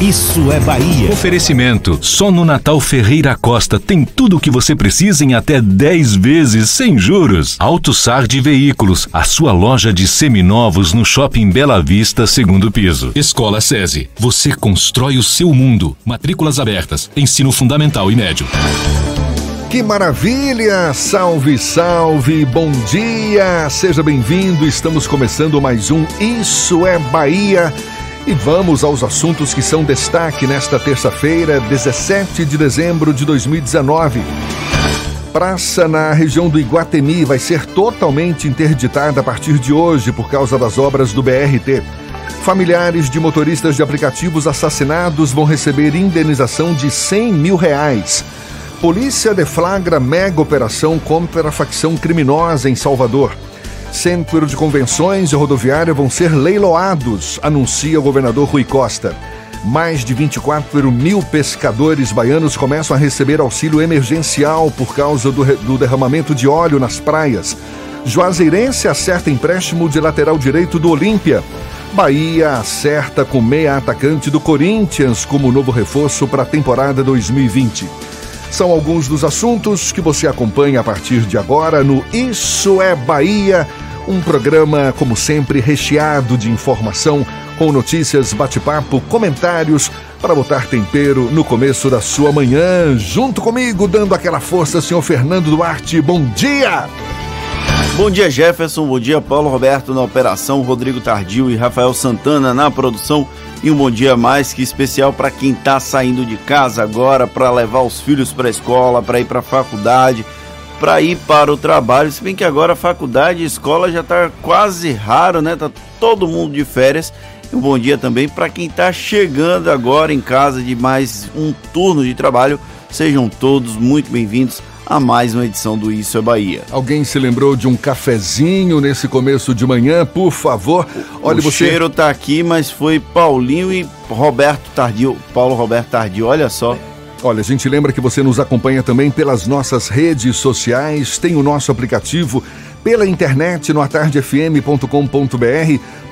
Isso é Bahia. Oferecimento: Só no Natal Ferreira Costa tem tudo o que você precisa em até 10 vezes sem juros. AutoSar de Veículos, a sua loja de seminovos no Shopping Bela Vista, segundo piso. Escola SESI, você constrói o seu mundo. Matrículas abertas, ensino fundamental e médio. Que maravilha! Salve, salve! Bom dia! Seja bem-vindo. Estamos começando mais um Isso é Bahia. E vamos aos assuntos que são destaque nesta terça-feira, 17 de dezembro de 2019. Praça na região do Iguatemi vai ser totalmente interditada a partir de hoje por causa das obras do BRT. Familiares de motoristas de aplicativos assassinados vão receber indenização de 100 mil reais. Polícia deflagra mega operação contra a facção criminosa em Salvador. Centro de convenções e rodoviária vão ser leiloados, anuncia o governador Rui Costa. Mais de 24 mil pescadores baianos começam a receber auxílio emergencial por causa do, do derramamento de óleo nas praias. Juazeirense acerta empréstimo de lateral direito do Olímpia. Bahia acerta com meia atacante do Corinthians como novo reforço para a temporada 2020. São alguns dos assuntos que você acompanha a partir de agora no Isso é Bahia, um programa, como sempre, recheado de informação, com notícias, bate-papo, comentários, para botar tempero no começo da sua manhã. Junto comigo, dando aquela força, senhor Fernando Duarte. Bom dia! Bom dia, Jefferson. Bom dia, Paulo Roberto na operação, Rodrigo Tardio e Rafael Santana na produção. E um bom dia mais que especial para quem está saindo de casa agora para levar os filhos para a escola, para ir para a faculdade, para ir para o trabalho. Se bem que agora a faculdade e escola já está quase raro, né? Tá todo mundo de férias. E um bom dia também para quem está chegando agora em casa de mais um turno de trabalho. Sejam todos muito bem-vindos a mais uma edição do Isso é Bahia. Alguém se lembrou de um cafezinho nesse começo de manhã, por favor? Olha, o você... cheiro tá aqui, mas foi Paulinho e Roberto Tardio, Paulo Roberto Tardio, olha só. Olha, a gente lembra que você nos acompanha também pelas nossas redes sociais, tem o nosso aplicativo pela internet no atardefm.com.br.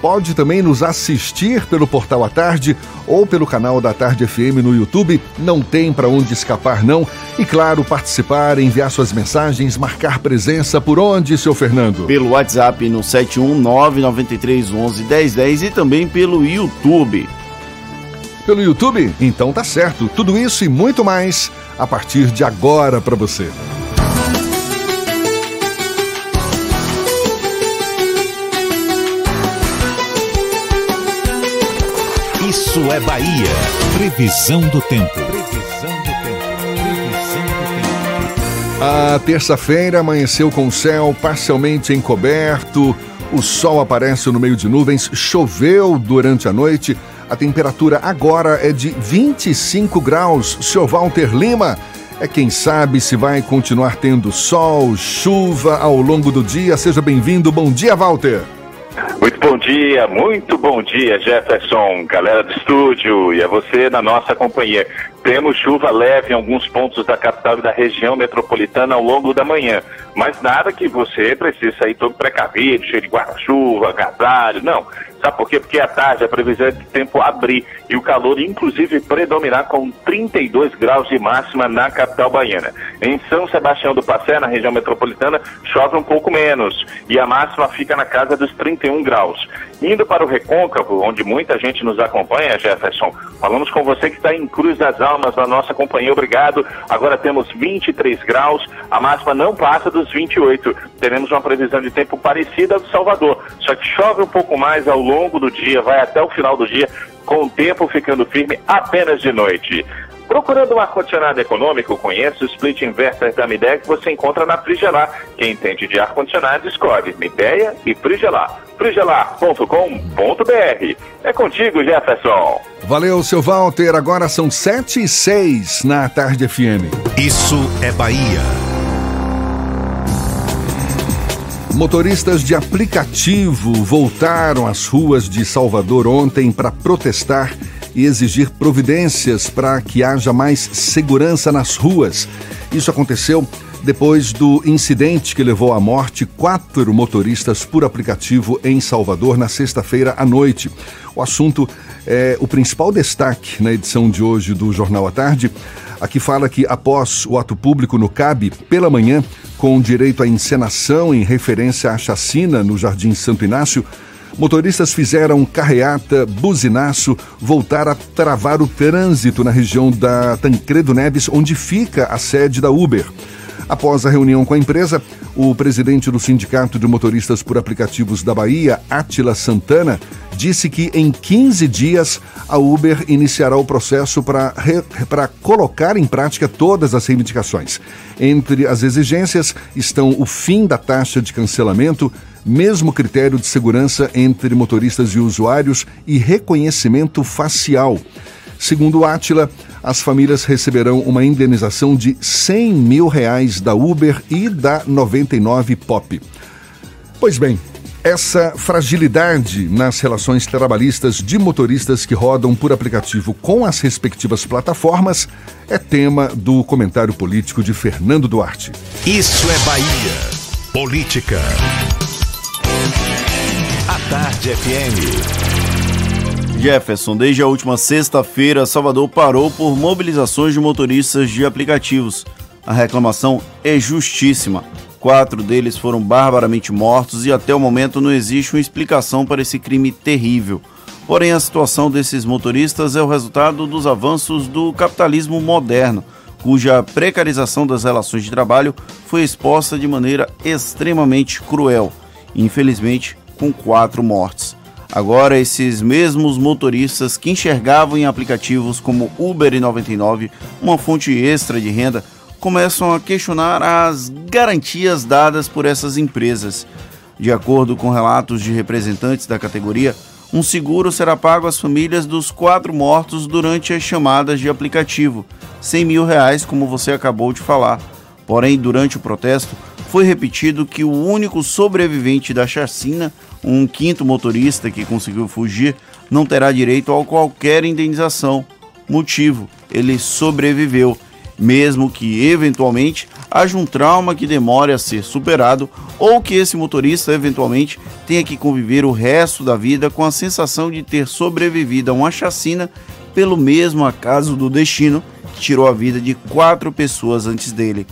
Pode também nos assistir pelo portal A Tarde ou pelo canal da Tarde FM no YouTube. Não tem para onde escapar, não. E claro, participar, enviar suas mensagens, marcar presença por onde, seu Fernando? Pelo WhatsApp no 71993111010 e também pelo YouTube. Pelo YouTube? Então tá certo. Tudo isso e muito mais a partir de agora para você. Isso é Bahia. Previsão do tempo. Previsão do tempo. Previsão do tempo. A terça-feira amanheceu com o céu parcialmente encoberto. O sol aparece no meio de nuvens. Choveu durante a noite. A temperatura agora é de 25 graus. Seu Walter Lima é quem sabe se vai continuar tendo sol, chuva ao longo do dia. Seja bem-vindo. Bom dia, Walter. Dia, muito bom dia, Jefferson, galera do estúdio e a você na nossa companhia. Temos chuva leve em alguns pontos da capital e da região metropolitana ao longo da manhã, mas nada que você precise sair todo precavido, cheio de guarda-chuva, agasalho, não. Sabe por quê? Porque à tarde a previsão é de tempo abrir e o calor, inclusive, predominar com 32 graus de máxima na capital baiana. Em São Sebastião do Passé, na região metropolitana, chove um pouco menos e a máxima fica na casa dos 31 graus. Indo para o Recôncavo, onde muita gente nos acompanha, Jefferson, falamos com você que está em Cruz das Almas, na nossa companhia, obrigado. Agora temos 23 graus, a máxima não passa dos 28. Teremos uma previsão de tempo parecida do Salvador, só que chove um pouco mais ao longo do dia, vai até o final do dia, com o tempo ficando firme apenas de noite. Procurando um ar-condicionado econômico, conheça o split inverter da Midea que você encontra na Frigelar. Quem entende de ar-condicionado, escolhe Midea e Frigelar. frigelar.com.br. É contigo, Jefferson. Valeu, seu Walter. Agora são 7 e 6 na Tarde FM. Isso é Bahia. Motoristas de aplicativo voltaram às ruas de Salvador ontem para protestar e exigir providências para que haja mais segurança nas ruas. Isso aconteceu depois do incidente que levou à morte quatro motoristas por aplicativo em Salvador na sexta-feira à noite. O assunto é o principal destaque na edição de hoje do Jornal à Tarde. Aqui fala que após o ato público no CAB, pela manhã, com direito à encenação em referência à chacina no Jardim Santo Inácio, Motoristas fizeram carreata, buzinaço, voltar a travar o trânsito na região da Tancredo Neves, onde fica a sede da Uber. Após a reunião com a empresa, o presidente do Sindicato de Motoristas por Aplicativos da Bahia, Átila Santana, disse que em 15 dias a Uber iniciará o processo para colocar em prática todas as reivindicações. Entre as exigências estão o fim da taxa de cancelamento, mesmo critério de segurança entre motoristas e usuários e reconhecimento facial. Segundo Átila, as famílias receberão uma indenização de 100 mil reais da Uber e da 99 Pop. Pois bem, essa fragilidade nas relações trabalhistas de motoristas que rodam por aplicativo com as respectivas plataformas é tema do comentário político de Fernando Duarte. Isso é Bahia. Política. A Tarde FM. Jefferson, desde a última sexta-feira, Salvador parou por mobilizações de motoristas de aplicativos. A reclamação é justíssima. Quatro deles foram barbaramente mortos e até o momento não existe uma explicação para esse crime terrível. Porém, a situação desses motoristas é o resultado dos avanços do capitalismo moderno, cuja precarização das relações de trabalho foi exposta de maneira extremamente cruel. Infelizmente, com quatro mortes. Agora, esses mesmos motoristas que enxergavam em aplicativos como Uber e 99 uma fonte extra de renda começam a questionar as garantias dadas por essas empresas. De acordo com relatos de representantes da categoria, um seguro será pago às famílias dos quatro mortos durante as chamadas de aplicativo, 100 mil reais, como você acabou de falar. Porém, durante o protesto, foi repetido que o único sobrevivente da chacina, um quinto motorista que conseguiu fugir, não terá direito a qualquer indenização. Motivo: ele sobreviveu, mesmo que eventualmente haja um trauma que demore a ser superado ou que esse motorista eventualmente tenha que conviver o resto da vida com a sensação de ter sobrevivido a uma chacina pelo mesmo acaso do destino que tirou a vida de quatro pessoas antes dele.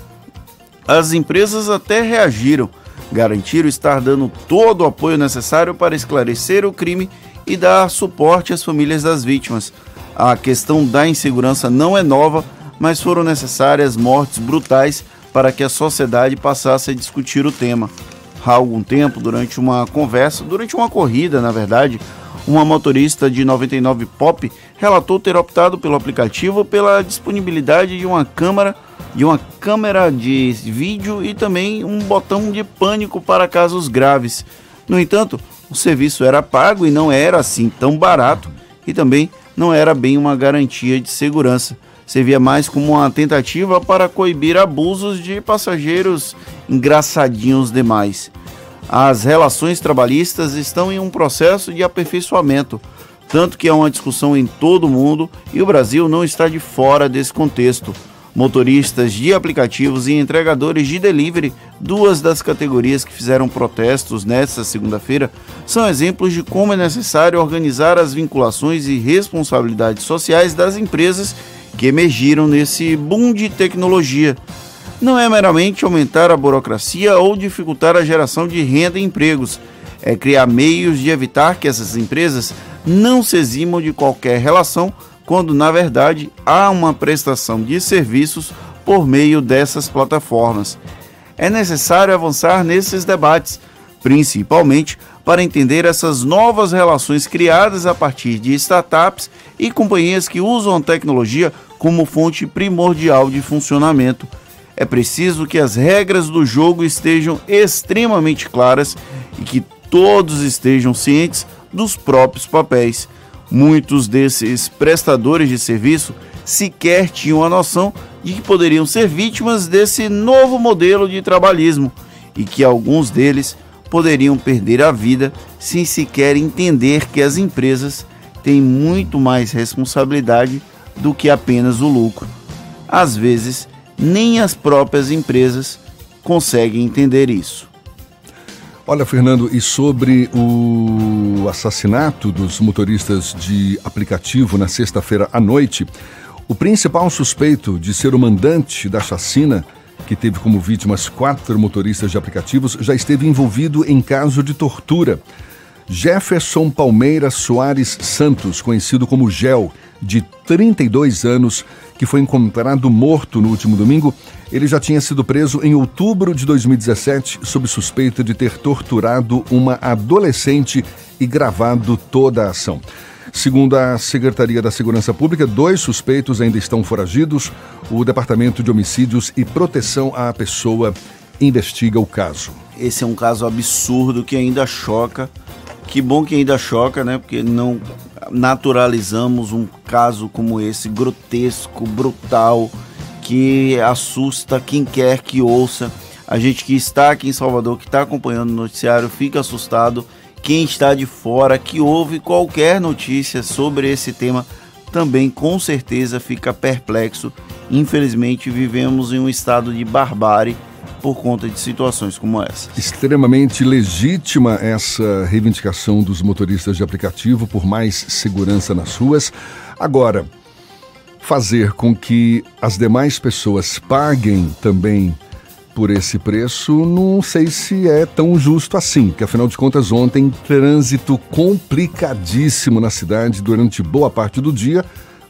As empresas até reagiram, garantiram estar dando todo o apoio necessário para esclarecer o crime e dar suporte às famílias das vítimas. A questão da insegurança não é nova, mas foram necessárias mortes brutais para que a sociedade passasse a discutir o tema. Há algum tempo, durante uma conversa, durante uma corrida, na verdade, uma motorista de 99 Pop relatou ter optado pelo aplicativo pela disponibilidade de uma câmera de uma câmera de vídeo e também um botão de pânico para casos graves. No entanto, o serviço era pago e não era assim tão barato e também não era bem uma garantia de segurança. Servia mais como uma tentativa para coibir abusos de passageiros engraçadinhos demais. As relações trabalhistas estão em um processo de aperfeiçoamento, tanto que há uma discussão em todo o mundo e o Brasil não está de fora desse contexto motoristas de aplicativos e entregadores de delivery, duas das categorias que fizeram protestos nesta segunda-feira, são exemplos de como é necessário organizar as vinculações e responsabilidades sociais das empresas que emergiram nesse boom de tecnologia. Não é meramente aumentar a burocracia ou dificultar a geração de renda e empregos, é criar meios de evitar que essas empresas não se eximam de qualquer relação, quando na verdade há uma prestação de serviços por meio dessas plataformas. É necessário avançar nesses debates, principalmente para entender essas novas relações criadas a partir de startups e companhias que usam a tecnologia como fonte primordial de funcionamento. É preciso que as regras do jogo estejam extremamente claras e que todos estejam cientes dos próprios papéis. Muitos desses prestadores de serviço sequer tinham a noção de que poderiam ser vítimas desse novo modelo de trabalhismo e que alguns deles poderiam perder a vida sem sequer entender que as empresas têm muito mais responsabilidade do que apenas o lucro. Às vezes, nem as próprias empresas conseguem entender isso. Olha, Fernando, e sobre o assassinato dos motoristas de aplicativo na sexta-feira à noite, o principal suspeito de ser o mandante da chacina que teve como vítimas quatro motoristas de aplicativos, já esteve envolvido em caso de tortura. Jefferson Palmeira Soares Santos, conhecido como Gel, de 32 anos, que foi encontrado morto no último domingo, ele já tinha sido preso em outubro de 2017 sob suspeita de ter torturado uma adolescente e gravado toda a ação. Segundo a Secretaria da Segurança Pública, dois suspeitos ainda estão foragidos. O Departamento de Homicídios e Proteção à Pessoa investiga o caso. Esse é um caso absurdo que ainda choca. Que bom que ainda choca, né? Porque não naturalizamos um caso como esse, grotesco, brutal, que assusta quem quer que ouça. A gente que está aqui em Salvador, que está acompanhando o noticiário, fica assustado quem está de fora, que ouve qualquer notícia sobre esse tema, também com certeza fica perplexo. Infelizmente, vivemos em um estado de barbárie por conta de situações como essa. Extremamente legítima essa reivindicação dos motoristas de aplicativo por mais segurança nas ruas. Agora, fazer com que as demais pessoas paguem também por esse preço, não sei se é tão justo assim, que afinal de contas ontem trânsito complicadíssimo na cidade durante boa parte do dia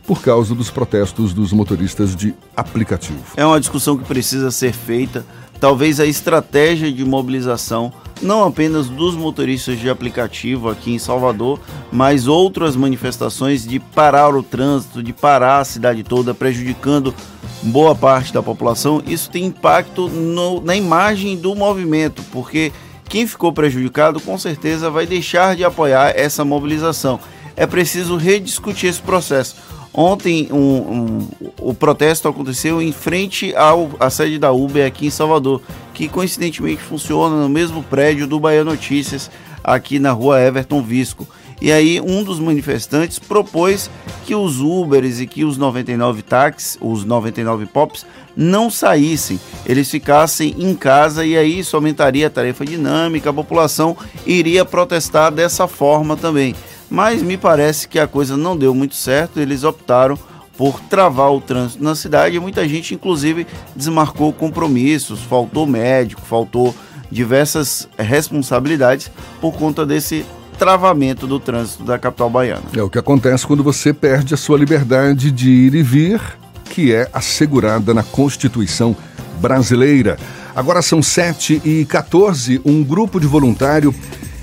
por causa dos protestos dos motoristas de aplicativo. É uma discussão que precisa ser feita. Talvez a estratégia de mobilização, não apenas dos motoristas de aplicativo aqui em Salvador, mas outras manifestações de parar o trânsito, de parar a cidade toda, prejudicando boa parte da população, isso tem impacto no, na imagem do movimento, porque quem ficou prejudicado com certeza vai deixar de apoiar essa mobilização. É preciso rediscutir esse processo. Ontem um, um, o protesto aconteceu em frente ao, à sede da Uber aqui em Salvador, que coincidentemente funciona no mesmo prédio do Bahia Notícias, aqui na rua Everton Visco. E aí um dos manifestantes propôs que os Ubers e que os 99 táxis, os 99 Pops, não saíssem, eles ficassem em casa e aí isso aumentaria a tarefa dinâmica, a população iria protestar dessa forma também. Mas me parece que a coisa não deu muito certo, eles optaram por travar o trânsito na cidade e muita gente, inclusive, desmarcou compromissos, faltou médico, faltou diversas responsabilidades por conta desse travamento do trânsito da capital baiana. É o que acontece quando você perde a sua liberdade de ir e vir, que é assegurada na Constituição brasileira. Agora são 7 e 14 um grupo de voluntário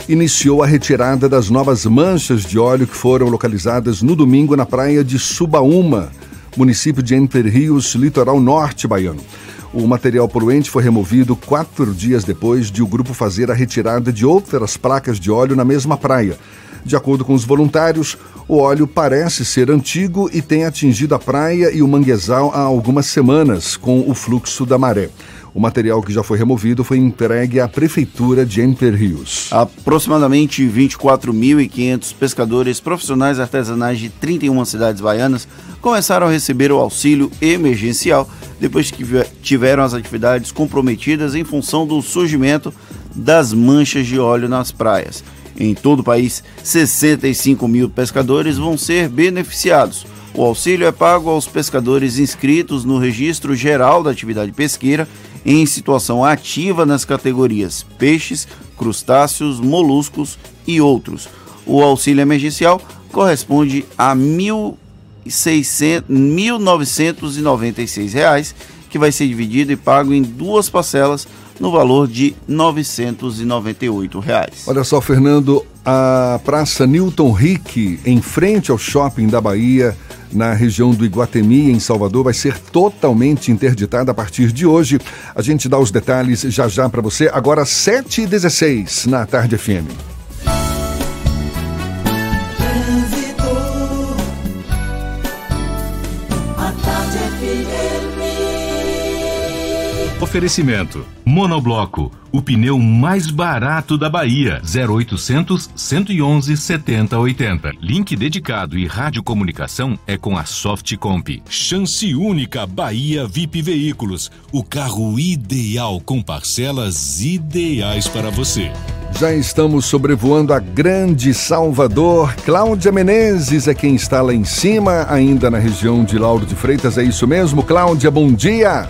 iniciou a retirada das novas manchas de óleo que foram localizadas no domingo na praia de Subaúma, município de Entre Rios, litoral norte baiano. O material poluente foi removido quatro dias depois de o grupo fazer a retirada de outras placas de óleo na mesma praia. De acordo com os voluntários, o óleo parece ser antigo e tem atingido a praia e o manguezal há algumas semanas com o fluxo da maré. O material que já foi removido foi entregue à Prefeitura de Entre Rios. Aproximadamente 24.500 pescadores profissionais artesanais de 31 cidades baianas começaram a receber o auxílio emergencial depois que tiveram as atividades comprometidas em função do surgimento das manchas de óleo nas praias. Em todo o país, 65 mil pescadores vão ser beneficiados. O auxílio é pago aos pescadores inscritos no Registro Geral da Atividade Pesqueira em situação ativa nas categorias peixes, crustáceos, moluscos e outros. O auxílio emergencial corresponde a R$ 1.996, que vai ser dividido e pago em duas parcelas no valor de 998 reais. Olha só, Fernando, a Praça Newton Rick, em frente ao shopping da Bahia, na região do Iguatemi, em Salvador, vai ser totalmente interditada a partir de hoje. A gente dá os detalhes já já para você. Agora, 7h16 na Tarde FM. Oferecimento: Monobloco, o pneu mais barato da Bahia. 0800 111 7080. Link dedicado e radiocomunicação é com a Softcomp. Chance única Bahia VIP Veículos, o carro ideal com parcelas ideais para você. Já estamos sobrevoando a grande Salvador. Cláudia Menezes é quem está lá em cima, ainda na região de Lauro de Freitas. É isso mesmo, Cláudia? Bom dia.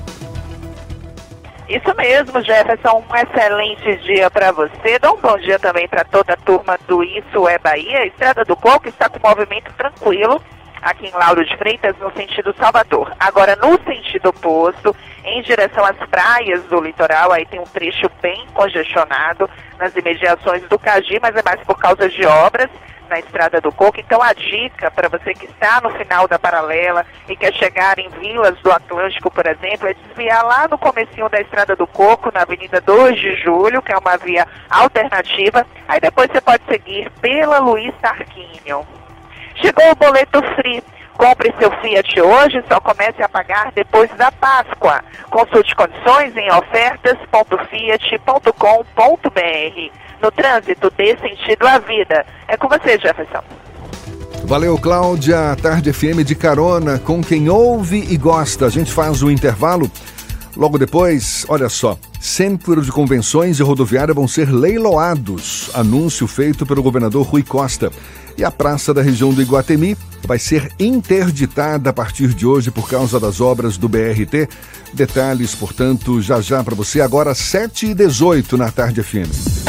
Isso mesmo, Jefferson. Um excelente dia para você. Dá um bom dia também para toda a turma do Isso é Bahia. Estrada do Coco está com movimento tranquilo aqui em Lauro de Freitas, no sentido Salvador. Agora, no sentido oposto, em direção às praias do litoral, aí tem um trecho bem congestionado nas imediações do Cagi, mas é mais por causa de obras na Estrada do Coco. Então a dica para você que está no final da paralela e quer chegar em Vilas do Atlântico, por exemplo, é desviar lá no comecinho da Estrada do Coco, na Avenida 2 de Julho, que é uma via alternativa. Aí depois você pode seguir pela Luiz Tarquínio. Chegou o boleto Free. Compre seu Fiat hoje, só comece a pagar depois da Páscoa. Consulte condições em ofertas.fiat.com.br. No trânsito, dê sentido à vida. É com você, Jefferson. Valeu, Cláudia. Tarde FM de carona com quem ouve e gosta. A gente faz o intervalo. Logo depois, olha só, Centro de Convenções e Rodoviária vão ser leiloados. Anúncio feito pelo governador Rui Costa. E a praça da região do Iguatemi vai ser interditada a partir de hoje por causa das obras do BRT. Detalhes, portanto, já já para você, agora 7h18 na Tarde FM.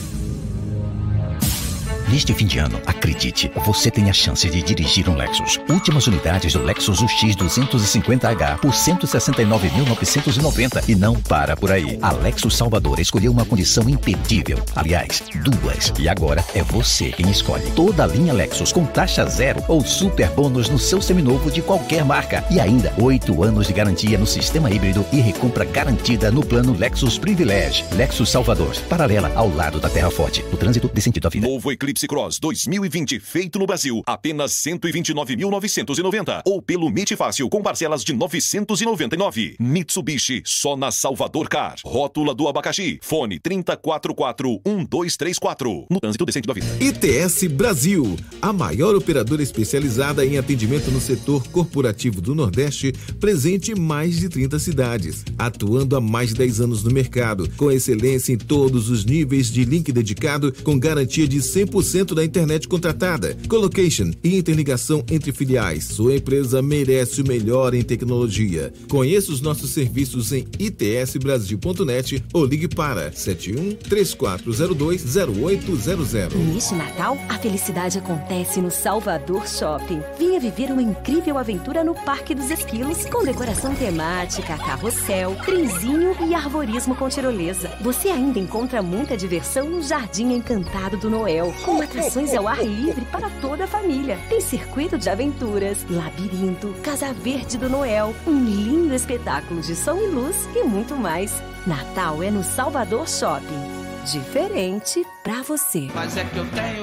Neste fim de ano, acredite, você tem a chance de dirigir um Lexus. Últimas unidades do Lexus UX 250H por 169.990 e não para por aí. A Lexus Salvador escolheu uma condição imperdível. Aliás, duas. E agora é você quem escolhe. Toda a linha Lexus com taxa zero ou super bônus no seu seminovo de qualquer marca. E ainda, oito anos de garantia no sistema híbrido e recompra garantida no plano Lexus Privilege. Lexus Salvador, paralela ao lado da Terra Forte. O trânsito de sentido à vida. Novo Eclipse Cross 2020, feito no Brasil, apenas 129.990. Ou pelo MIT Fácil, com parcelas de 999. Mitsubishi, só na Salvador Car. Rótula do abacaxi. Fone 3044-1234. No trânsito decente da vida. ITS Brasil, a maior operadora especializada em atendimento no setor corporativo do Nordeste, presente em mais de 30 cidades, atuando há mais de 10 anos no mercado, com excelência em todos os níveis de link dedicado, com garantia de 100% da internet contratada, colocation e interligação entre filiais. Sua empresa merece o melhor em tecnologia. Conheça os nossos serviços em itsbrasil.net ou ligue para 71 3402 0800. Neste Natal, a felicidade acontece no Salvador Shopping. Venha viver uma incrível aventura no Parque dos Esquilos, com decoração temática, carrossel, trenzinho e arborismo com tirolesa. Você ainda encontra muita diversão no Jardim Encantado do Noel, com atrações ao ar livre para toda a família. Tem circuito de aventuras, labirinto, Casa Verde do Noel, um lindo espetáculo de som e luz e muito mais. Natal é no Salvador Shopping. Diferente pra você.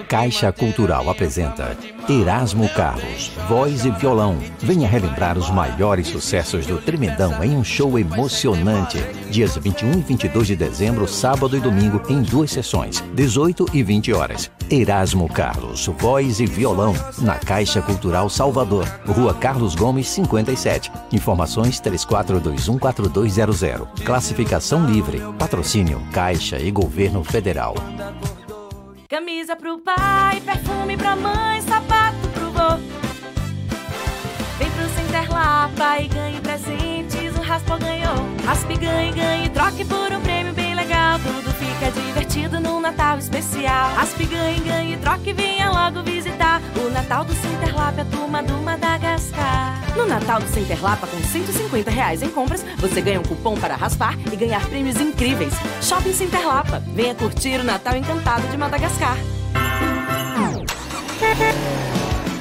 Caixa Cultural apresenta Erasmo Carlos, voz e violão. Venha relembrar os maiores sucessos do Tremendão em um show emocionante. Dias 21 e 22 de dezembro, sábado e domingo, em duas sessões, 18 e 20 horas. Erasmo Carlos, voz e violão, na Caixa Cultural Salvador, Rua Carlos Gomes 57. Informações 34214200. Classificação livre. Patrocínio Caixa e Governo Governo Federal. Camisa pro pai, perfume pra mãe, sapato pro vô. Vem pro Center Lapa e ganhe presentes, o Raspa ganhou. Raspe, ganhe, ganhe, troque por um prêmio bem legal, tudo fica divertido no Natal especial. Raspe, ganhe, ganhe, troque, venha logo visitar. O Natal do Cinterlap, a turma do Madagascar. No Natal do Cinterlapa, com 150 reais em compras, você ganha um cupom para raspar e ganhar prêmios incríveis. Shopping Cinterlapa. Venha curtir o Natal encantado de Madagascar.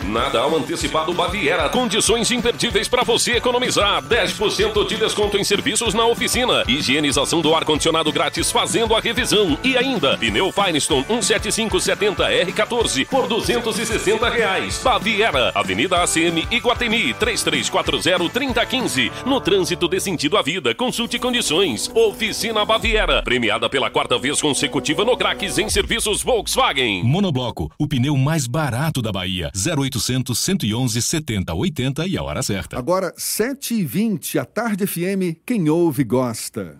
Natal antecipado Baviera. Condições imperdíveis para você economizar. 10% de desconto em serviços na oficina. Higienização do ar-condicionado grátis fazendo a revisão. E ainda, pneu Firestone 17570R14 por 260 reais. Baviera, Avenida ACM Iguatemi, 3340-3015. No trânsito de sentido à vida, consulte condições. Oficina Baviera, premiada pela quarta vez consecutiva no Craques em serviços Volkswagen. Monobloco, o pneu mais barato da Bahia. 0800 111 70 80 e a hora certa. Agora, 7h20, a Tarde FM, quem ouve gosta.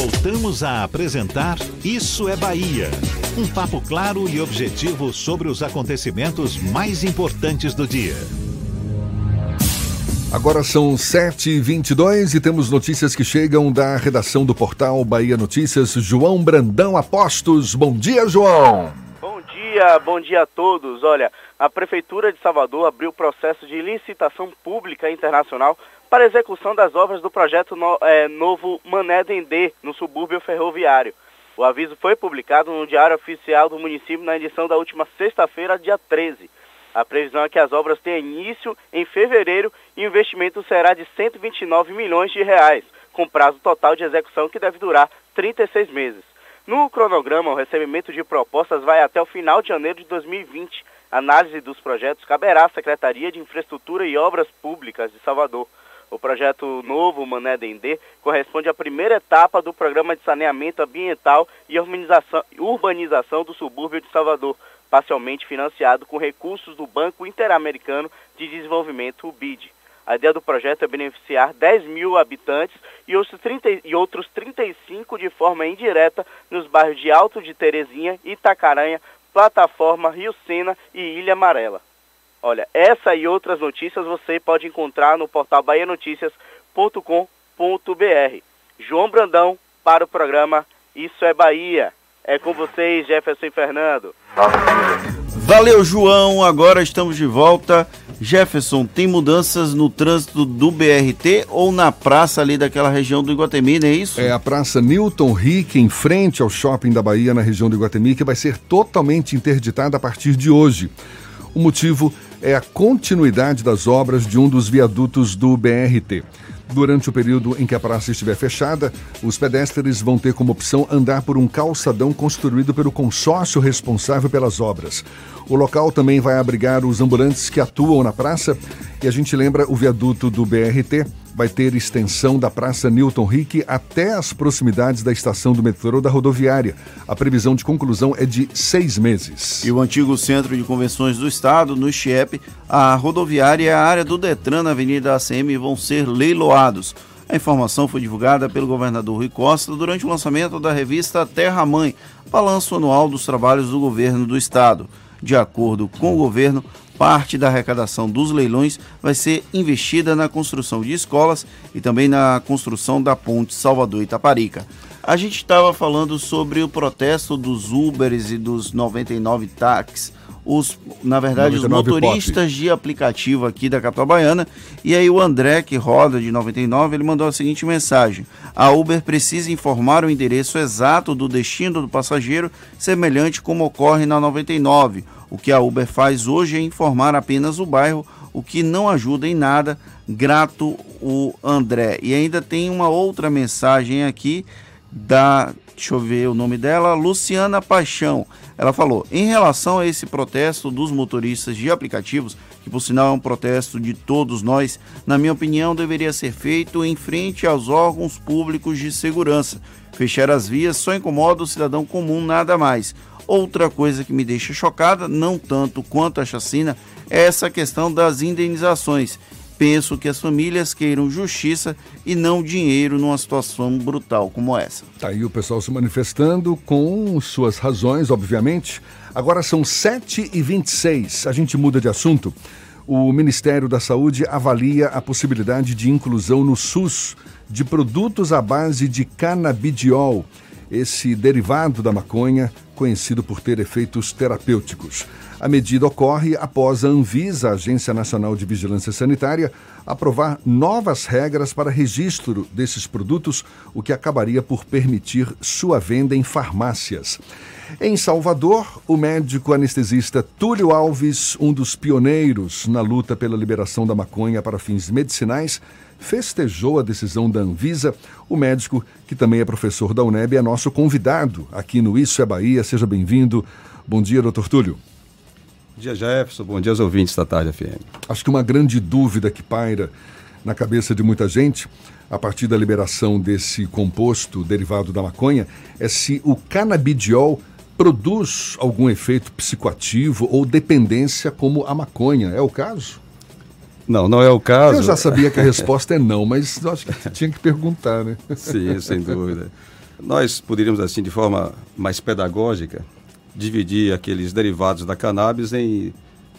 Voltamos a apresentar Isso é Bahia. Um papo claro e objetivo sobre os acontecimentos mais importantes do dia. Agora são 7h22 e temos notícias que chegam da redação do portal Bahia Notícias. João Brandão Apostos. Bom dia, João. Bom dia, bom dia a todos. Olha, a Prefeitura de Salvador abriu processo de licitação pública internacional para execução das obras do projeto no, é, Novo Mané Dendê, no subúrbio ferroviário. O aviso foi publicado no Diário Oficial do município na edição da última sexta-feira, dia 13. A previsão é que as obras tenham início em fevereiro e o investimento será de 129 milhões de reais, com prazo total de execução que deve durar 36 meses. No cronograma, o recebimento de propostas vai até o final de janeiro de 2020. Análise dos projetos caberá à Secretaria de Infraestrutura e Obras Públicas de Salvador. O projeto novo Mané Dendê corresponde à primeira etapa do programa de saneamento ambiental e urbanização, urbanização do subúrbio de Salvador, parcialmente financiado com recursos do Banco Interamericano de Desenvolvimento, o BID. A ideia do projeto é beneficiar 10 mil habitantes e outros, 30, e outros 35 de forma indireta nos bairros de Alto de Terezinha, Itacaranha, Plataforma, Rio Sena e Ilha Amarela. Olha, essa e outras notícias você pode encontrar no portal bahianoticias.com.br. João Brandão para o programa Isso é Bahia. É com vocês, Jefferson e Fernando. Valeu, João. Agora estamos de volta. Jefferson, tem mudanças no trânsito do BRT ou na praça ali daquela região do Iguatemi, não é isso? É a praça Newton Rick, em frente ao shopping da Bahia, na região do Iguatemi, que vai ser totalmente interditada a partir de hoje. O motivo é a continuidade das obras de um dos viadutos do BRT. Durante o período em que a praça estiver fechada, os pedestres vão ter como opção andar por um calçadão construído pelo consórcio responsável pelas obras. O local também vai abrigar os ambulantes que atuam na praça e a gente lembra o viaduto do BRT vai ter extensão da Praça Newton Rick até as proximidades da estação do metrô da rodoviária. A previsão de conclusão é de seis meses. E o antigo Centro de Convenções do Estado, no CIEP, a rodoviária e a área do Detran na Avenida ACM vão ser leiloados. A informação foi divulgada pelo governador Rui Costa durante o lançamento da revista Terra Mãe, balanço anual dos trabalhos do governo do estado. De acordo com o governo, parte da arrecadação dos leilões vai ser investida na construção de escolas e também na construção da ponte Salvador-Itaparica. A gente estava falando sobre o protesto dos Ubers e dos 99 táxis, os, na verdade, os motoristas pop. de aplicativo aqui da capital baiana. E aí o André, que roda de 99, ele mandou a seguinte mensagem: A Uber precisa informar o endereço exato do destino do passageiro, semelhante como ocorre na 99 o que a Uber faz hoje é informar apenas o bairro, o que não ajuda em nada. Grato o André. E ainda tem uma outra mensagem aqui da, deixa eu ver o nome dela, Luciana Paixão. Ela falou: "Em relação a esse protesto dos motoristas de aplicativos, que por sinal é um protesto de todos nós, na minha opinião, deveria ser feito em frente aos órgãos públicos de segurança. Fechar as vias só incomoda o cidadão comum, nada mais. Outra coisa que me deixa chocada, não tanto quanto a chacina, é essa questão das indenizações. Penso que as famílias queiram justiça e não dinheiro numa situação brutal como essa. Tá aí o pessoal se manifestando com suas razões, obviamente. Agora são 7h26. A gente muda de assunto. O Ministério da Saúde avalia a possibilidade de inclusão no SUS de produtos à base de canabidiol, esse derivado da maconha conhecido por ter efeitos terapêuticos. A medida ocorre após a Anvisa, Agência Nacional de Vigilância Sanitária, aprovar novas regras para registro desses produtos, o que acabaria por permitir sua venda em farmácias. Em Salvador, o médico anestesista Túlio Alves, um dos pioneiros na luta pela liberação da maconha para fins medicinais, festejou a decisão da Anvisa. O médico, que também é professor da UNEB, é nosso convidado aqui no Isso é Bahia. Seja bem-vindo. Bom dia, doutor Túlio. Bom dia, Jefferson. Bom dia aos ouvintes da Tarde FM. Acho que uma grande dúvida que paira na cabeça de muita gente, a partir da liberação desse composto derivado da maconha, é se o canabidiol produz algum efeito psicoativo ou dependência como a maconha. É o caso? Não, não é o caso. Eu já sabia que a resposta é não, mas acho que tinha que perguntar, né? Sim, sem dúvida. Nós poderíamos, assim, de forma mais pedagógica, dividir aqueles derivados da cannabis em,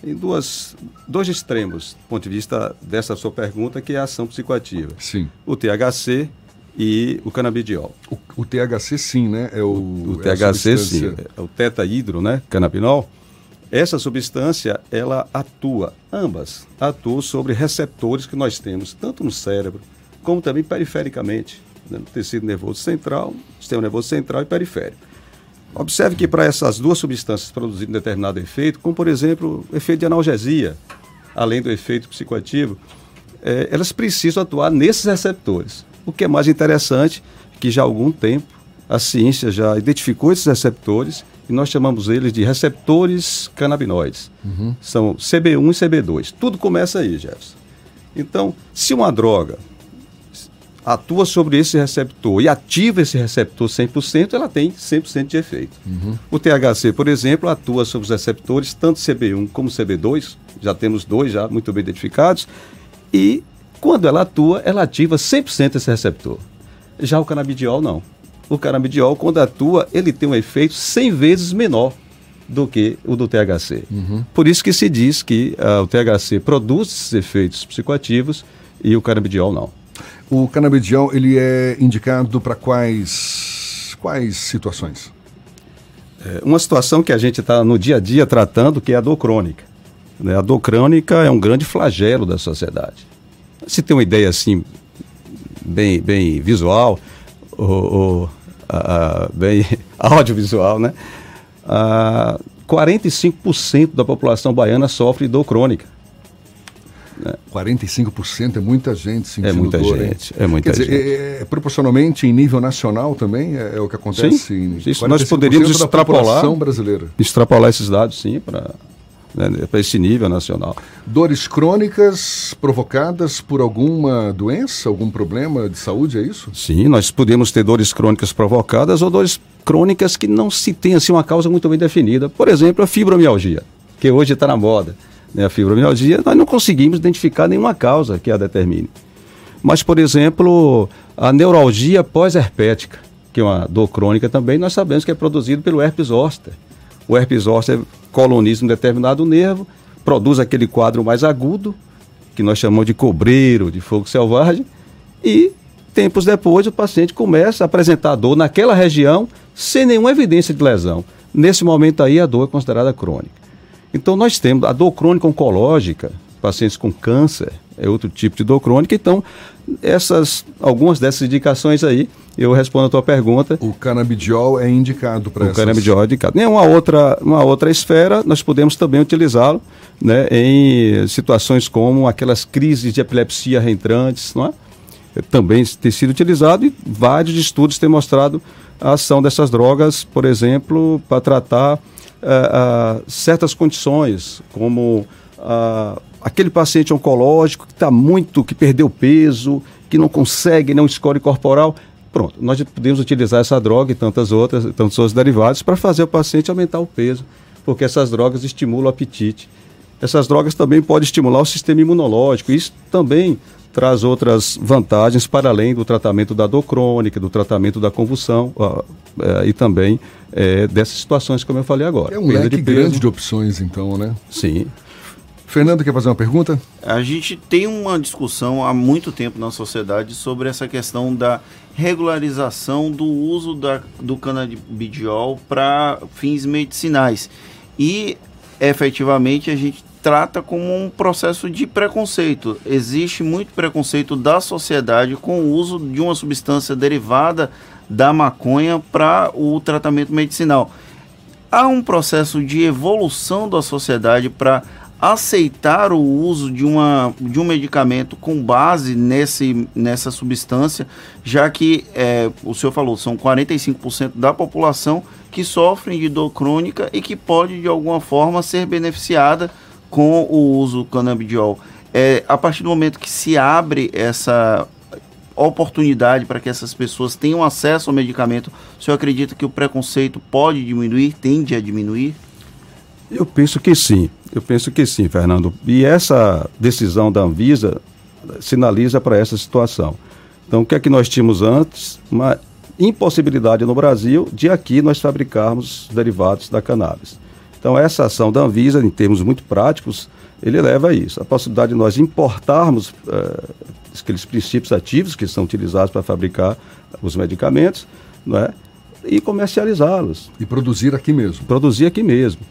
em duas, dois extremos, do ponto de vista dessa sua pergunta, que é a ação psicoativa. Sim. O THC e o canabidiol. O, o THC sim, né? É o, o, o é THC sim, é o tetaídro, né? Canabinol. Essa substância, ela atua, ambas atuam sobre receptores que nós temos, tanto no cérebro, como também perifericamente, né? tecido nervoso central, sistema nervoso central e periférico. Observe que para essas duas substâncias produzirem um determinado efeito, como por exemplo o efeito de analgesia, além do efeito psicoativo, é, elas precisam atuar nesses receptores. O que é mais interessante, que já há algum tempo a ciência já identificou esses receptores e nós chamamos eles de receptores canabinoides. Uhum. São CB1 e CB2. Tudo começa aí, Jefferson. Então, se uma droga atua sobre esse receptor e ativa esse receptor 100%, ela tem 100% de efeito. Uhum. O THC, por exemplo, atua sobre os receptores tanto CB1 como CB2, já temos dois já muito bem identificados, e quando ela atua, ela ativa 100% esse receptor. Já o canabidiol não. O canabidiol, quando atua, ele tem um efeito 100 vezes menor do que o do THC. Uhum. Por isso que se diz que uh, o THC produz esses efeitos psicoativos e o canabidiol não. O canabidiol ele é indicado para quais quais situações? É uma situação que a gente está no dia a dia tratando, que é a dor crônica. Né? A dor crônica é um grande flagelo da sociedade. Se tem uma ideia assim, bem, bem visual, ou, ou a, a, bem audiovisual, né? A, 45% da população baiana sofre dor crônica. Né? 45% é muita gente sentindo É muita dor, gente, hein? é muita Quer gente. dizer, é, é proporcionalmente em nível nacional também é, é o que acontece Sim, em isso nós 45% poderíamos extrapolar, brasileira. extrapolar esses dados, sim, para né, para esse nível nacional. Dores crônicas provocadas por alguma doença, algum problema de saúde, é isso? Sim, nós podemos ter dores crônicas provocadas ou dores crônicas que não se tem assim uma causa muito bem definida. Por exemplo, a fibromialgia, que hoje está na moda. Né? A fibromialgia, nós não conseguimos identificar nenhuma causa que a determine. Mas, por exemplo, a neuralgia pós-herpética, que é uma dor crônica também, nós sabemos que é produzido pelo herpes zoster. O herpes zoster coloniza um determinado nervo, produz aquele quadro mais agudo, que nós chamamos de cobreiro, de fogo selvagem, e tempos depois o paciente começa a apresentar dor naquela região sem nenhuma evidência de lesão. Nesse momento aí a dor é considerada crônica. Então nós temos a dor crônica oncológica, pacientes com câncer, é outro tipo de dor crônica. Então, essas algumas dessas indicações aí, eu respondo a tua pergunta. O canabidiol é indicado para O essas... canabidiol é indicado. Em uma outra, uma outra esfera, nós podemos também utilizá-lo né, em situações como aquelas crises de epilepsia reentrantes, não é? Também tem sido utilizado e vários estudos têm mostrado a ação dessas drogas, por exemplo, para tratar uh, certas condições, como uh, aquele paciente oncológico que está muito, que perdeu peso, que não consegue, não score corporal, pronto, nós podemos utilizar essa droga e tantas outras, tantos outros derivados para fazer o paciente aumentar o peso, porque essas drogas estimulam o apetite. Essas drogas também podem estimular o sistema imunológico, isso também traz outras vantagens para além do tratamento da dor crônica, do tratamento da convulsão uh, uh, e também uh, dessas situações como eu falei agora. É um leque de grande de opções, então, né? Sim. Fernando, quer fazer uma pergunta? A gente tem uma discussão há muito tempo na sociedade sobre essa questão da regularização do uso da, do canabidiol para fins medicinais. E efetivamente a gente trata como um processo de preconceito. Existe muito preconceito da sociedade com o uso de uma substância derivada da maconha para o tratamento medicinal. Há um processo de evolução da sociedade para aceitar o uso de, uma, de um medicamento com base nesse, nessa substância, já que, é, o senhor falou, são 45% da população que sofrem de dor crônica e que pode, de alguma forma, ser beneficiada com o uso do canabidiol. É, a partir do momento que se abre essa oportunidade para que essas pessoas tenham acesso ao medicamento, o senhor acredita que o preconceito pode diminuir, tende a diminuir? Eu penso que sim, eu penso que sim, Fernando. E essa decisão da Anvisa sinaliza para essa situação. Então, o que é que nós tínhamos antes? Uma impossibilidade no Brasil de aqui nós fabricarmos derivados da cannabis. Então, essa ação da Anvisa, em termos muito práticos, ele leva a isso. A possibilidade de nós importarmos uh, aqueles princípios ativos que são utilizados para fabricar os medicamentos, não é? e comercializá-los. E produzir aqui mesmo. Produzir aqui mesmo.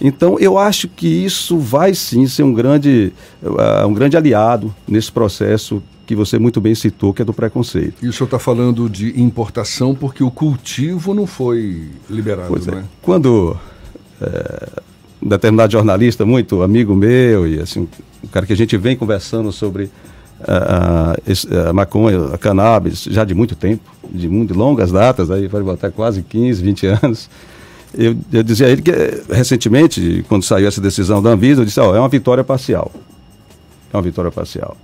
Então, eu acho que isso vai sim ser um grande, uh, um grande aliado nesse processo que você muito bem citou, que é do preconceito. E o senhor está falando de importação porque o cultivo não foi liberado, pois é. né? Quando é, um determinado jornalista, muito amigo meu, e assim, um cara que a gente vem conversando sobre a, a, a maconha, a cannabis, já de muito tempo, de, muito, longas datas, aí vai botar quase 15, 20 anos eu, eu dizia a ele que recentemente, quando saiu essa decisão da Anvisa, eu disse, ó, oh, é uma vitória parcial. É uma vitória parcial.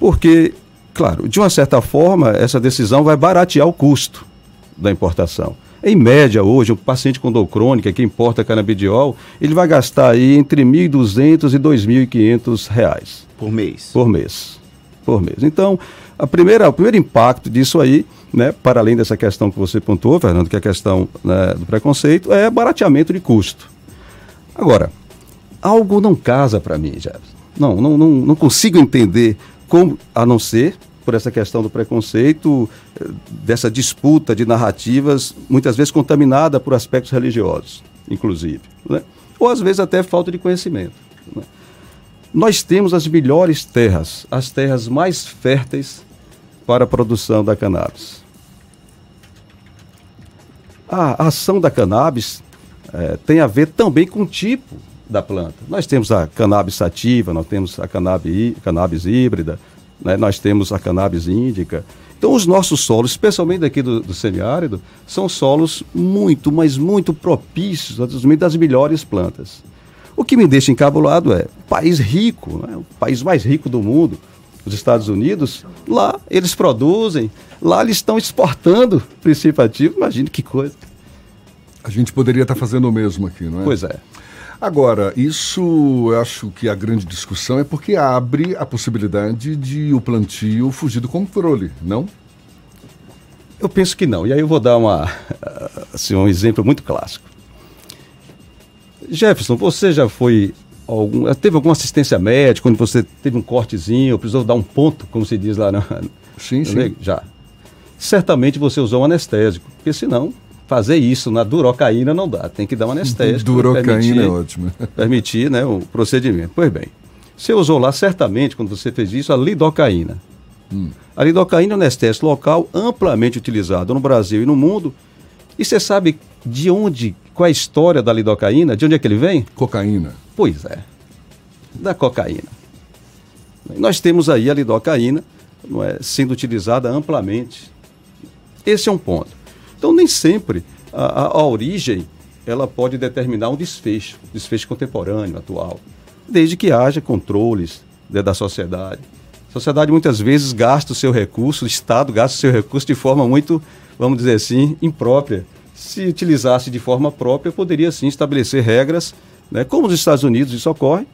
Porque, claro, de uma certa forma, essa decisão vai baratear o custo da importação. Em média, hoje, um paciente com dor crônica que importa canabidiol, ele vai gastar aí entre R$ 1.200 e 2.500 reais. Por mês? Por mês. Por mês. Então, a primeira, o primeiro impacto disso aí né, para além dessa questão que você pontuou, Fernando, que é a questão né, do preconceito, é barateamento de custo. Agora, algo não casa para mim, já. Não, não, não, não consigo entender como, a não ser por essa questão do preconceito, eh, dessa disputa de narrativas, muitas vezes contaminada por aspectos religiosos, inclusive. Né? Ou às vezes até falta de conhecimento. Né? Nós temos as melhores terras, as terras mais férteis para a produção da cannabis. A ação da cannabis é, tem a ver também com o tipo da planta. Nós temos a cannabis sativa, nós temos a cannabis, cannabis híbrida, né? nós temos a cannabis índica. Então, os nossos solos, especialmente daqui do, do semiárido, são solos muito, mas muito propícios ao desenvolvimento das melhores plantas. O que me deixa encabulado é país rico, né? o país mais rico do mundo, os Estados Unidos, lá eles produzem, lá eles estão exportando princípio ativo. Imagine que coisa. A gente poderia estar fazendo o mesmo aqui, não é? Pois é. Agora, isso eu acho que a grande discussão é porque abre a possibilidade de o plantio fugir do controle, não? Eu penso que não. E aí eu vou dar uma, assim, um exemplo muito clássico. Jefferson, você já foi algum, teve alguma assistência médica, quando você teve um cortezinho, precisou dar um ponto, como se diz lá no, sim, sim. Já. Certamente você usou um anestésico, porque senão fazer isso na durocaína não dá, tem que dar um anestésico. durocaína é ótimo. Permitir né, o procedimento. Pois bem, você usou lá certamente, quando você fez isso, a lidocaína. Hum. A lidocaína é um anestésico local amplamente utilizado no Brasil e no mundo. E você sabe de onde, qual é a história da lidocaína? De onde é que ele vem? Cocaína. Pois é, da cocaína. Nós temos aí a lidocaína não é, sendo utilizada amplamente. Esse é um ponto. Então, nem sempre a, a, a origem ela pode determinar um desfecho, desfecho contemporâneo, atual. desde que haja controles né, da sociedade. A sociedade muitas vezes gasta o seu recurso, o Estado gasta o seu recurso de forma muito, vamos dizer assim, imprópria. Se utilizasse de forma própria, poderia sim estabelecer regras, né, como nos Estados Unidos isso ocorre,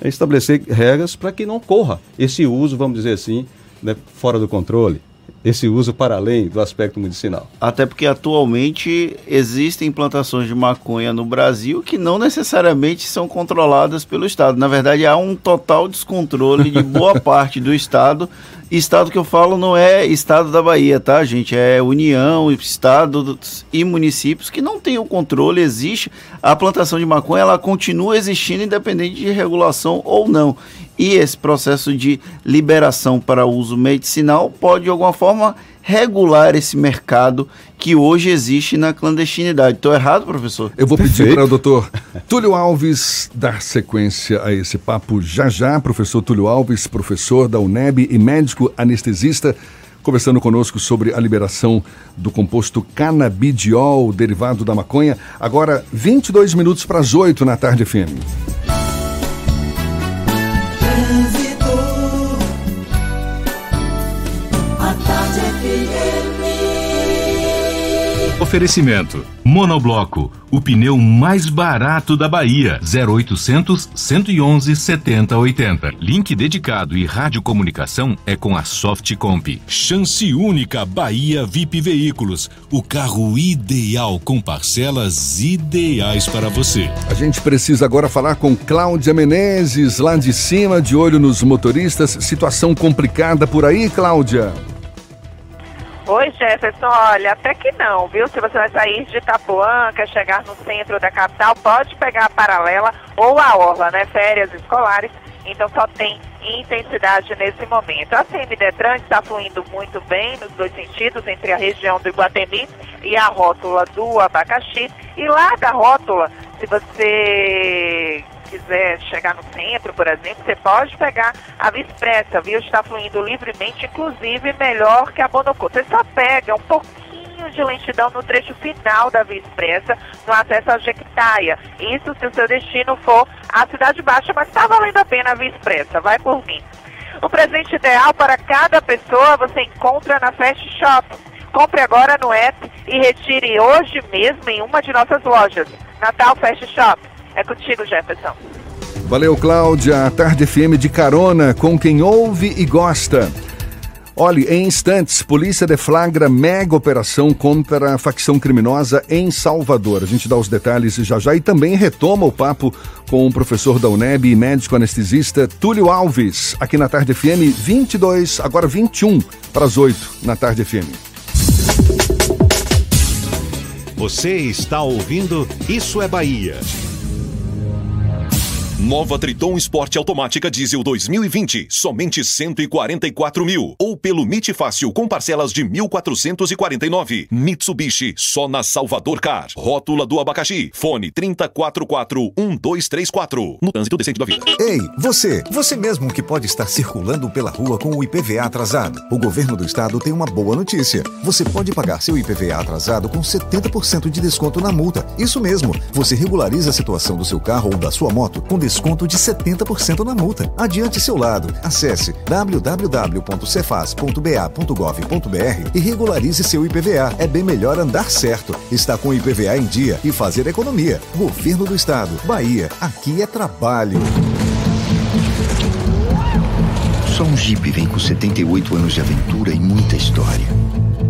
é estabelecer regras para que não ocorra esse uso, vamos dizer assim, né, fora do controle esse uso para além do aspecto medicinal. Até porque atualmente existem plantações de maconha no Brasil que não necessariamente são controladas pelo Estado. Na verdade, há um total descontrole de boa parte do Estado. Estado que eu falo não é Estado da Bahia, tá, gente? É União, Estado e municípios que não têm o controle. Existe a plantação de maconha, ela continua existindo independente de regulação ou não. E esse processo de liberação para uso medicinal pode, de alguma forma, regular esse mercado que hoje existe na clandestinidade. Estou errado, professor? Eu vou pedir para o doutor Túlio Alves dar sequência a esse papo já já. Professor Túlio Alves, professor da UNEB e médico anestesista, conversando conosco sobre a liberação do composto canabidiol, derivado da maconha. Agora, 22 minutos para as 8 na tarde FM. Oferecimento: Monobloco, o pneu mais barato da Bahia. 0800 111 7080. Link dedicado e radiocomunicação é com a Softcomp. Chance única Bahia VIP Veículos, o carro ideal com parcelas ideais para você. A gente precisa agora falar com Cláudia Menezes, lá de cima, de olho nos motoristas. Situação complicada por aí, Cláudia? Oi, Jefferson. Olha, até que não, viu? Se você vai sair de Itapuã, quer chegar no centro da capital, pode pegar a paralela ou a orla, né? Férias escolares. Então só tem intensidade nesse momento. A CMDetran está fluindo muito bem nos dois sentidos, entre a região do Iguatemi e a rótula do Abacaxi. E lá da rótula, se você quiser chegar no centro, por exemplo, você pode pegar a Via Expressa, viu? Está fluindo livremente, inclusive melhor que a Bonocô. Você só pega um pouquinho de lentidão no trecho final da Via Expressa, no acesso à Jequitaia. Isso se o seu destino for a Cidade Baixa, mas está valendo a pena a Via Expressa, vai por mim. O presente ideal para cada pessoa você encontra na Fast Shop. Compre agora no app e retire hoje mesmo em uma de nossas lojas. Natal Fast Shop. É contigo, Jefferson. Valeu, Cláudia. Tarde FM de carona com quem ouve e gosta. Olhe, em instantes, polícia deflagra mega operação contra a facção criminosa em Salvador. A gente dá os detalhes já já e também retoma o papo com o professor da UNEB e médico anestesista Túlio Alves, aqui na Tarde FM 22, agora 21 para as 8 na Tarde FM. Você está ouvindo Isso é Bahia. Nova Triton Esporte Automática Diesel 2020, somente 144 mil. Ou pelo MIT Fácil com parcelas de 1.449. Mitsubishi, só na Salvador Car. Rótula do abacaxi. Fone 3044-1234. No trânsito decente da vida. Ei, você! Você mesmo que pode estar circulando pela rua com o IPVA atrasado. O governo do estado tem uma boa notícia. Você pode pagar seu IPVA atrasado com 70% de desconto na multa. Isso mesmo. Você regulariza a situação do seu carro ou da sua moto com desconto de 70% na multa. Adiante seu lado. Acesse www.cefaz.ba.gov.br e regularize seu IPVA. É bem melhor andar certo, estar com o IPVA em dia e fazer economia. Governo do Estado. Bahia. Aqui é trabalho. Só um Jeep vem com 78 anos de aventura e muita história.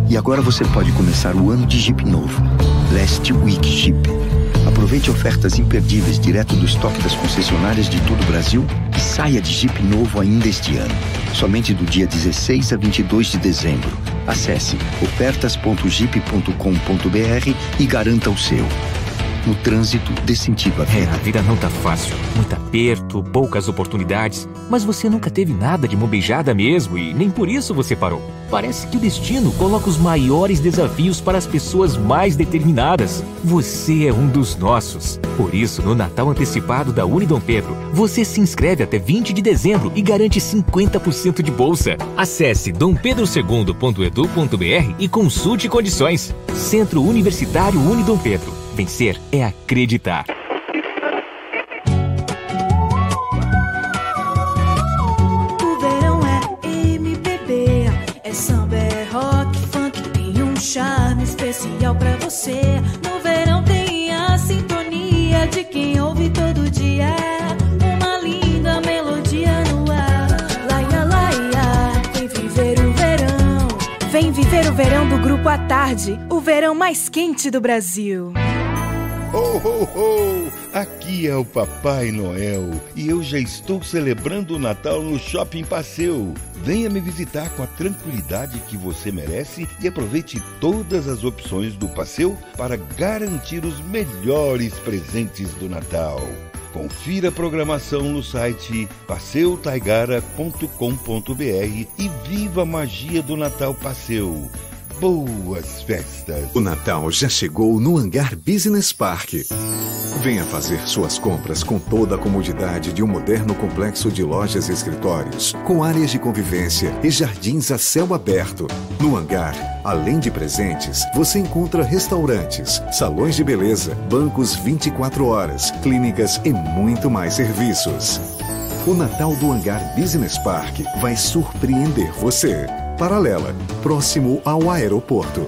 E agora você pode começar o ano de Jeep novo. Last Week Jeep. Aproveite ofertas imperdíveis direto do estoque das concessionárias de todo o Brasil e saia de Jeep novo ainda este ano. Somente do dia 16 a 22 de dezembro. Acesse ofertas.jeep.com.br e garanta o seu. No trânsito, dê sentido à É, vida. a vida não tá fácil. Muito aperto, poucas oportunidades. Mas você nunca teve nada de mão beijada mesmo e nem por isso você parou. Parece que o destino coloca os maiores desafios para as pessoas mais determinadas. Você é um dos nossos. Por isso, no Natal Antecipado da Unidom Pedro, você se inscreve até 20 de dezembro e garante 50% de bolsa. Acesse dompedrosegundo.edu.br e consulte condições. Centro Universitário Unidom Pedro vencer é acreditar. O verão é MPB, é samba, é rock, funk, tem um charme especial para você. No verão tem a sintonia de quem ouve todo dia. Uma linda melodia no ar. Vem viver o verão. Vem viver o verão do Grupo à Tarde, o verão mais quente do Brasil. Ho, ho, ho! Aqui é o Papai Noel e eu já estou celebrando o Natal no Shopping Passeu. Venha me visitar com a tranquilidade que você merece e aproveite todas as opções do Passeu para garantir os melhores presentes do Natal. Confira a programação no site passeutaigara.com.br e viva a magia do Natal Passeu. Boas festas! O Natal já chegou no Hangar Business Park. Venha fazer suas compras com toda a comodidade de um moderno complexo de lojas e escritórios, com áreas de convivência e jardins a céu aberto. No hangar, além de presentes, você encontra restaurantes, salões de beleza, bancos 24 horas, clínicas e muito mais serviços. O Natal do Hangar Business Park vai surpreender você. Paralela, próximo ao aeroporto.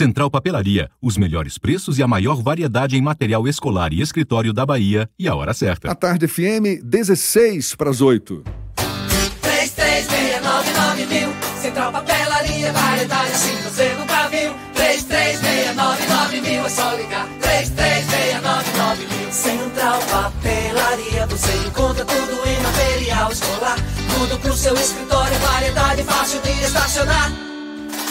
Central Papelaria, os melhores preços e a maior variedade em material escolar e escritório da Bahia e a hora certa. A tarde FM, 16 para as 8. 3369 mil. Central Papelaria, variedade assim você nunca viu. 3369 mil, é só ligar. 3369 mil. Central Papelaria, você encontra tudo em material escolar. Tudo pro seu escritório, variedade fácil de estacionar.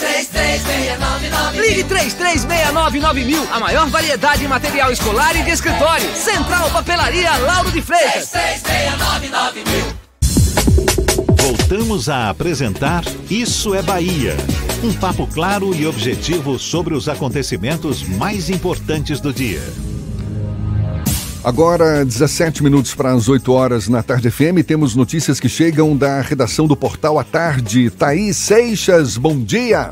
3369 Ligue 3369 mil, a maior variedade em material escolar e de escritório. Central Papelaria Lauro de Freitas. 3369 mil. Voltamos a apresentar Isso é Bahia. Um papo claro e objetivo sobre os acontecimentos mais importantes do dia. Agora, 17 minutos para as 8 horas na Tarde FM, temos notícias que chegam da redação do Portal à Tarde. Thaís Seixas, bom dia.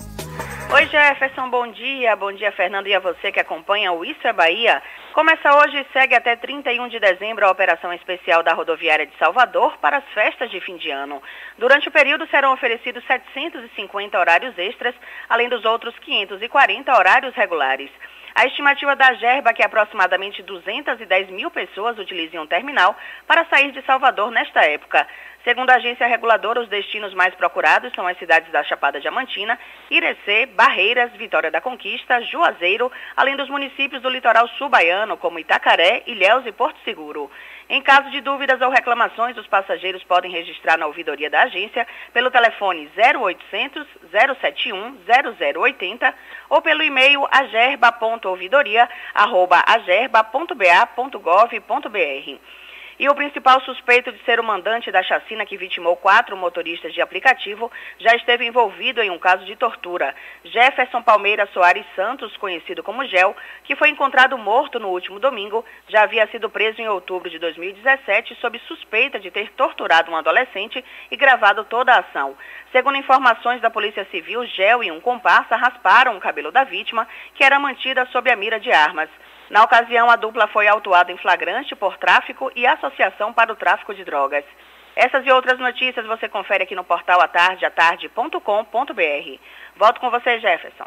Oi Jefferson, bom dia. Bom dia, Fernando, e a você que acompanha o Isso é Bahia. Começa hoje e segue até 31 de dezembro a operação especial da rodoviária de Salvador para as festas de fim de ano. Durante o período serão oferecidos 750 horários extras, além dos outros 540 horários regulares. A estimativa da Gerba é que aproximadamente 210 mil pessoas utilizem um terminal para sair de Salvador nesta época. Segundo a agência reguladora, os destinos mais procurados são as cidades da Chapada Diamantina, Irecê, Barreiras, Vitória da Conquista, Juazeiro, além dos municípios do litoral sul baiano, como Itacaré, Ilhéus e Porto Seguro. Em caso de dúvidas ou reclamações, os passageiros podem registrar na ouvidoria da agência pelo telefone 0800 071 0080 ou pelo e-mail agerba.ouvidoria@agerba.ba.gov.br. E o principal suspeito de ser o mandante da chacina que vitimou quatro motoristas de aplicativo já esteve envolvido em um caso de tortura. Jefferson Palmeira Soares Santos, conhecido como Gel, que foi encontrado morto no último domingo, já havia sido preso em outubro de 2017 sob suspeita de ter torturado um adolescente e gravado toda a ação. Segundo informações da Polícia Civil, Gel e um comparsa rasparam o cabelo da vítima, que era mantida sob a mira de armas. Na ocasião, a dupla foi autuada em flagrante por tráfico e associação para o tráfico de drogas. Essas e outras notícias você confere aqui no portal atardeatarde.com.br. Volto com você, Jefferson.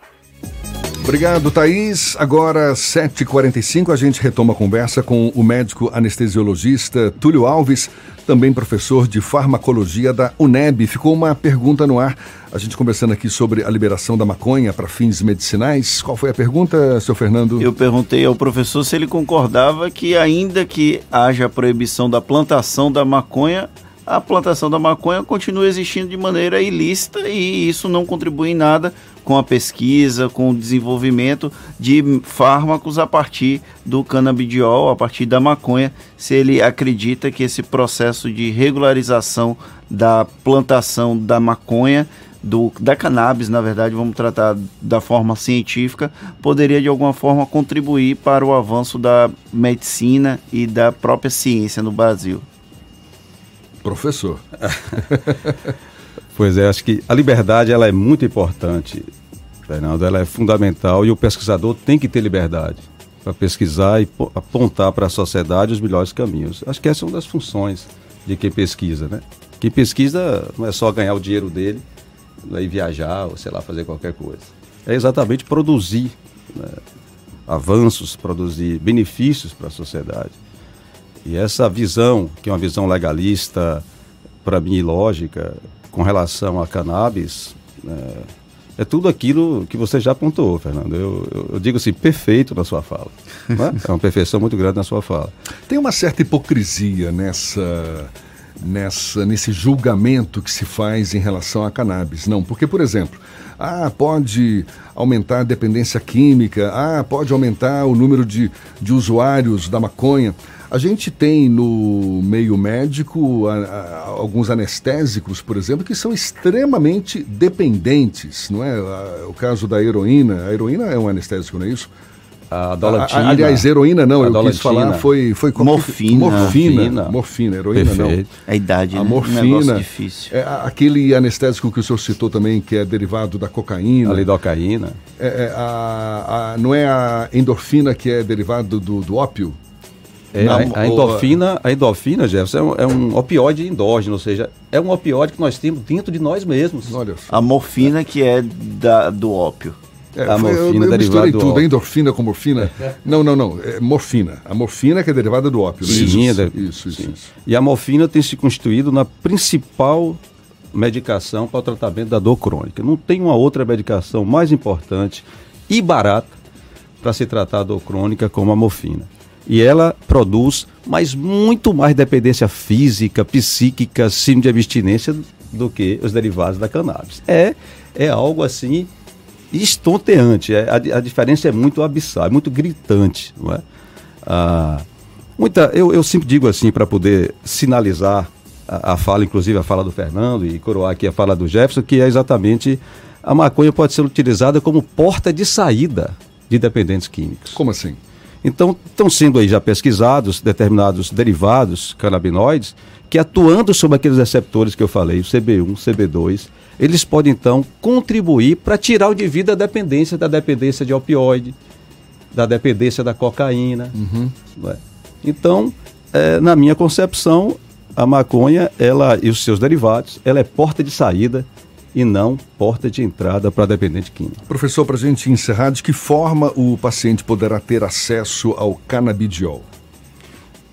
Obrigado, Thaís. Agora, 7h45, a gente retoma a conversa com o médico anestesiologista Túlio Alves, também professor de farmacologia da UNEB. Ficou uma pergunta no ar, a gente conversando aqui sobre a liberação da maconha para fins medicinais. Qual foi a pergunta, seu Fernando? Eu perguntei ao professor se ele concordava que, ainda que haja proibição da plantação da maconha, a plantação da maconha continua existindo de maneira ilícita e isso não contribui em nada com a pesquisa, com o desenvolvimento de fármacos a partir do canabidiol, a partir da maconha, se ele acredita que esse processo de regularização da plantação da maconha do, da cannabis, na verdade, vamos tratar da forma científica, poderia de alguma forma contribuir para o avanço da medicina e da própria ciência no Brasil. Professor. pois é, acho que a liberdade ela é muito importante, Fernando, ela é fundamental e o pesquisador tem que ter liberdade para pesquisar e apontar para a sociedade os melhores caminhos. Acho que essa é uma das funções de quem pesquisa, né? Quem pesquisa não é só ganhar o dinheiro dele, e viajar ou sei lá fazer qualquer coisa. É exatamente produzir né, avanços, produzir benefícios para a sociedade. E essa visão, que é uma visão legalista, para mim ilógica, com relação a cannabis, é, é, tudo aquilo que você já apontou, Fernando. Eu, eu, eu digo assim, perfeito na sua fala. É? é uma perfeição muito grande na sua fala. Tem uma certa hipocrisia nessa nessa nesse julgamento que se faz em relação à cannabis. Não, porque por exemplo, ah, pode aumentar a dependência química, ah, pode aumentar o número de, de usuários da maconha. A gente tem no meio médico a, a, alguns anestésicos, por exemplo, que são extremamente dependentes, não é? o caso da heroína, a heroína é um anestésico, não é isso? A dolatina. aliás, heroína não, eu quis falar foi foi morfina, morfina, morfina, morfina heroína Perfeito. não. A idade, a né? morfina, um difícil. É aquele anestésico que o senhor citou também que é derivado da cocaína. A lidocaína. É, é a, a, não é a endorfina que é derivado do, do ópio? É, a, a, endorfina, a endorfina, Jefferson, é um, é um, opioide endógeno, ou seja, é um opioide que nós temos dentro de nós mesmos. Olha A morfina que é da, do ópio. É, a foi, morfina eu, eu misturei tudo, ópio. endorfina com morfina. não, não, não, é morfina. A morfina que é derivada do ópio. Sim, isso, é isso, isso, Sim. isso, E a morfina tem se constituído na principal medicação para o tratamento da dor crônica. Não tem uma outra medicação mais importante e barata para se tratar a dor crônica como a morfina e ela produz mas muito mais dependência física, psíquica, síndrome de abstinência do que os derivados da cannabis. É, é algo assim estonteante, é, a, a diferença é muito abissal, é muito gritante. Não é? Ah, muita, eu, eu sempre digo assim, para poder sinalizar a, a, fala, inclusive a fala do Fernando e coroar aqui a fala do Jefferson, que é exatamente a maconha pode ser utilizada como porta de saída de dependentes químicos. Como assim? Então, estão sendo aí já pesquisados determinados derivados canabinoides que atuando sobre aqueles receptores que eu falei, o CB1, CB2, eles podem então contribuir para tirar o indivíduo da dependência, da dependência de opioide, da dependência da cocaína. Uhum. É? Então, é, na minha concepção, a maconha ela e os seus derivados, ela é porta de saída e não porta de entrada para dependente químico. Professor, para a gente encerrar, de que forma o paciente poderá ter acesso ao canabidiol?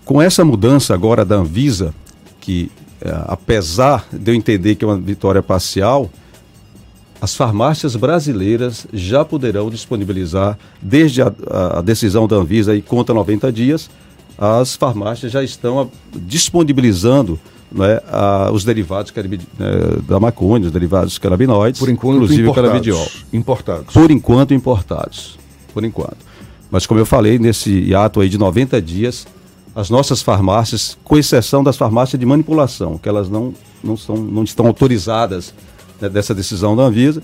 Com essa mudança agora da Anvisa, que é, apesar de eu entender que é uma vitória parcial, as farmácias brasileiras já poderão disponibilizar, desde a, a, decisão da Anvisa e conta 90 dias, as farmácias já estão disponibilizando né, a, os derivados né, da maconha, os derivados canabinoides, por enquanto inclusive o canabidiol. Importados. Por enquanto importados. Por enquanto. Mas como eu falei, nesse ato aí de 90 dias, as nossas farmácias, com exceção das farmácias de manipulação, que elas não, não, são, não estão autorizadas né, dessa decisão da Anvisa,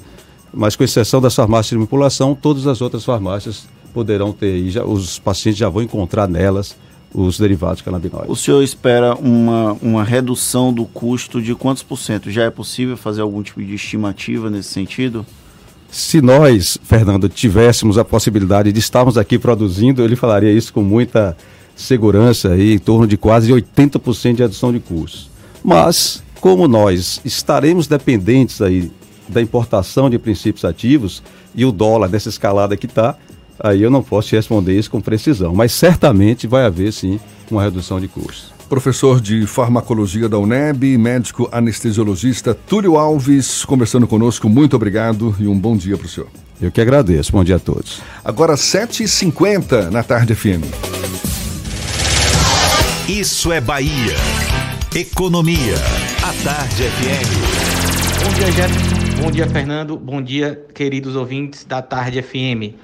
mas com exceção das farmácias de manipulação, todas as outras farmácias poderão ter, e já, os pacientes já vão encontrar nelas os derivados canabinoides. O senhor espera uma, uma redução do custo de quantos por cento? Já é possível fazer algum tipo de estimativa nesse sentido? Se nós, Fernando, tivéssemos a possibilidade de estarmos aqui produzindo, ele falaria isso com muita segurança, aí, em torno de quase 80% de redução de custos. Mas, como nós estaremos dependentes aí da importação de princípios ativos e o dólar dessa escalada que está, aí eu não posso te responder isso com precisão. Mas certamente vai haver sim uma redução de custos. Professor de farmacologia da UNEB, médico anestesiologista Túlio Alves, conversando conosco. Muito obrigado e um bom dia para o senhor. Eu que agradeço. Bom dia a todos. Agora 7h50 na tarde FM. Isso é Bahia. Economia. A Tarde FM. Bom dia, Jefferson. Bom dia, Fernando. Bom dia, queridos ouvintes da Tarde FM.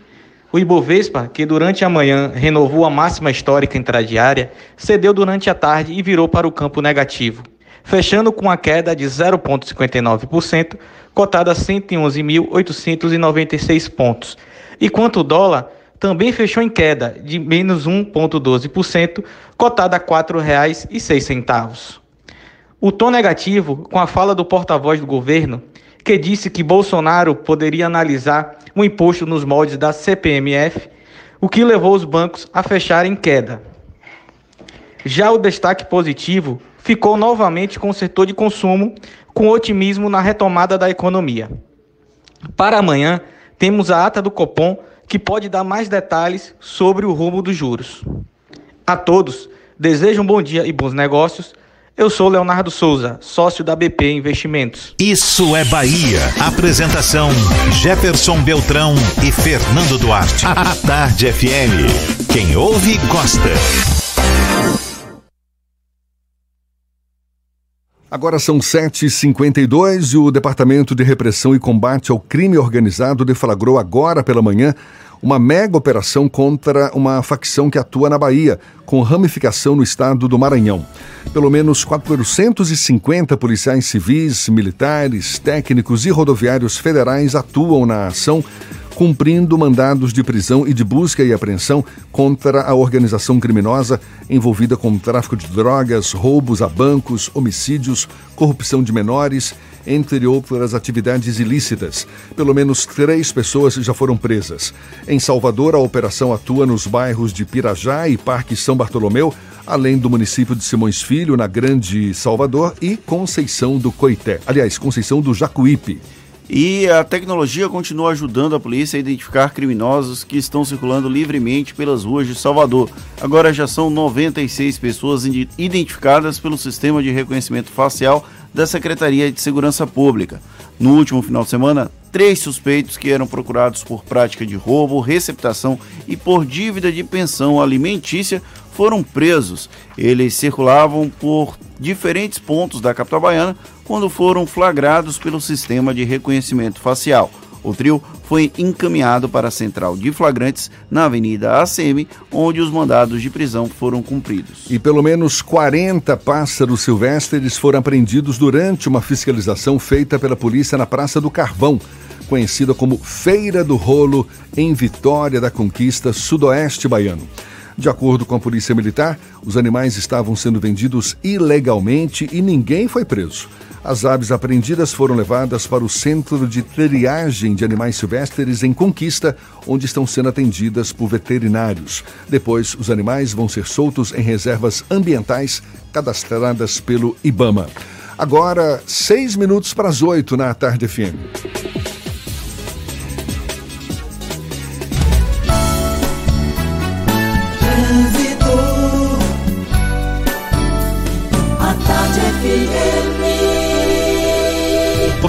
O Ibovespa, que durante a manhã renovou a máxima histórica intradiária, cedeu durante a tarde e virou para o campo negativo, fechando com a queda de 0,59%, cotada a 111.896 pontos. Enquanto o dólar também fechou em queda de menos 1,12%, cotada a R$ 4,06. O tom negativo, com a fala do porta-voz do governo, que disse que Bolsonaro poderia analisar o um imposto nos moldes da CPMF, o que levou os bancos a fechar em queda. Já o destaque positivo ficou novamente com o setor de consumo, com otimismo na retomada da economia. Para amanhã, temos a ata do Copom, que pode dar mais detalhes sobre o rumo dos juros. A todos, desejo um bom dia e bons negócios. Eu sou Leonardo Souza, sócio da BP Investimentos. Isso é Bahia. Apresentação: Jefferson Beltrão e Fernando Duarte. A Tarde FM. Quem ouve, gosta. Agora são 7h52 e o Departamento de Repressão e Combate ao Crime Organizado deflagrou agora pela manhã uma mega operação contra uma facção que atua na Bahia, com ramificação no estado do Maranhão. Pelo menos 450 policiais civis, militares, técnicos e rodoviários federais atuam na ação cumprindo mandados de prisão e de busca e apreensão contra a organização criminosa envolvida com tráfico de drogas, roubos a bancos, homicídios, corrupção de menores, entre outras atividades ilícitas. Pelo menos três pessoas já foram presas. Em Salvador, a operação atua nos bairros de Pirajá e Parque São Bartolomeu, além do município de Simões Filho, na Grande Salvador, e Conceição do Coité. Aliás, Conceição do Jacuípe. E a tecnologia continua ajudando a polícia a identificar criminosos que estão circulando livremente pelas ruas de Salvador. Agora já são 96 pessoas identificadas pelo sistema de reconhecimento facial da Secretaria de Segurança Pública. No último final de semana, três suspeitos que eram procurados por prática de roubo, receptação e por dívida de pensão alimentícia foram presos. Eles circulavam por diferentes pontos da capital baiana quando foram flagrados pelo sistema de reconhecimento facial. O trio foi encaminhado para a central de flagrantes na Avenida ACM, onde os mandados de prisão foram cumpridos. E pelo menos 40 pássaros silvestres foram apreendidos durante uma fiscalização feita pela polícia na Praça do Carvão, conhecida como Feira do Rolo, em Vitória da Conquista, sudoeste baiano. De acordo com a Polícia Militar, os animais estavam sendo vendidos ilegalmente e ninguém foi preso. As aves apreendidas foram levadas para o Centro de Triagem de Animais Silvestres em Conquista, onde estão sendo atendidas por veterinários. Depois, os animais vão ser soltos em reservas ambientais cadastradas pelo IBAMA. Agora, seis minutos para as oito na Tarde FM.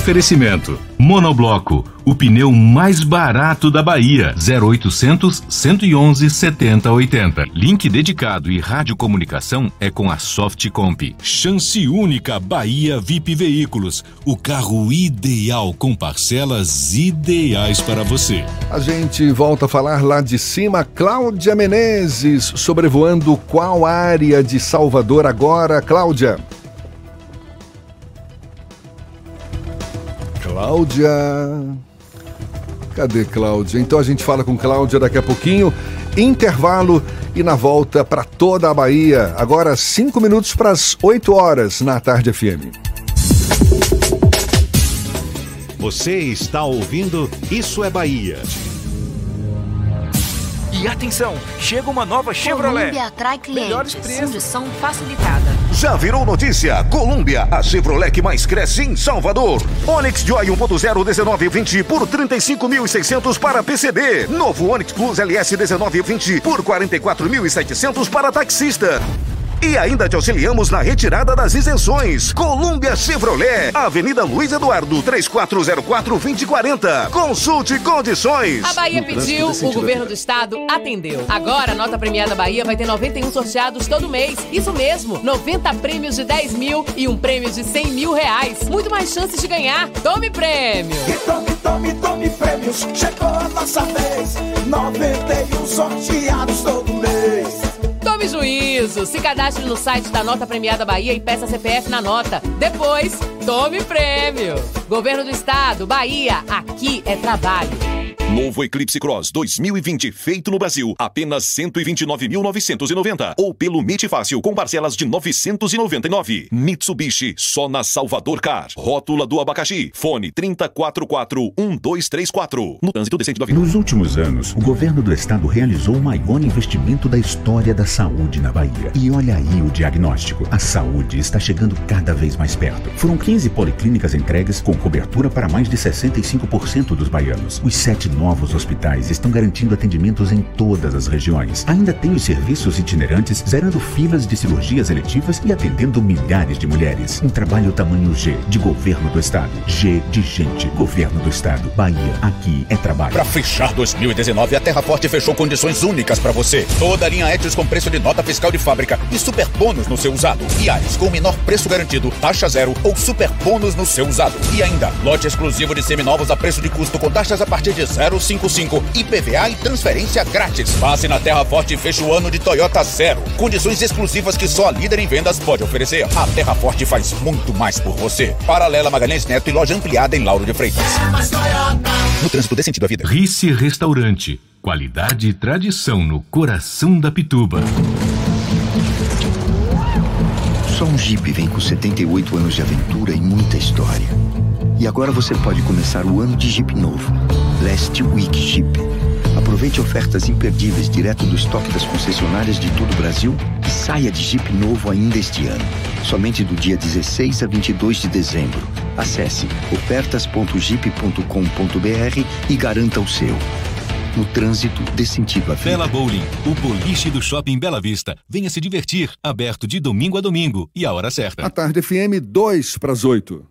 Oferecimento: Monobloco, o pneu mais barato da Bahia. 0800 111 7080. Link dedicado e radiocomunicação é com a Softcomp. Chance única Bahia VIP Veículos, o carro ideal com parcelas ideais para você. A gente volta a falar lá de cima. Cláudia Menezes sobrevoando qual área de Salvador agora, Cláudia? Cláudia. Cadê Cláudia? Então a gente fala com Cláudia daqui a pouquinho. Intervalo e na volta para toda a Bahia. Agora cinco minutos para as 8 horas na Tarde FM. Você está ouvindo Isso é Bahia. E atenção, chega uma nova Chevrolet. Colômbia atrai clientes. Melhores preços. Condição facilitada. Já virou notícia? Colômbia, a Chevrolet que mais cresce em Salvador. Onix Joy 1.0 1920 por 35.600 para PCD. Novo Onix Plus LS 1920 por 44.700 para taxista. E ainda te auxiliamos na retirada das isenções. Colômbia Chevrolet, Avenida Luiz Eduardo, 3404-2040. Consulte condições. A Bahia pediu, o governo do estado atendeu. Agora a nota premiada Bahia vai ter 91 sorteados todo mês. Isso mesmo, 90 prêmios de 10 mil e um prêmio de 100 mil reais. Muito mais chances de ganhar. Tome prêmio. E tome, tome, tome prêmios. Chegou a nossa vez. 91 sorteados todo mês. Se cadastre no site da Nota Premiada Bahia e peça CPF na nota. Depois, tome prêmio. Governo do Estado, Bahia, aqui é trabalho. Novo Eclipse Cross 2020, feito no Brasil, apenas 129.990. Ou pelo MIT Fácil, com parcelas de 999. Mitsubishi, só na Salvador Car. Rótula do abacaxi. Fone 3044-1234. No trânsito decente da vida. Nos últimos anos, o governo do estado realizou o maior investimento da história da saúde na Bahia. E olha aí o diagnóstico. A saúde está chegando cada vez mais perto. Foram 15 policlínicas entregues com cobertura para mais de 65% dos baianos. Os sete novos hospitais estão garantindo atendimentos em todas as regiões. Ainda tem os serviços itinerantes, zerando filas de cirurgias eletivas e atendendo milhares de mulheres. Um trabalho tamanho G, de governo do estado. G de gente. Governo do estado. Bahia, aqui é trabalho. Para fechar 2019, a Terra Forte fechou condições únicas para você. Toda a linha Etios com preço de nota fiscal de fábrica e super bônus no seu usado. Ares com o menor preço garantido, taxa zero ou super bônus no seu usado. E ainda, lote exclusivo de seminovos a preço de custo com taxas a partir de 055, IPVA e transferência grátis. Passe na Terra Forte e feche o ano de Toyota Zero. Condições exclusivas que só a líder em vendas pode oferecer. A Terra Forte faz muito mais por você. Paralela Magalhães Neto e loja ampliada em Lauro de Freitas. No trânsito dê sentido à vida. Rice Restaurante. Qualidade e tradição no coração da Pituba. Só um Jeep vem com 78 anos de aventura e muita história. E agora você pode começar o ano de Jeep novo. Last Week Jeep. Aproveite ofertas imperdíveis direto do estoque das concessionárias de todo o Brasil e saia de Jeep novo ainda este ano. Somente do dia 16 a 22 de dezembro. Acesse ofertas.jeep.com.br e garanta o seu. No trânsito, dê sentido à vida. Bela Bowling, o boliche do Shopping Bela Vista. Venha se divertir, aberto de domingo a domingo e a hora certa. A tarde FM 2 para as 8.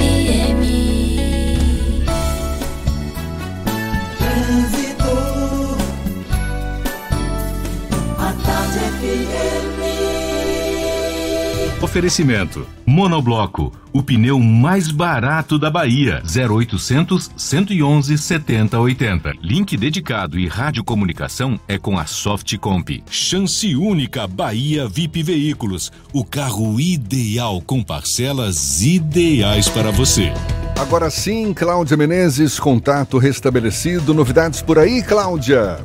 Oferecimento: Monobloco, o pneu mais barato da Bahia. 0800 111 7080. Link dedicado e radiocomunicação é com a Softcomp. Chance única Bahia VIP Veículos, o carro ideal com parcelas ideais para você. Agora sim, Cláudia Menezes, contato restabelecido. Novidades por aí, Cláudia?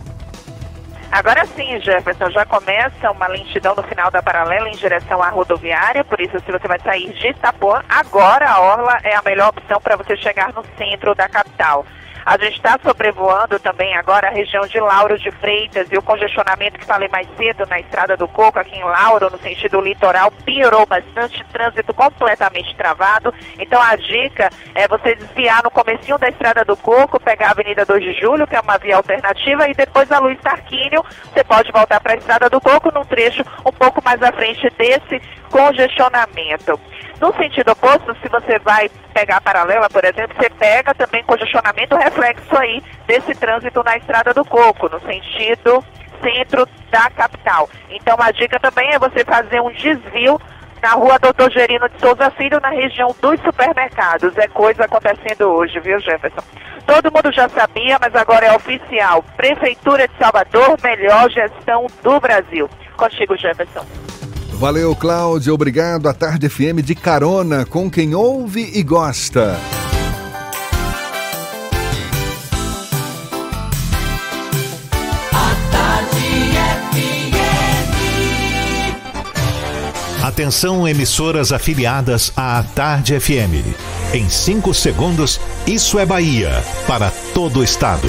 Agora sim, Jefferson, já começa uma lentidão no final da paralela em direção à rodoviária, por isso se você vai sair de Itapuã, agora a Orla é a melhor opção para você chegar no centro da capital. A gente está sobrevoando também agora a região de Lauro de Freitas e o congestionamento que falei mais cedo na Estrada do Coco, aqui em Lauro, no sentido litoral, piorou bastante, trânsito completamente travado. Então a dica é você desviar no comecinho da Estrada do Coco, pegar a Avenida 2 de Julho, que é uma via alternativa, e depois a Luiz Tarquínio, você pode voltar para a Estrada do Coco num trecho um pouco mais à frente desse congestionamento. No sentido oposto, se você vai pegar a paralela, por exemplo, você pega também congestionamento reflexo aí desse trânsito na Estrada do Coco, no sentido centro da capital. Então a dica também é você fazer um desvio na rua Doutor Gerino de Souza Filho, na região dos supermercados. É coisa acontecendo hoje, viu, Jefferson? Todo mundo já sabia, mas agora é oficial. Prefeitura de Salvador, melhor gestão do Brasil. Contigo, Jefferson. Valeu, Cláudia. Obrigado. A Tarde FM de carona com quem ouve e gosta. Atenção, emissoras afiliadas à Tarde FM. Em 5 segundos, isso é Bahia para todo o estado.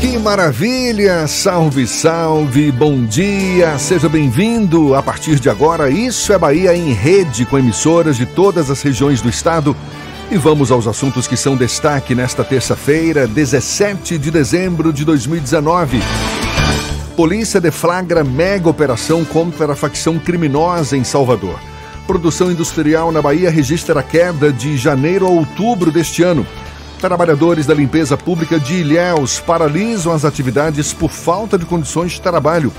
Que maravilha! Salve, salve, bom dia! Seja bem-vindo! A partir de agora, Isso é Bahia em rede com emissoras de todas as regiões do estado. E vamos aos assuntos que são destaque nesta terça-feira, 17 de dezembro de 2019. Polícia deflagra mega operação contra a facção criminosa em Salvador. Produção industrial na Bahia registra queda de janeiro a outubro deste ano. Trabalhadores da limpeza pública de Ilhéus paralisam as atividades por falta de condições de trabalho.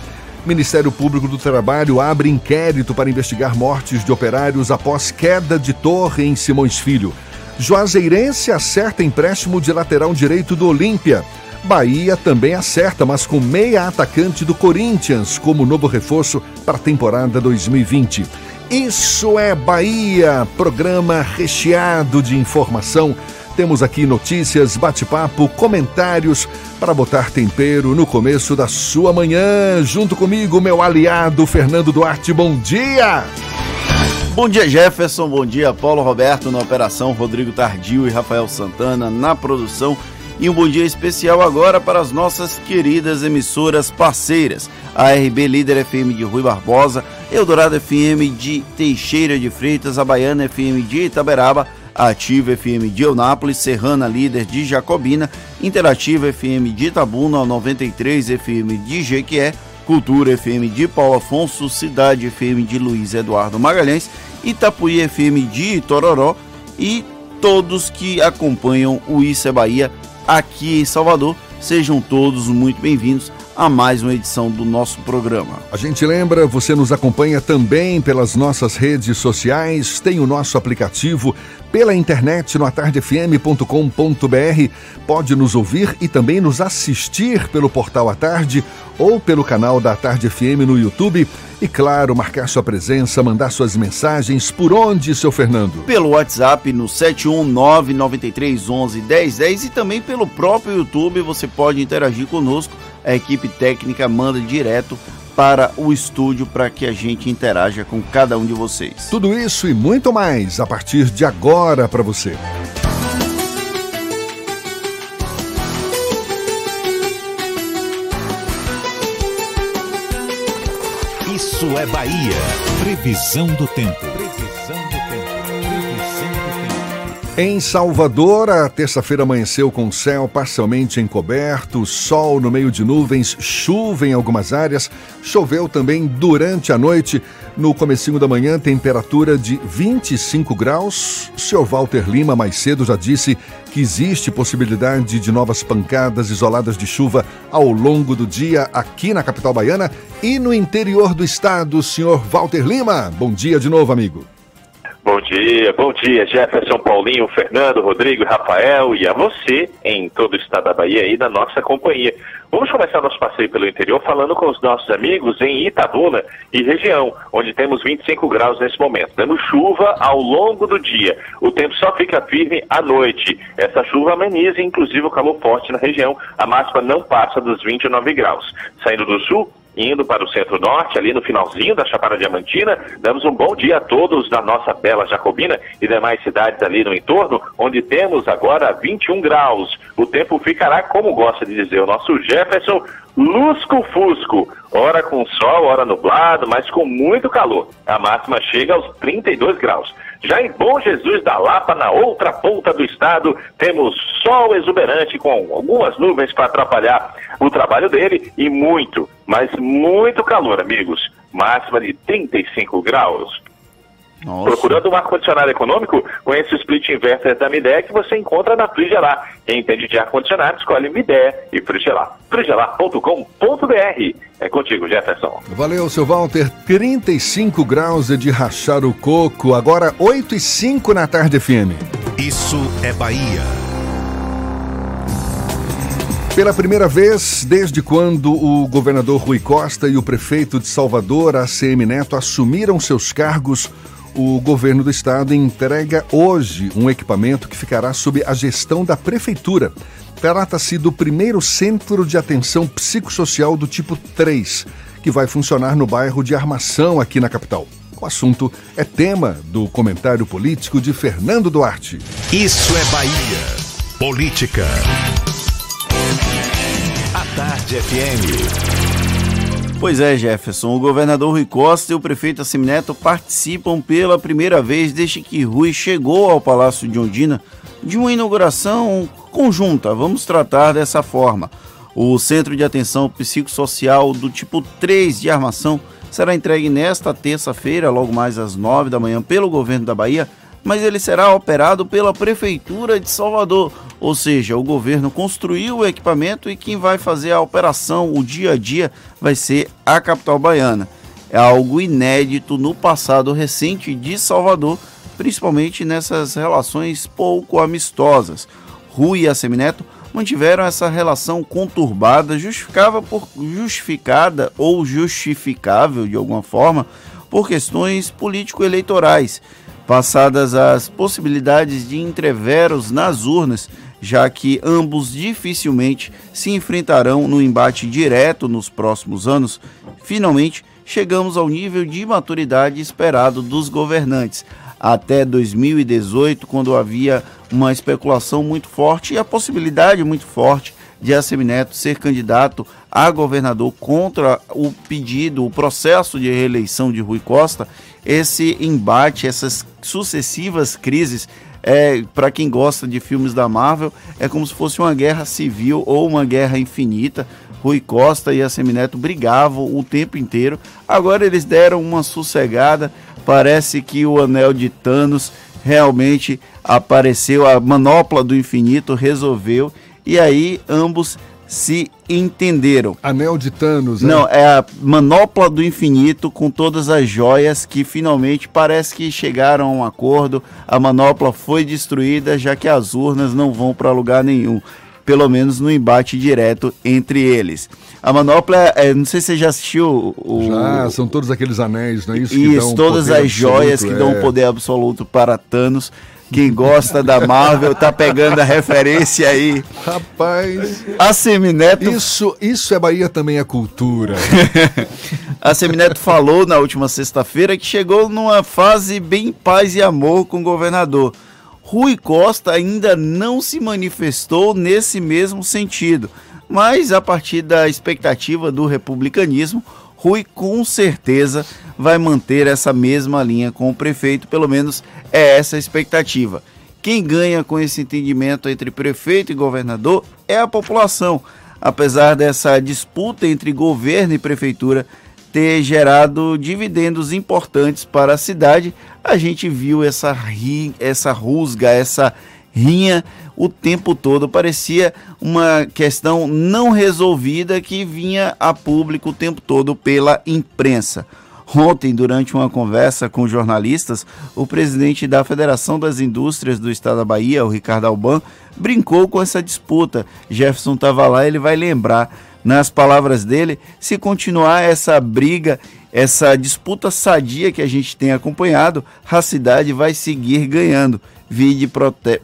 Ministério Público do Trabalho abre inquérito para investigar mortes de operários após queda de torre em Simões Filho. Juazeirense acerta empréstimo de lateral direito do Olímpia. Bahia também acerta, mas com meia atacante do Corinthians como novo reforço para a temporada 2020. Isso é Bahia, programa recheado de informação temos aqui notícias, bate-papo, comentários para botar tempero no começo da sua manhã. Junto comigo, meu aliado Fernando Duarte. Bom dia! Bom dia, Jefferson. Bom dia, Paulo Roberto na operação, Rodrigo Tardio e Rafael Santana na produção. E um bom dia especial agora para as nossas queridas emissoras parceiras. A RB Líder FM de Rui Barbosa, Eldorado FM de Teixeira de Freitas, a Baiana FM de Itaberaba, Ativa FM de Eunápolis, Serrana Líder de Jacobina, Interativa FM de Itabuna, 93 FM de Jequié, Cultura FM de Paulo Afonso, Cidade FM de Luiz Eduardo Magalhães, Itapuí FM de Itororó e todos que acompanham o Isso é Bahia aqui em Salvador. Sejam todos muito bem-vindos a mais uma edição do nosso programa. A gente lembra, você nos acompanha também pelas nossas redes sociais, tem o nosso aplicativo pela internet no atardefm.com.br. Pode nos ouvir e também nos assistir pelo portal A Tarde ou pelo canal da Tarde FM no YouTube. E claro, marcar sua presença, mandar suas mensagens. Por onde, seu Fernando? Pelo WhatsApp no 71993111010 e também pelo próprio YouTube você pode interagir conosco. A equipe técnica manda direto para o estúdio para que a gente interaja com cada um de vocês. Tudo isso e muito mais a partir de agora para você. Isso é Bahia. Previsão do tempo. Em Salvador, a terça-feira amanheceu com céu parcialmente encoberto, sol no meio de nuvens, chuva em algumas áreas, choveu também durante a noite. No comecinho da manhã, temperatura de 25 graus. Senhor Walter Lima mais cedo já disse que existe possibilidade de novas pancadas isoladas de chuva ao longo do dia aqui na capital baiana e no interior do estado. Senhor Walter Lima, bom dia de novo, amigo. Bom dia, bom dia, Jefferson, Paulinho, Fernando, Rodrigo, Rafael e a você em todo o estado da Bahia e da nossa companhia. Vamos começar nosso passeio pelo interior falando com os nossos amigos em Itabuna e região, onde temos 25 graus nesse momento. Temos chuva ao longo do dia. O tempo só fica firme à noite. Essa chuva ameniza, inclusive, o calor forte na região. A máxima não passa dos 29 graus. Saindo do sul, indo para o centro-norte, ali no finalzinho da Chapada Diamantina. Damos um bom dia a todos da nossa bela Jacobina e demais cidades ali no entorno, onde temos agora 21 graus. O tempo ficará, como gosta de dizer o nosso Jefferson, lusco-fusco. Hora com sol, hora nublado, mas com muito calor. A máxima chega aos 32 graus. Já em Bom Jesus da Lapa, na outra ponta do estado, temos sol exuberante com algumas nuvens para atrapalhar o trabalho dele e muito, mas muito calor, amigos. Máxima de 35 graus. Nossa. Procurando um ar-condicionado econômico, conheça o split inverter da Midea que você encontra na Frigelar. Quem entende de ar-condicionado, escolhe Midea e Frigelar. frigelar.com.br. É contigo, Jefferson. Valeu, seu Walter. 35 graus é de rachar o coco. Agora 8 e 5 na tarde FM. Isso é Bahia. Pela primeira vez, desde quando o governador Rui Costa e o prefeito de Salvador, ACM Neto, assumiram seus cargos, o governo do estado entrega hoje um equipamento que ficará sob a gestão da prefeitura. Trata-se do primeiro centro de atenção psicossocial do tipo 3, que vai funcionar no bairro de Armação, aqui na capital. O assunto é tema do comentário político de Fernando Duarte. Isso é Bahia. Política. A Tarde FM. Pois é, Jefferson. O governador Rui Costa e o prefeito Assemineto participam pela primeira vez desde que Rui chegou ao Palácio de Ondina de uma inauguração conjunta, vamos tratar dessa forma. O Centro de Atenção Psicossocial do tipo 3 de armação será entregue nesta terça-feira, logo mais às 9 da manhã, pelo governo da Bahia, mas ele será operado pela Prefeitura de Salvador. Ou seja, o governo construiu o equipamento e quem vai fazer a operação, o dia a dia, vai ser a capital baiana. É algo inédito no passado recente de Salvador, principalmente nessas relações pouco amistosas. Rui e a Semineto mantiveram essa relação conturbada, justificava por, justificada ou justificável de alguma forma por questões político-eleitorais, passadas as possibilidades de entreveros nas urnas, já que ambos dificilmente se enfrentarão no embate direto nos próximos anos. Finalmente, chegamos ao nível de maturidade esperado dos governantes. Até 2018, quando havia uma especulação muito forte e a possibilidade muito forte de Assemineto ser candidato a governador contra o pedido, o processo de reeleição de Rui Costa, esse embate, essas sucessivas crises, é, para quem gosta de filmes da Marvel, é como se fosse uma guerra civil ou uma guerra infinita. Rui Costa e Assemineto brigavam o tempo inteiro. Agora eles deram uma sossegada. Parece que o anel de Thanos realmente apareceu, a manopla do infinito resolveu e aí ambos se entenderam. Anel de Thanos, né? Não, é a manopla do infinito com todas as joias que finalmente parece que chegaram a um acordo. A manopla foi destruída, já que as urnas não vão para lugar nenhum. Pelo menos no embate direto entre eles. A manopla, é, não sei se você já assistiu o. Já, são todos aqueles anéis, não é isso? Isso, todas as joias que dão é. poder absoluto para Thanos. Quem gosta da Marvel tá pegando a referência aí. Rapaz. A Semineto. Isso, isso é Bahia também é cultura. a Semineto falou na última sexta-feira que chegou numa fase bem paz e amor com o governador. Rui Costa ainda não se manifestou nesse mesmo sentido, mas a partir da expectativa do republicanismo, Rui com certeza vai manter essa mesma linha com o prefeito, pelo menos é essa a expectativa. Quem ganha com esse entendimento entre prefeito e governador é a população, apesar dessa disputa entre governo e prefeitura ter gerado dividendos importantes para a cidade, a gente viu essa, ri, essa rusga, essa rinha o tempo todo. Parecia uma questão não resolvida que vinha a público o tempo todo pela imprensa. Ontem, durante uma conversa com jornalistas, o presidente da Federação das Indústrias do Estado da Bahia, o Ricardo Alban, brincou com essa disputa. Jefferson estava lá, ele vai lembrar. Nas palavras dele, se continuar essa briga, essa disputa sadia que a gente tem acompanhado, a cidade vai seguir ganhando. Vide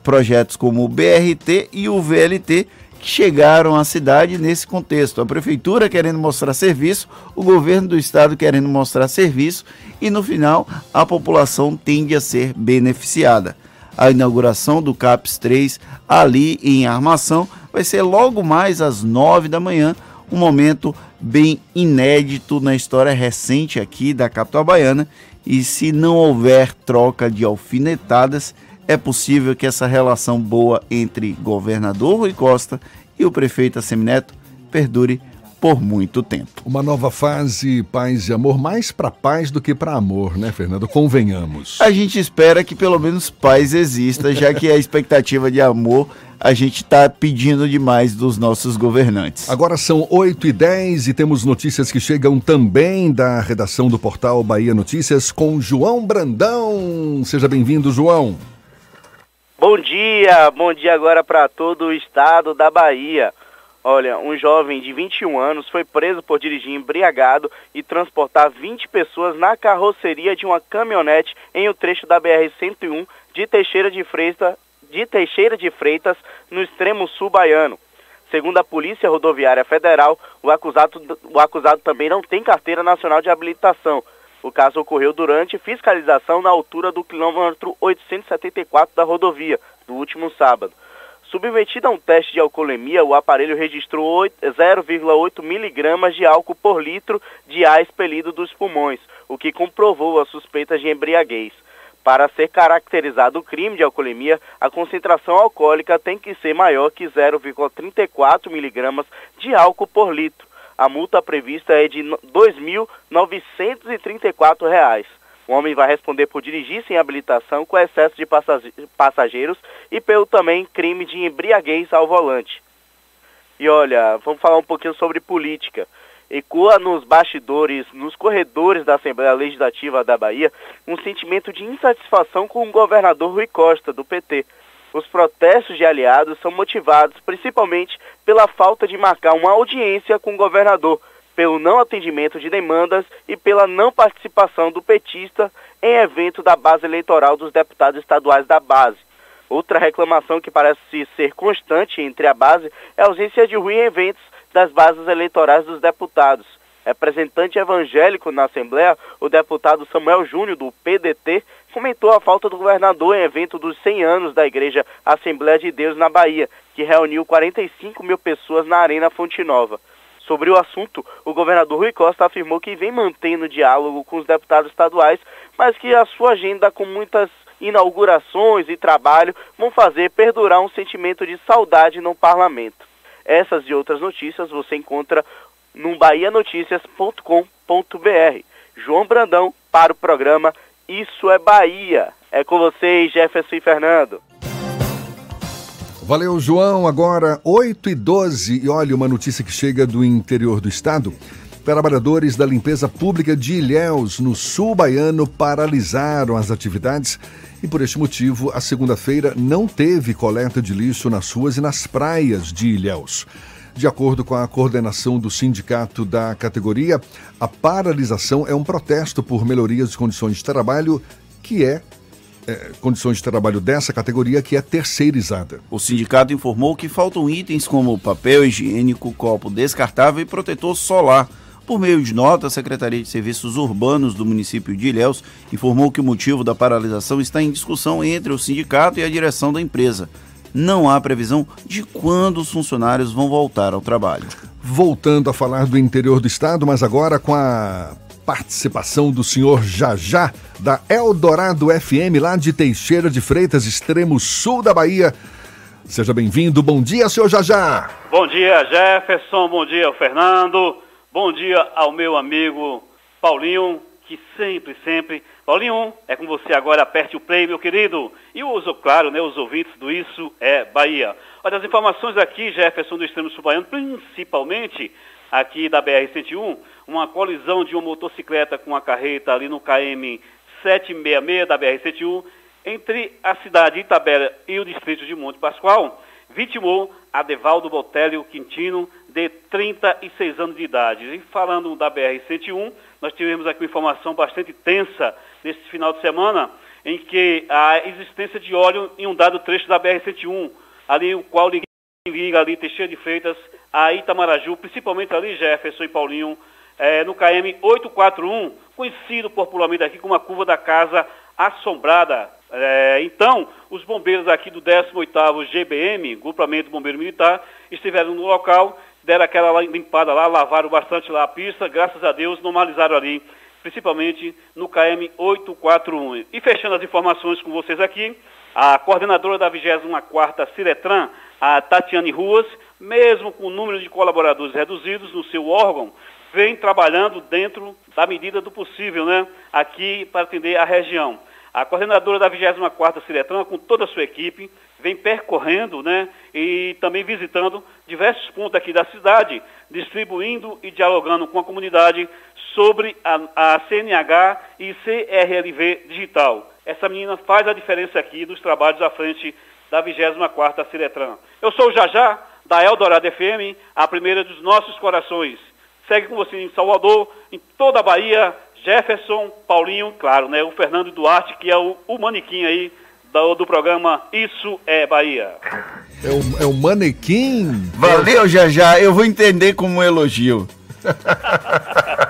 projetos como o BRT e o VLT, que chegaram à cidade nesse contexto. A prefeitura querendo mostrar serviço, o governo do estado querendo mostrar serviço e no final a população tende a ser beneficiada. A inauguração do CAPS 3 ali em Armação vai ser logo mais às 9 da manhã, um momento bem inédito na história recente aqui da capital baiana e se não houver troca de alfinetadas, é possível que essa relação boa entre governador Rui Costa e o prefeito Assemineto perdure por muito tempo. Uma nova fase, paz e amor, mais para paz do que para amor, né, Fernando? Convenhamos. A gente espera que pelo menos paz exista, já que a expectativa de amor a gente está pedindo demais dos nossos governantes. Agora são 8 e 10 e temos notícias que chegam também da redação do portal Bahia Notícias com João Brandão. Seja bem-vindo, João. Bom dia, bom dia agora para todo o estado da Bahia. Olha, um jovem de 21 anos foi preso por dirigir embriagado e transportar 20 pessoas na carroceria de uma caminhonete em um trecho da BR-101 de Teixeira de, Freitas, de Teixeira de Freitas, no extremo sul baiano. Segundo a Polícia Rodoviária Federal, o acusado, o acusado também não tem carteira nacional de habilitação. O caso ocorreu durante fiscalização na altura do quilômetro 874 da rodovia, do último sábado. Submetido a um teste de alcoolemia, o aparelho registrou 0,8 miligramas de álcool por litro de ar expelido dos pulmões, o que comprovou a suspeita de embriaguez. Para ser caracterizado o crime de alcoolemia, a concentração alcoólica tem que ser maior que 0,34 miligramas de álcool por litro. A multa prevista é de R$ 2.934. O homem vai responder por dirigir sem habilitação com excesso de passageiros e pelo também crime de embriaguez ao volante. E olha, vamos falar um pouquinho sobre política. Ecoa nos bastidores, nos corredores da Assembleia Legislativa da Bahia, um sentimento de insatisfação com o governador Rui Costa, do PT. Os protestos de aliados são motivados principalmente pela falta de marcar uma audiência com o governador, pelo não atendimento de demandas e pela não participação do petista em evento da base eleitoral dos deputados estaduais da base. Outra reclamação que parece ser constante entre a base é a ausência de Rui em eventos das bases eleitorais dos deputados. Representante evangélico na Assembleia, o deputado Samuel Júnior, do PDT, comentou a falta do governador em evento dos 100 anos da Igreja Assembleia de Deus na Bahia, que reuniu 45 mil pessoas na Arena Fonte Nova. Sobre o assunto, o governador Rui Costa afirmou que vem mantendo diálogo com os deputados estaduais, mas que a sua agenda com muitas inaugurações e trabalho vão fazer perdurar um sentimento de saudade no parlamento. Essas e outras notícias você encontra no bahianoticias.com.br. João Brandão para o programa Isso é Bahia. É com vocês, Jefferson e Fernando. Valeu, João. Agora 8 e 12 e olha uma notícia que chega do interior do estado. Trabalhadores da limpeza pública de Ilhéus, no sul baiano, paralisaram as atividades e, por este motivo, a segunda-feira não teve coleta de lixo nas ruas e nas praias de Ilhéus. De acordo com a coordenação do sindicato da categoria, a paralisação é um protesto por melhorias de condições de trabalho que é é, condições de trabalho dessa categoria que é terceirizada. O sindicato informou que faltam itens como papel higiênico, copo descartável e protetor solar. Por meio de nota, a Secretaria de Serviços Urbanos do município de Ilhéus informou que o motivo da paralisação está em discussão entre o sindicato e a direção da empresa. Não há previsão de quando os funcionários vão voltar ao trabalho. Voltando a falar do interior do estado, mas agora com a participação do senhor Jajá, da Eldorado FM, lá de Teixeira de Freitas, extremo sul da Bahia. Seja bem-vindo. Bom dia, senhor Jajá. Bom dia, Jefferson. Bom dia, Fernando. Bom dia ao meu amigo Paulinho, que sempre, sempre. Paulinho, é com você agora. Aperte o play, meu querido. E uso, claro, né, os ouvintes do Isso é Bahia. Olha, as informações aqui, Jefferson, do extremo sul baiano, principalmente aqui da BR-101, uma colisão de uma motocicleta com a carreta ali no KM 766 da BR-101, entre a cidade de Itabera e o distrito de Monte Pascoal, vitimou Adevaldo Botélio Quintino, de 36 anos de idade. E falando da BR-101, nós tivemos aqui uma informação bastante tensa nesse final de semana, em que a existência de óleo em um dado trecho da BR-101, ali o qual liga ali Teixeira de Freitas a Itamaraju, principalmente ali Jefferson e Paulinho, é, no KM 841, conhecido popularmente aqui como a curva da casa assombrada. É, então, os bombeiros aqui do 18º GBM, Grupamento Bombeiro Militar, estiveram no local, deram aquela limpada lá, lavaram bastante lá a pista, graças a Deus normalizaram ali principalmente no KM 841. E fechando as informações com vocês aqui, a coordenadora da 24ª Ciretran, a Tatiane Ruas, mesmo com o número de colaboradores reduzidos no seu órgão, vem trabalhando dentro da medida do possível, né, aqui para atender a região. A coordenadora da 24ª Ciretran, com toda a sua equipe, vem percorrendo né, e também visitando diversos pontos aqui da cidade, distribuindo e dialogando com a comunidade sobre a, a CNH e CRLV digital. Essa menina faz a diferença aqui dos trabalhos à frente da 24ª Ciretran. Eu sou o Jajá, da Eldorado FM, a primeira dos nossos corações. Segue com você em Salvador, em toda a Bahia, Jefferson, Paulinho, claro, né? O Fernando Duarte, que é o, o manequim aí do, do programa Isso é Bahia. É o, é o manequim? Valeu, já já. Eu vou entender como um elogio.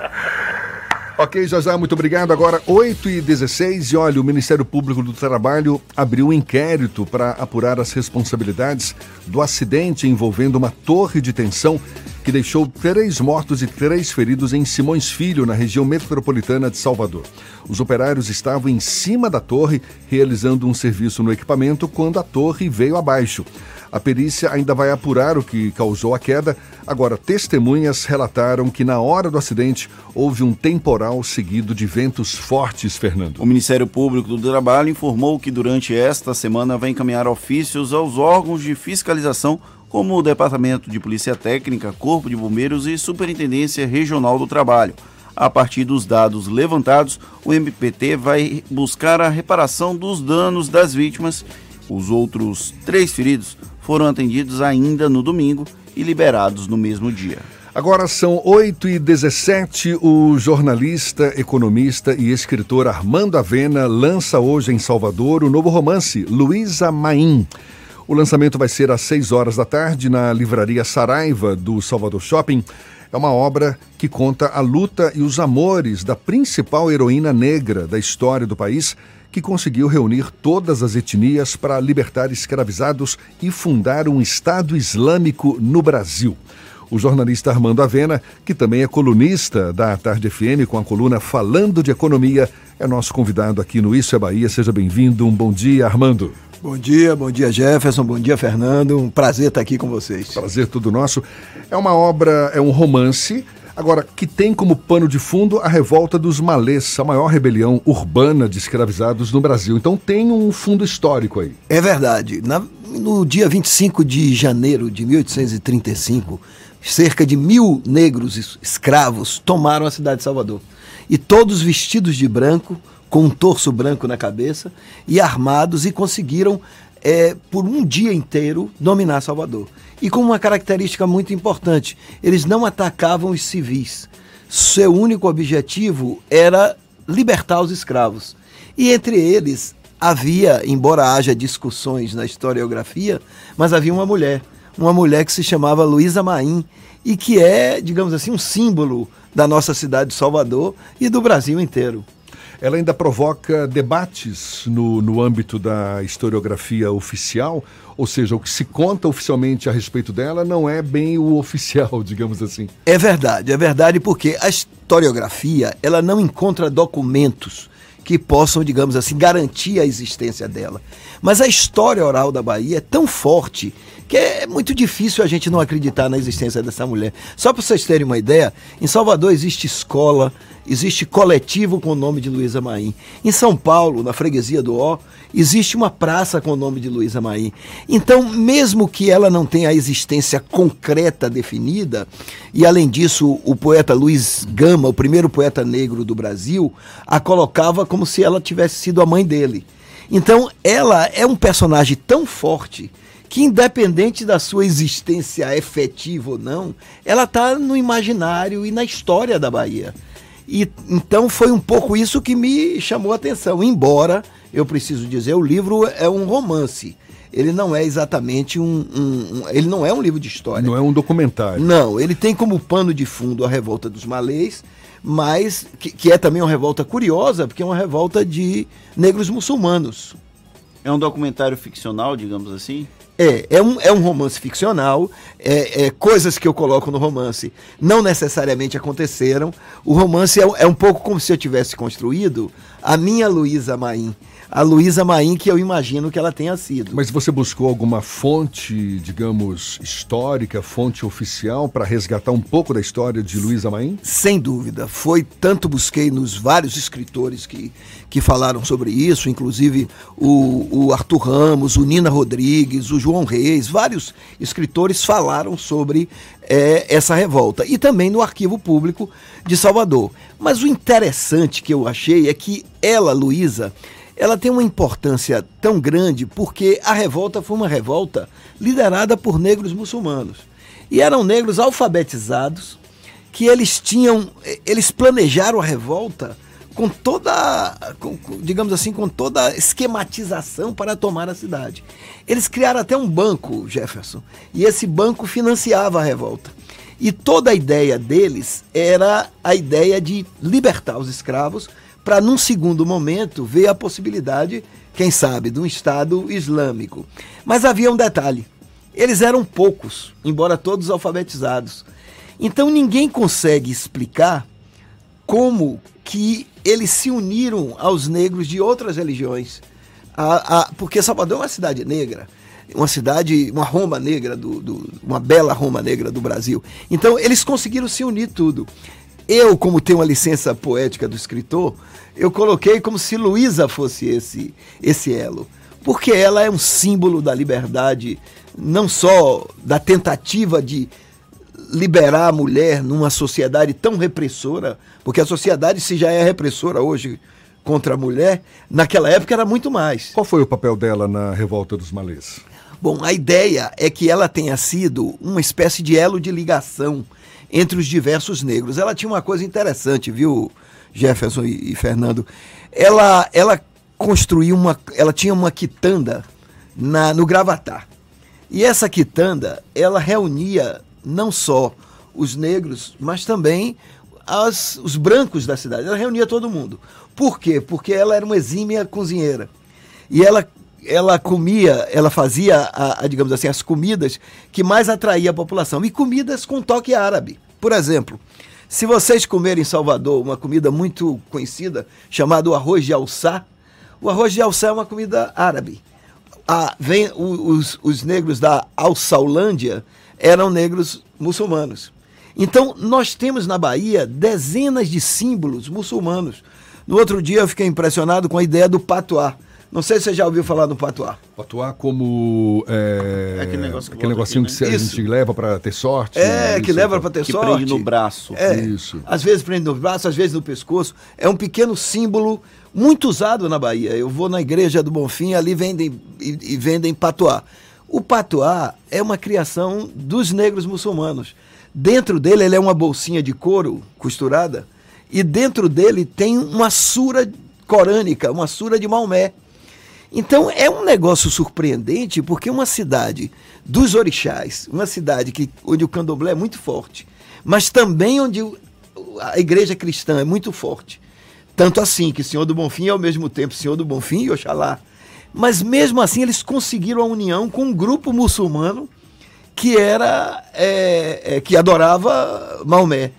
Ok, Jazá, muito obrigado. Agora, 8 e 16 e olha, o Ministério Público do Trabalho abriu um inquérito para apurar as responsabilidades do acidente envolvendo uma torre de tensão que deixou três mortos e três feridos em Simões Filho, na região metropolitana de Salvador. Os operários estavam em cima da torre, realizando um serviço no equipamento, quando a torre veio abaixo. A perícia ainda vai apurar o que causou a queda. Agora, testemunhas relataram que na hora do acidente houve um temporal seguido de ventos fortes, Fernando. O Ministério Público do Trabalho informou que durante esta semana vai encaminhar ofícios aos órgãos de fiscalização como o Departamento de Polícia Técnica, Corpo de Bombeiros e Superintendência Regional do Trabalho. A partir dos dados levantados, o MPT vai buscar a reparação dos danos das vítimas. Os outros três feridos foram atendidos ainda no domingo e liberados no mesmo dia. Agora são 8 e 17 O jornalista, economista e escritor Armando Avena lança hoje em Salvador o novo romance Luísa Maim. O lançamento vai ser às 6 horas da tarde na livraria Saraiva do Salvador Shopping. É uma obra que conta a luta e os amores da principal heroína negra da história do país, que conseguiu reunir todas as etnias para libertar escravizados e fundar um Estado Islâmico no Brasil. O jornalista Armando Avena, que também é colunista da Tarde FM com a coluna Falando de Economia, é nosso convidado aqui no Isso é Bahia. Seja bem-vindo. Um bom dia, Armando. Bom dia, bom dia Jefferson, bom dia Fernando. Um prazer estar aqui com vocês. Prazer tudo nosso. É uma obra, é um romance Agora, que tem como pano de fundo a revolta dos malês, a maior rebelião urbana de escravizados no Brasil. Então tem um fundo histórico aí. É verdade. Na, no dia 25 de janeiro de 1835, cerca de mil negros escravos tomaram a cidade de Salvador. E todos vestidos de branco, com um torso branco na cabeça, e armados, e conseguiram, é, por um dia inteiro, dominar Salvador e com uma característica muito importante: eles não atacavam os civis. Seu único objetivo era libertar os escravos. E entre eles havia, embora haja discussões na historiografia, mas havia uma mulher, uma mulher que se chamava Luísa Maim e que é, digamos assim, um símbolo da nossa cidade de Salvador e do Brasil inteiro. Ela ainda provoca debates no, no âmbito da historiografia oficial, ou seja, o que se conta oficialmente a respeito dela não é bem o oficial, digamos assim. É verdade, é verdade, porque a historiografia ela não encontra documentos que possam, digamos assim, garantir a existência dela. Mas a história oral da Bahia é tão forte que é muito difícil a gente não acreditar na existência dessa mulher. Só para vocês terem uma ideia, em Salvador existe escola, existe coletivo com o nome de Luísa Maim. Em São Paulo, na freguesia do Ó, existe uma praça com o nome de Luísa Maim. Então, mesmo que ela não tenha a existência concreta definida, e além disso, o poeta Luiz Gama, o primeiro poeta negro do Brasil, a colocava como se ela tivesse sido a mãe dele. Então, ela é um personagem tão forte que independente da sua existência efetiva ou não, ela está no imaginário e na história da Bahia. E então foi um pouco isso que me chamou a atenção. Embora eu preciso dizer, o livro é um romance. Ele não é exatamente um, um, um, Ele não é um livro de história. Não é um documentário. Não, ele tem como pano de fundo a revolta dos malês, mas que, que é também uma revolta curiosa, porque é uma revolta de negros muçulmanos. É um documentário ficcional, digamos assim? É, é um, é um romance ficcional, é, é, coisas que eu coloco no romance não necessariamente aconteceram. O romance é, é um pouco como se eu tivesse construído a minha Luísa Maim a Luísa Maim, que eu imagino que ela tenha sido. Mas você buscou alguma fonte, digamos, histórica, fonte oficial, para resgatar um pouco da história de Luísa Maim? Sem dúvida. Foi tanto busquei nos vários escritores que, que falaram sobre isso, inclusive o, o Arthur Ramos, o Nina Rodrigues, o João Reis, vários escritores falaram sobre é, essa revolta. E também no Arquivo Público de Salvador. Mas o interessante que eu achei é que ela, Luísa, ela tem uma importância tão grande porque a revolta foi uma revolta liderada por negros muçulmanos. E eram negros alfabetizados que eles tinham, eles planejaram a revolta com toda, com, digamos assim, com toda esquematização para tomar a cidade. Eles criaram até um banco, Jefferson, e esse banco financiava a revolta. E toda a ideia deles era a ideia de libertar os escravos para, num segundo momento, ver a possibilidade, quem sabe, de um Estado islâmico. Mas havia um detalhe: eles eram poucos, embora todos alfabetizados. Então ninguém consegue explicar como que eles se uniram aos negros de outras religiões. A, a, porque Salvador é uma cidade negra, uma cidade, uma Roma negra, do, do, uma bela Roma negra do Brasil. Então eles conseguiram se unir tudo. Eu, como tenho uma licença poética do escritor, eu coloquei como se Luísa fosse esse, esse elo. Porque ela é um símbolo da liberdade, não só da tentativa de liberar a mulher numa sociedade tão repressora, porque a sociedade, se já é repressora hoje contra a mulher, naquela época era muito mais. Qual foi o papel dela na Revolta dos Malês? Bom, a ideia é que ela tenha sido uma espécie de elo de ligação entre os diversos negros. Ela tinha uma coisa interessante, viu, Jefferson e, e Fernando? Ela, ela construiu uma. Ela tinha uma quitanda na, no Gravatar. E essa quitanda, ela reunia não só os negros, mas também as, os brancos da cidade. Ela reunia todo mundo. Por quê? Porque ela era uma exímia cozinheira. E ela ela comia, ela fazia, a, a, digamos assim, as comidas que mais atraía a população. E comidas com toque árabe. Por exemplo, se vocês comerem em Salvador uma comida muito conhecida, chamada o arroz de alçá, o arroz de alçá é uma comida árabe. Ah, vem, os, os negros da Alçaulândia eram negros muçulmanos. Então, nós temos na Bahia dezenas de símbolos muçulmanos. No outro dia eu fiquei impressionado com a ideia do patuá. Não sei se você já ouviu falar do patuá. Patuá como. É, é aquele, negócio que aquele negocinho aqui, né? que a gente leva para ter sorte. É, que leva para ter que sorte. prende no braço. É, Isso. Às vezes prende no braço, às vezes no pescoço. É um pequeno símbolo muito usado na Bahia. Eu vou na igreja do Bonfim, ali vendem e, e vendem patuá. O patuá é uma criação dos negros muçulmanos. Dentro dele ele é uma bolsinha de couro costurada e dentro dele tem uma sura corânica, uma sura de Maomé. Então é um negócio surpreendente porque uma cidade dos orixás, uma cidade que, onde o candomblé é muito forte, mas também onde a igreja cristã é muito forte. Tanto assim que Senhor do Bonfim é ao mesmo tempo Senhor do Bonfim e Oxalá. Mas mesmo assim eles conseguiram a união com um grupo muçulmano que era é, é, que adorava Maomé.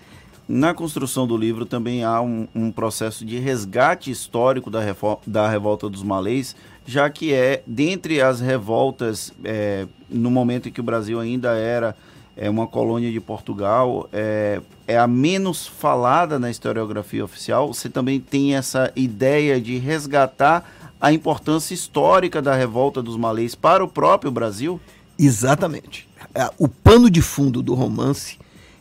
Na construção do livro também há um, um processo de resgate histórico da, da revolta dos malês já que é, dentre as revoltas, é, no momento em que o Brasil ainda era é, uma colônia de Portugal, é, é a menos falada na historiografia oficial. Você também tem essa ideia de resgatar a importância histórica da revolta dos malês para o próprio Brasil? Exatamente. É, o pano de fundo do romance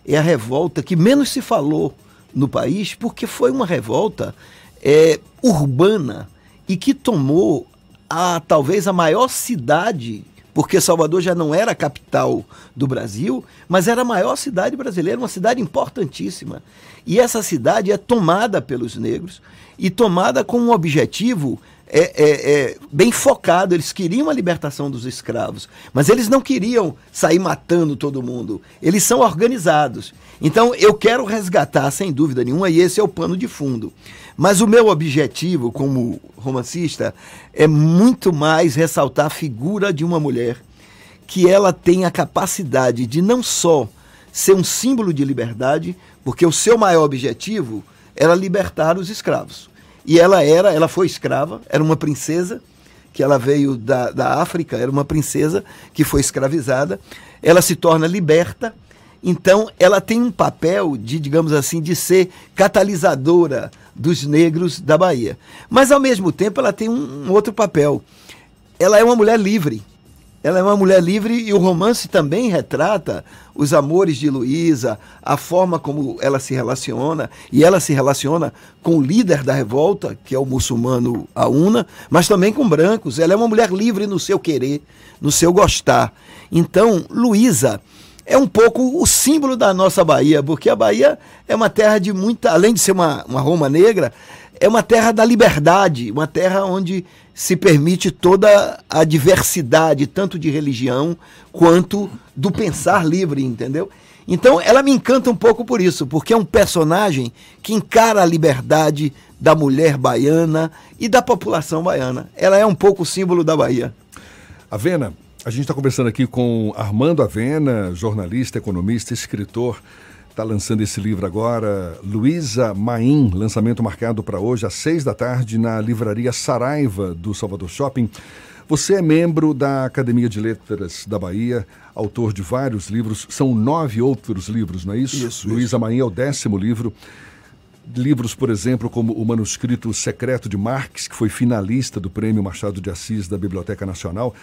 é a revolta que menos se falou no país, porque foi uma revolta é, urbana e que tomou a talvez a maior cidade, porque Salvador já não era a capital do Brasil, mas era a maior cidade brasileira, uma cidade importantíssima. E essa cidade é tomada pelos negros e tomada com um objetivo é, é, é, bem focado. Eles queriam a libertação dos escravos, mas eles não queriam sair matando todo mundo. Eles são organizados. Então eu quero resgatar, sem dúvida nenhuma, e esse é o pano de fundo. Mas o meu objetivo como romancista, é muito mais ressaltar a figura de uma mulher que ela tem a capacidade de não só ser um símbolo de liberdade, porque o seu maior objetivo era libertar os escravos. E ela era, ela foi escrava, era uma princesa, que ela veio da, da África, era uma princesa que foi escravizada. Ela se torna liberta, então ela tem um papel de, digamos assim, de ser catalisadora dos negros da Bahia. Mas ao mesmo tempo ela tem um, um outro papel. Ela é uma mulher livre ela é uma mulher livre e o romance também retrata os amores de Luísa, a forma como ela se relaciona, e ela se relaciona com o líder da revolta, que é o muçulmano Auna, mas também com brancos. Ela é uma mulher livre no seu querer, no seu gostar. Então, Luísa é um pouco o símbolo da nossa Bahia, porque a Bahia é uma terra de muita, além de ser uma, uma Roma negra, é uma terra da liberdade, uma terra onde se permite toda a diversidade, tanto de religião quanto do pensar livre, entendeu? Então ela me encanta um pouco por isso, porque é um personagem que encara a liberdade da mulher baiana e da população baiana. Ela é um pouco o símbolo da Bahia. Avena, a gente está conversando aqui com Armando Avena, jornalista, economista, escritor está lançando esse livro agora, Luísa Maim, lançamento marcado para hoje às seis da tarde na livraria Saraiva do Salvador Shopping. Você é membro da Academia de Letras da Bahia, autor de vários livros, são nove outros livros, não é isso? Isso. Luísa Maim é o décimo livro. Livros, por exemplo, como o manuscrito Secreto de Marx, que foi finalista do Prêmio Machado de Assis da Biblioteca Nacional.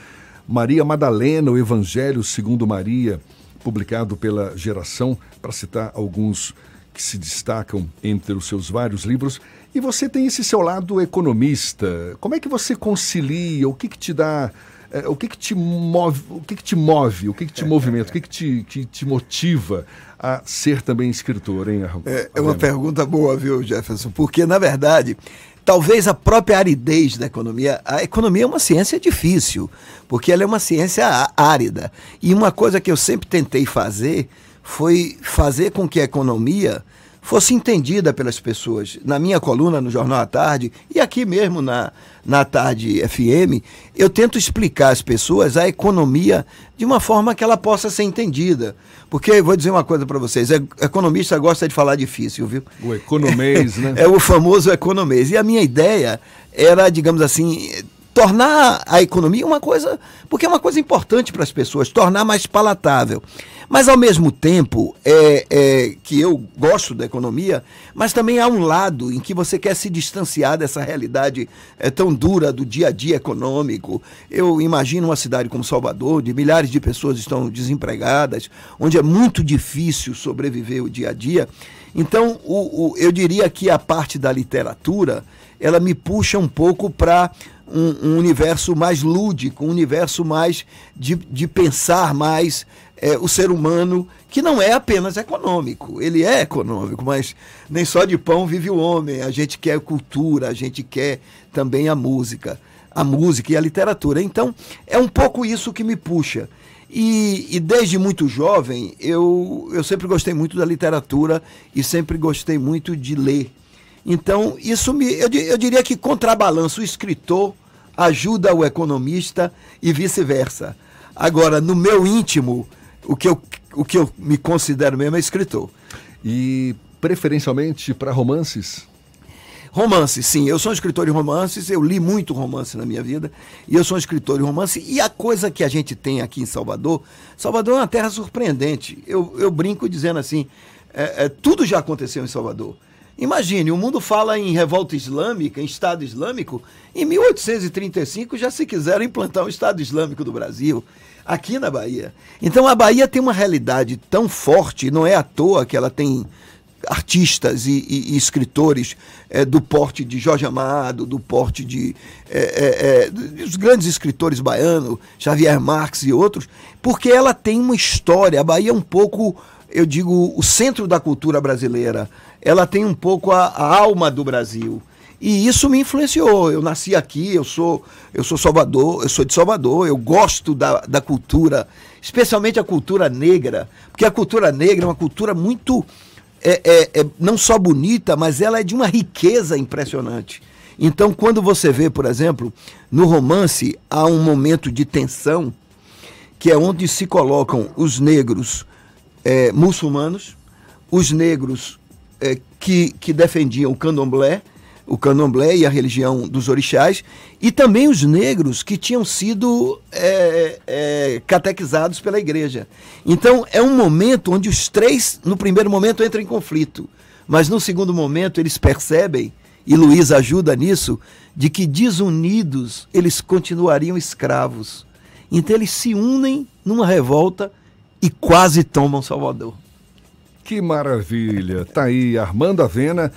Maria Madalena, o Evangelho segundo Maria, publicado pela Geração, para citar alguns que se destacam entre os seus vários livros. E você tem esse seu lado economista. Como é que você concilia? O que, que te dá. É, o que, que te move? O que, que te move? O que, que te movimenta? O que, que, te, que te motiva a ser também escritor, hein, É, é uma pergunta boa, viu, Jefferson? Porque, na verdade, talvez a própria aridez da economia. A economia é uma ciência difícil, porque ela é uma ciência árida. E uma coisa que eu sempre tentei fazer foi fazer com que a economia fosse entendida pelas pessoas. Na minha coluna no Jornal à Tarde e aqui mesmo na, na Tarde FM, eu tento explicar às pessoas a economia de uma forma que ela possa ser entendida. Porque, vou dizer uma coisa para vocês, economista gosta de falar difícil, viu? O economês, né? É o famoso economês. E a minha ideia era, digamos assim, tornar a economia uma coisa, porque é uma coisa importante para as pessoas, tornar mais palatável. Mas ao mesmo tempo é, é, que eu gosto da economia, mas também há um lado em que você quer se distanciar dessa realidade é, tão dura do dia a dia econômico. Eu imagino uma cidade como Salvador, onde milhares de pessoas estão desempregadas, onde é muito difícil sobreviver o dia a dia. Então, o, o, eu diria que a parte da literatura ela me puxa um pouco para um, um, universo mais lúdico, um universo mais de, de pensar mais é, o ser humano, que não é apenas econômico. Ele é econômico, mas nem só de pão vive o homem. A gente quer cultura, a gente quer também a música, a música e a literatura. Então, é um pouco isso que me puxa. E, e, desde muito jovem, eu, eu sempre gostei muito da literatura e sempre gostei muito de ler. Então, isso me. Eu, eu diria que contrabalança o escritor ajuda o economista e vice-versa. Agora, no meu íntimo, o que, eu, o que eu me considero mesmo é escritor. E preferencialmente para romances? Romances, sim. Eu sou um escritor de romances, eu li muito romance na minha vida, e eu sou um escritor de romance. E a coisa que a gente tem aqui em Salvador, Salvador é uma terra surpreendente. Eu, eu brinco dizendo assim: é, é, tudo já aconteceu em Salvador. Imagine, o mundo fala em revolta islâmica, em Estado Islâmico. Em 1835 já se quiseram implantar um Estado Islâmico do Brasil, aqui na Bahia. Então a Bahia tem uma realidade tão forte, não é à toa que ela tem artistas e, e, e escritores é, do porte de Jorge Amado, do porte de é, é, os grandes escritores baianos, Xavier Marx e outros, porque ela tem uma história. A Bahia é um pouco, eu digo, o centro da cultura brasileira ela tem um pouco a, a alma do Brasil. E isso me influenciou. Eu nasci aqui, eu sou, eu sou Salvador, eu sou de Salvador, eu gosto da, da cultura, especialmente a cultura negra, porque a cultura negra é uma cultura muito é, é, é, não só bonita, mas ela é de uma riqueza impressionante. Então, quando você vê, por exemplo, no romance, há um momento de tensão, que é onde se colocam os negros é, muçulmanos, os negros é, que, que defendiam o candomblé, o candomblé e a religião dos orixás, e também os negros que tinham sido é, é, catequizados pela igreja. Então é um momento onde os três, no primeiro momento, entram em conflito, mas no segundo momento eles percebem, e Luiz ajuda nisso, de que desunidos eles continuariam escravos. Então eles se unem numa revolta e quase tomam Salvador. Que maravilha! Tá aí Armando Avena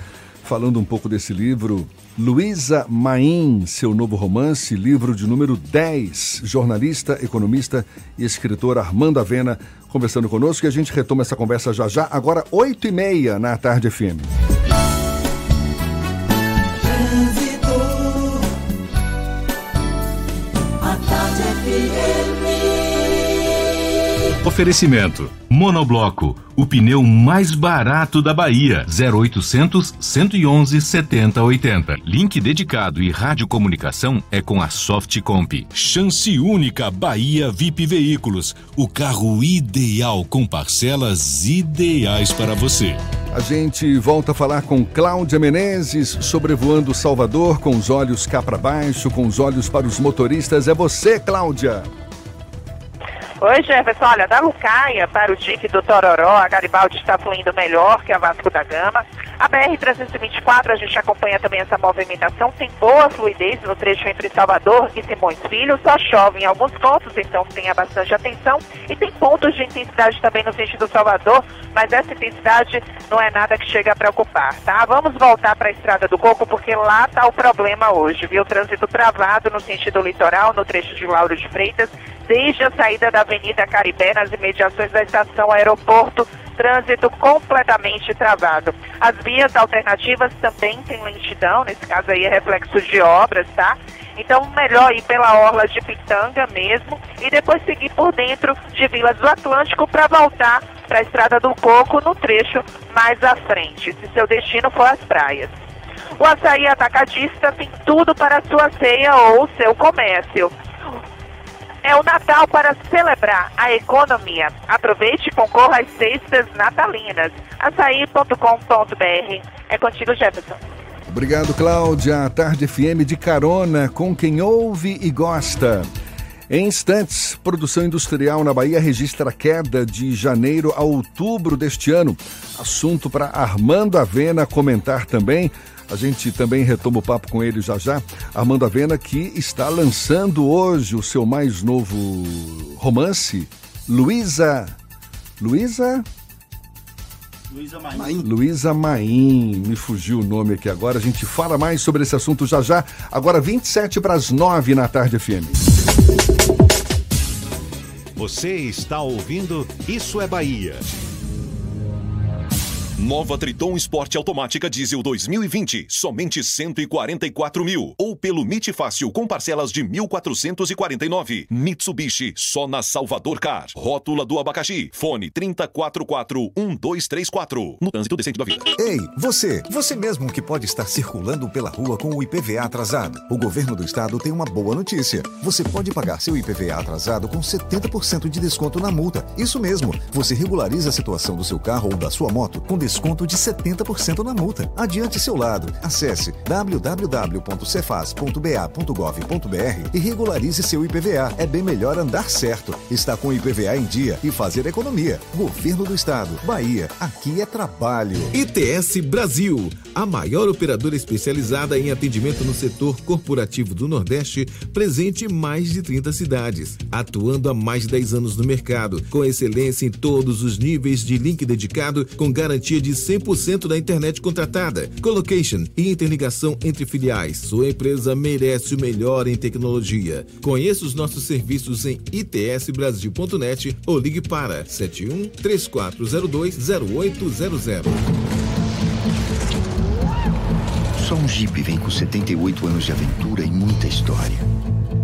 falando um pouco desse livro. Luísa Maim, seu novo romance, livro de número 10. Jornalista, economista e escritor Armando Avena conversando conosco e a gente retoma essa conversa já já, agora 8 e meia na Tarde FM. Oferecimento: Monobloco, o pneu mais barato da Bahia. 0800 111 7080. Link dedicado e radiocomunicação é com a Softcomp. Chance única Bahia VIP Veículos, o carro ideal com parcelas ideais para você. A gente volta a falar com Cláudia Menezes, sobrevoando Salvador com os olhos cá para baixo, com os olhos para os motoristas. É você, Cláudia. Oi, Jefferson. Olha, da Lucaia para o dique do Tororó, a Garibaldi está fluindo melhor que a Vasco da Gama. A BR-324, a gente acompanha também essa movimentação, tem boa fluidez no trecho entre Salvador e Simões Filho, só chove em alguns pontos, então tenha bastante atenção. E tem pontos de intensidade também no sentido Salvador, mas essa intensidade não é nada que chega a preocupar, tá? Vamos voltar para a Estrada do Coco, porque lá está o problema hoje, viu? Trânsito travado no sentido litoral, no trecho de Lauro de Freitas, desde a saída da Avenida Caribé, nas imediações da estação aeroporto, trânsito completamente travado. As vias alternativas também têm lentidão, nesse caso aí é reflexo de obras, tá? Então, melhor ir pela orla de Pitanga mesmo e depois seguir por dentro de Vilas do Atlântico para voltar para a Estrada do Coco no trecho mais à frente, se seu destino for as praias. O açaí atacadista tem tudo para sua ceia ou seu comércio. É o Natal para celebrar a economia. Aproveite e concorra às cestas natalinas. açaí.com.br. É contigo, Jefferson. Obrigado, Cláudia. Tarde FM de carona com quem ouve e gosta. Em instantes, produção industrial na Bahia registra queda de janeiro a outubro deste ano. Assunto para Armando Avena comentar também. A gente também retoma o papo com ele já já. Armando Avena, que está lançando hoje o seu mais novo romance, Luísa. Luísa? Luísa Maim. Luísa Maim, me fugiu o nome aqui agora. A gente fala mais sobre esse assunto já já. Agora 27 para as 9 na tarde FM. Você está ouvindo Isso é Bahia. Nova Triton Sport Automática Diesel 2020, somente 144 mil. Ou pelo MIT Fácil com parcelas de 1.449. Mitsubishi, só na Salvador Car. Rótula do abacaxi. Fone 3044-1234. No trânsito decente da vida. Ei, você, você mesmo que pode estar circulando pela rua com o IPVA atrasado. O governo do estado tem uma boa notícia. Você pode pagar seu IPVA atrasado com 70% de desconto na multa. Isso mesmo, você regulariza a situação do seu carro ou da sua moto com desconto de 70% na multa. Adiante seu lado. Acesse www.cefaz.ba.gov.br e regularize seu IPVA. É bem melhor andar certo. Está com o IPVA em dia e fazer economia. Governo do Estado. Bahia. Aqui é trabalho. ITS Brasil, a maior operadora especializada em atendimento no setor corporativo do Nordeste, presente em mais de 30 cidades, atuando há mais de 10 anos no mercado, com excelência em todos os níveis de link dedicado, com garantia de 100% da internet contratada, colocation e interligação entre filiais. Sua empresa merece o melhor em tecnologia. Conheça os nossos serviços em itsbrasil.net ou ligue para 71 3402 0800. Só um Jeep vem com 78 anos de aventura e muita história.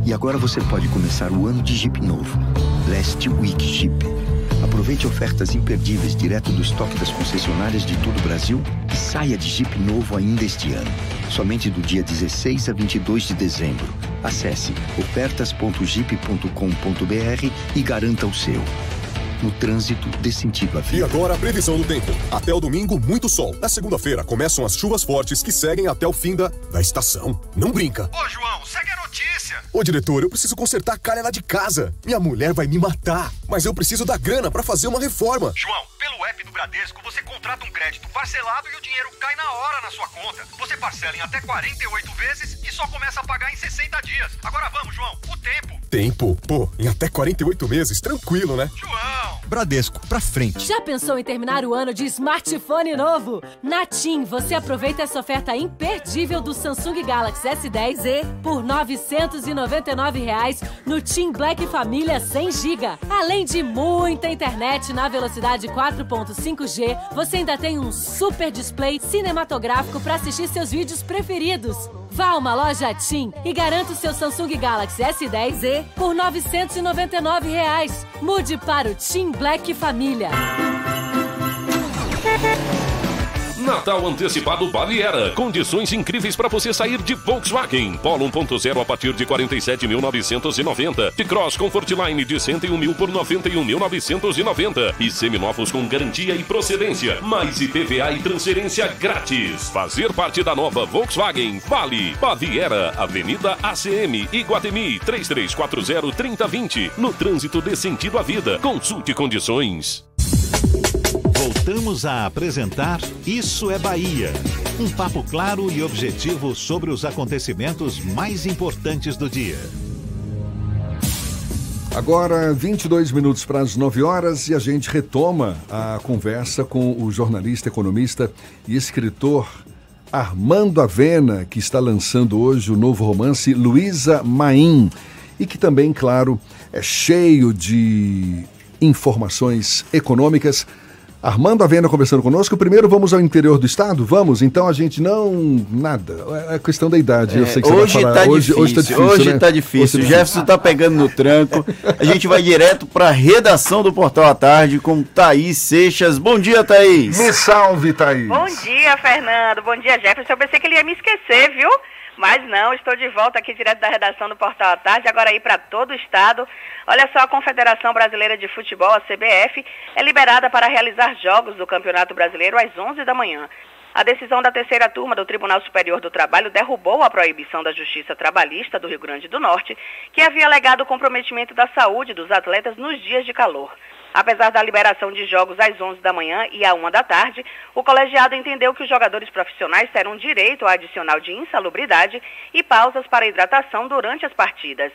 E agora você pode começar o ano de Jeep novo. Last Week Jeep. Aproveite ofertas imperdíveis direto do estoque das concessionárias de todo o Brasil e saia de Jeep novo ainda este ano. Somente do dia 16 a 22 de dezembro. Acesse ofertas.jeep.com.br e garanta o seu. No trânsito, dê sentido à vida. E agora a previsão do tempo. Até o domingo, muito sol. Na segunda-feira, começam as chuvas fortes que seguem até o fim da, da estação. Não brinca. Ô, João, segue a notícia. Ô, diretor, eu preciso consertar a calha lá de casa. Minha mulher vai me matar. Mas eu preciso da grana para fazer uma reforma. João, pelo app do Bradesco, você contrata um crédito parcelado e o dinheiro cai na hora na sua conta. Você parcela em até 48 vezes e só começa a pagar em 60 dias. Agora vamos, João, o tempo. Tempo? Pô, em até 48 meses, tranquilo, né? João! Bradesco, pra frente. Já pensou em terminar o ano de smartphone novo? Na TIM, você aproveita essa oferta imperdível do Samsung Galaxy S10e por 999 reais no TIM Black Família 100 GB. Além de muita internet na velocidade 4.5G, você ainda tem um super display cinematográfico para assistir seus vídeos preferidos. Vá a uma loja TIM e garanta o seu Samsung Galaxy S10e por 999 reais. Mude para o TIM Black Família. Natal antecipado Baviera. Condições incríveis para você sair de Volkswagen. Polo 1.0 a partir de 47.990. De Cross Comfortline de 101 mil por 91.990. E seminovos com garantia e procedência. Mais IPVA e transferência grátis. Fazer parte da nova Volkswagen Vale. Baviera, Avenida ACM, Iguatemi, 3340-3020. No trânsito dê sentido à vida. Consulte condições. Voltamos a apresentar Isso é Bahia. Um papo claro e objetivo sobre os acontecimentos mais importantes do dia. Agora, 22 minutos para as 9 horas e a gente retoma a conversa com o jornalista, economista e escritor Armando Avena, que está lançando hoje o novo romance Luísa Maim e que também, claro, é cheio de informações econômicas. Armando Avena conversando conosco. Primeiro vamos ao interior do estado? Vamos? Então a gente não. Nada. É questão da idade. É, Eu sei que hoje, você vai tá falar. hoje, difícil, hoje tá difícil. Hoje né? tá difícil. Hoje O Jefferson tá pegando no tranco. A gente vai direto pra redação do Portal à Tarde com Thaís Seixas. Bom dia, Thaís. Me salve, Thaís. Bom dia, Fernando. Bom dia, Jefferson. Eu pensei que ele ia me esquecer, viu? Mas não, estou de volta aqui direto da redação do Portal à Tarde, agora aí para todo o estado. Olha só, a Confederação Brasileira de Futebol, a CBF, é liberada para realizar jogos do Campeonato Brasileiro às 11 da manhã. A decisão da terceira turma do Tribunal Superior do Trabalho derrubou a proibição da Justiça Trabalhista do Rio Grande do Norte, que havia alegado o comprometimento da saúde dos atletas nos dias de calor. Apesar da liberação de jogos às 11 da manhã e à 1 da tarde, o colegiado entendeu que os jogadores profissionais terão direito a adicional de insalubridade e pausas para hidratação durante as partidas.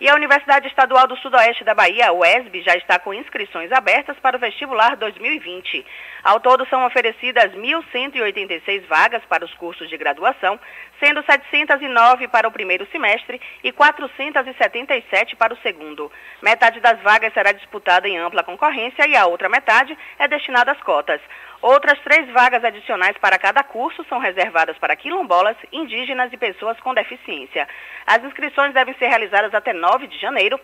E a Universidade Estadual do Sudoeste da Bahia, UESB, já está com inscrições abertas para o vestibular 2020. Ao todo, são oferecidas 1.186 vagas para os cursos de graduação, sendo 709 para o primeiro semestre e 477 para o segundo. Metade das vagas será disputada em ampla concorrência e a outra metade é destinada às cotas. Outras três vagas adicionais para cada curso são reservadas para quilombolas, indígenas e pessoas com deficiência. As inscrições devem ser realizadas até 9 de janeiro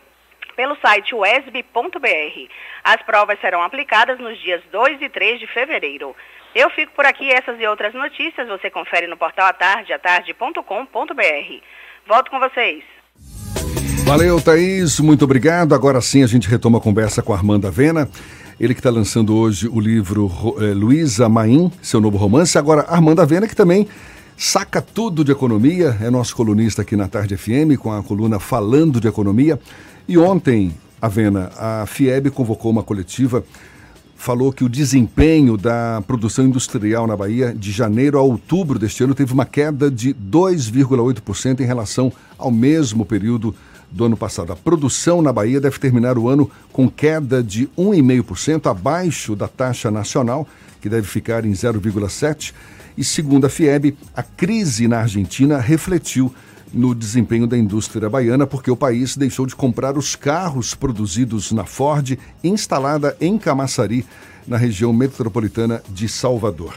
pelo site wesb.br. As provas serão aplicadas nos dias 2 e 3 de fevereiro. Eu fico por aqui, essas e outras notícias você confere no portal atarde, atarde.com.br. Volto com vocês. Valeu, Thaís. Muito obrigado. Agora sim a gente retoma a conversa com Armando Avena. Ele que está lançando hoje o livro eh, Luísa Maim, seu novo romance. Agora, Armando Avena, que também saca tudo de economia, é nosso colunista aqui na Tarde FM, com a coluna Falando de Economia. E ontem, Avena, a FIEB convocou uma coletiva, falou que o desempenho da produção industrial na Bahia, de janeiro a outubro deste ano, teve uma queda de 2,8% em relação ao mesmo período do ano passado. A produção na Bahia deve terminar o ano com queda de 1,5%, abaixo da taxa nacional, que deve ficar em 0,7%. E segundo a FIEB, a crise na Argentina refletiu no desempenho da indústria baiana, porque o país deixou de comprar os carros produzidos na Ford, instalada em Camaçari, na região metropolitana de Salvador.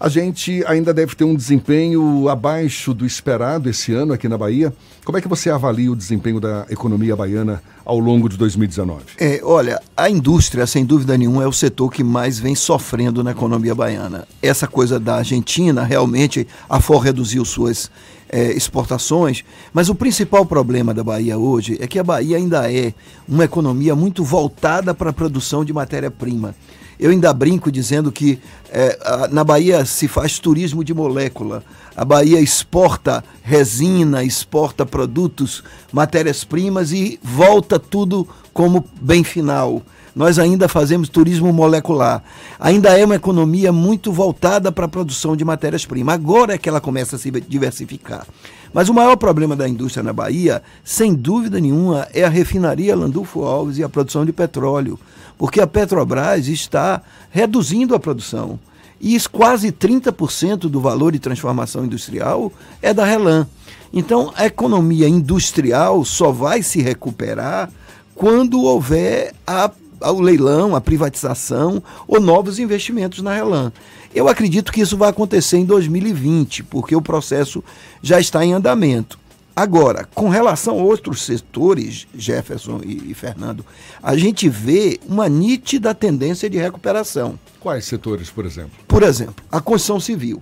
A gente ainda deve ter um desempenho abaixo do esperado esse ano aqui na Bahia. Como é que você avalia o desempenho da economia baiana ao longo de 2019? É, olha, a indústria, sem dúvida nenhuma, é o setor que mais vem sofrendo na economia baiana. Essa coisa da Argentina, realmente, a FOR reduziu suas é, exportações, mas o principal problema da Bahia hoje é que a Bahia ainda é uma economia muito voltada para a produção de matéria-prima. Eu ainda brinco dizendo que é, a, na Bahia se faz turismo de molécula. A Bahia exporta resina, exporta produtos, matérias-primas e volta tudo como bem final. Nós ainda fazemos turismo molecular. Ainda é uma economia muito voltada para a produção de matérias-primas. Agora é que ela começa a se diversificar. Mas o maior problema da indústria na Bahia, sem dúvida nenhuma, é a refinaria Landulfo Alves e a produção de petróleo porque a Petrobras está reduzindo a produção. E quase 30% do valor de transformação industrial é da Relan. Então, a economia industrial só vai se recuperar quando houver a, a, o leilão, a privatização ou novos investimentos na Relan. Eu acredito que isso vai acontecer em 2020, porque o processo já está em andamento. Agora, com relação a outros setores, Jefferson e, e, Fernando, a gente vê uma nítida tendência de recuperação. Quais setores, por exemplo? Por exemplo, a construção civil.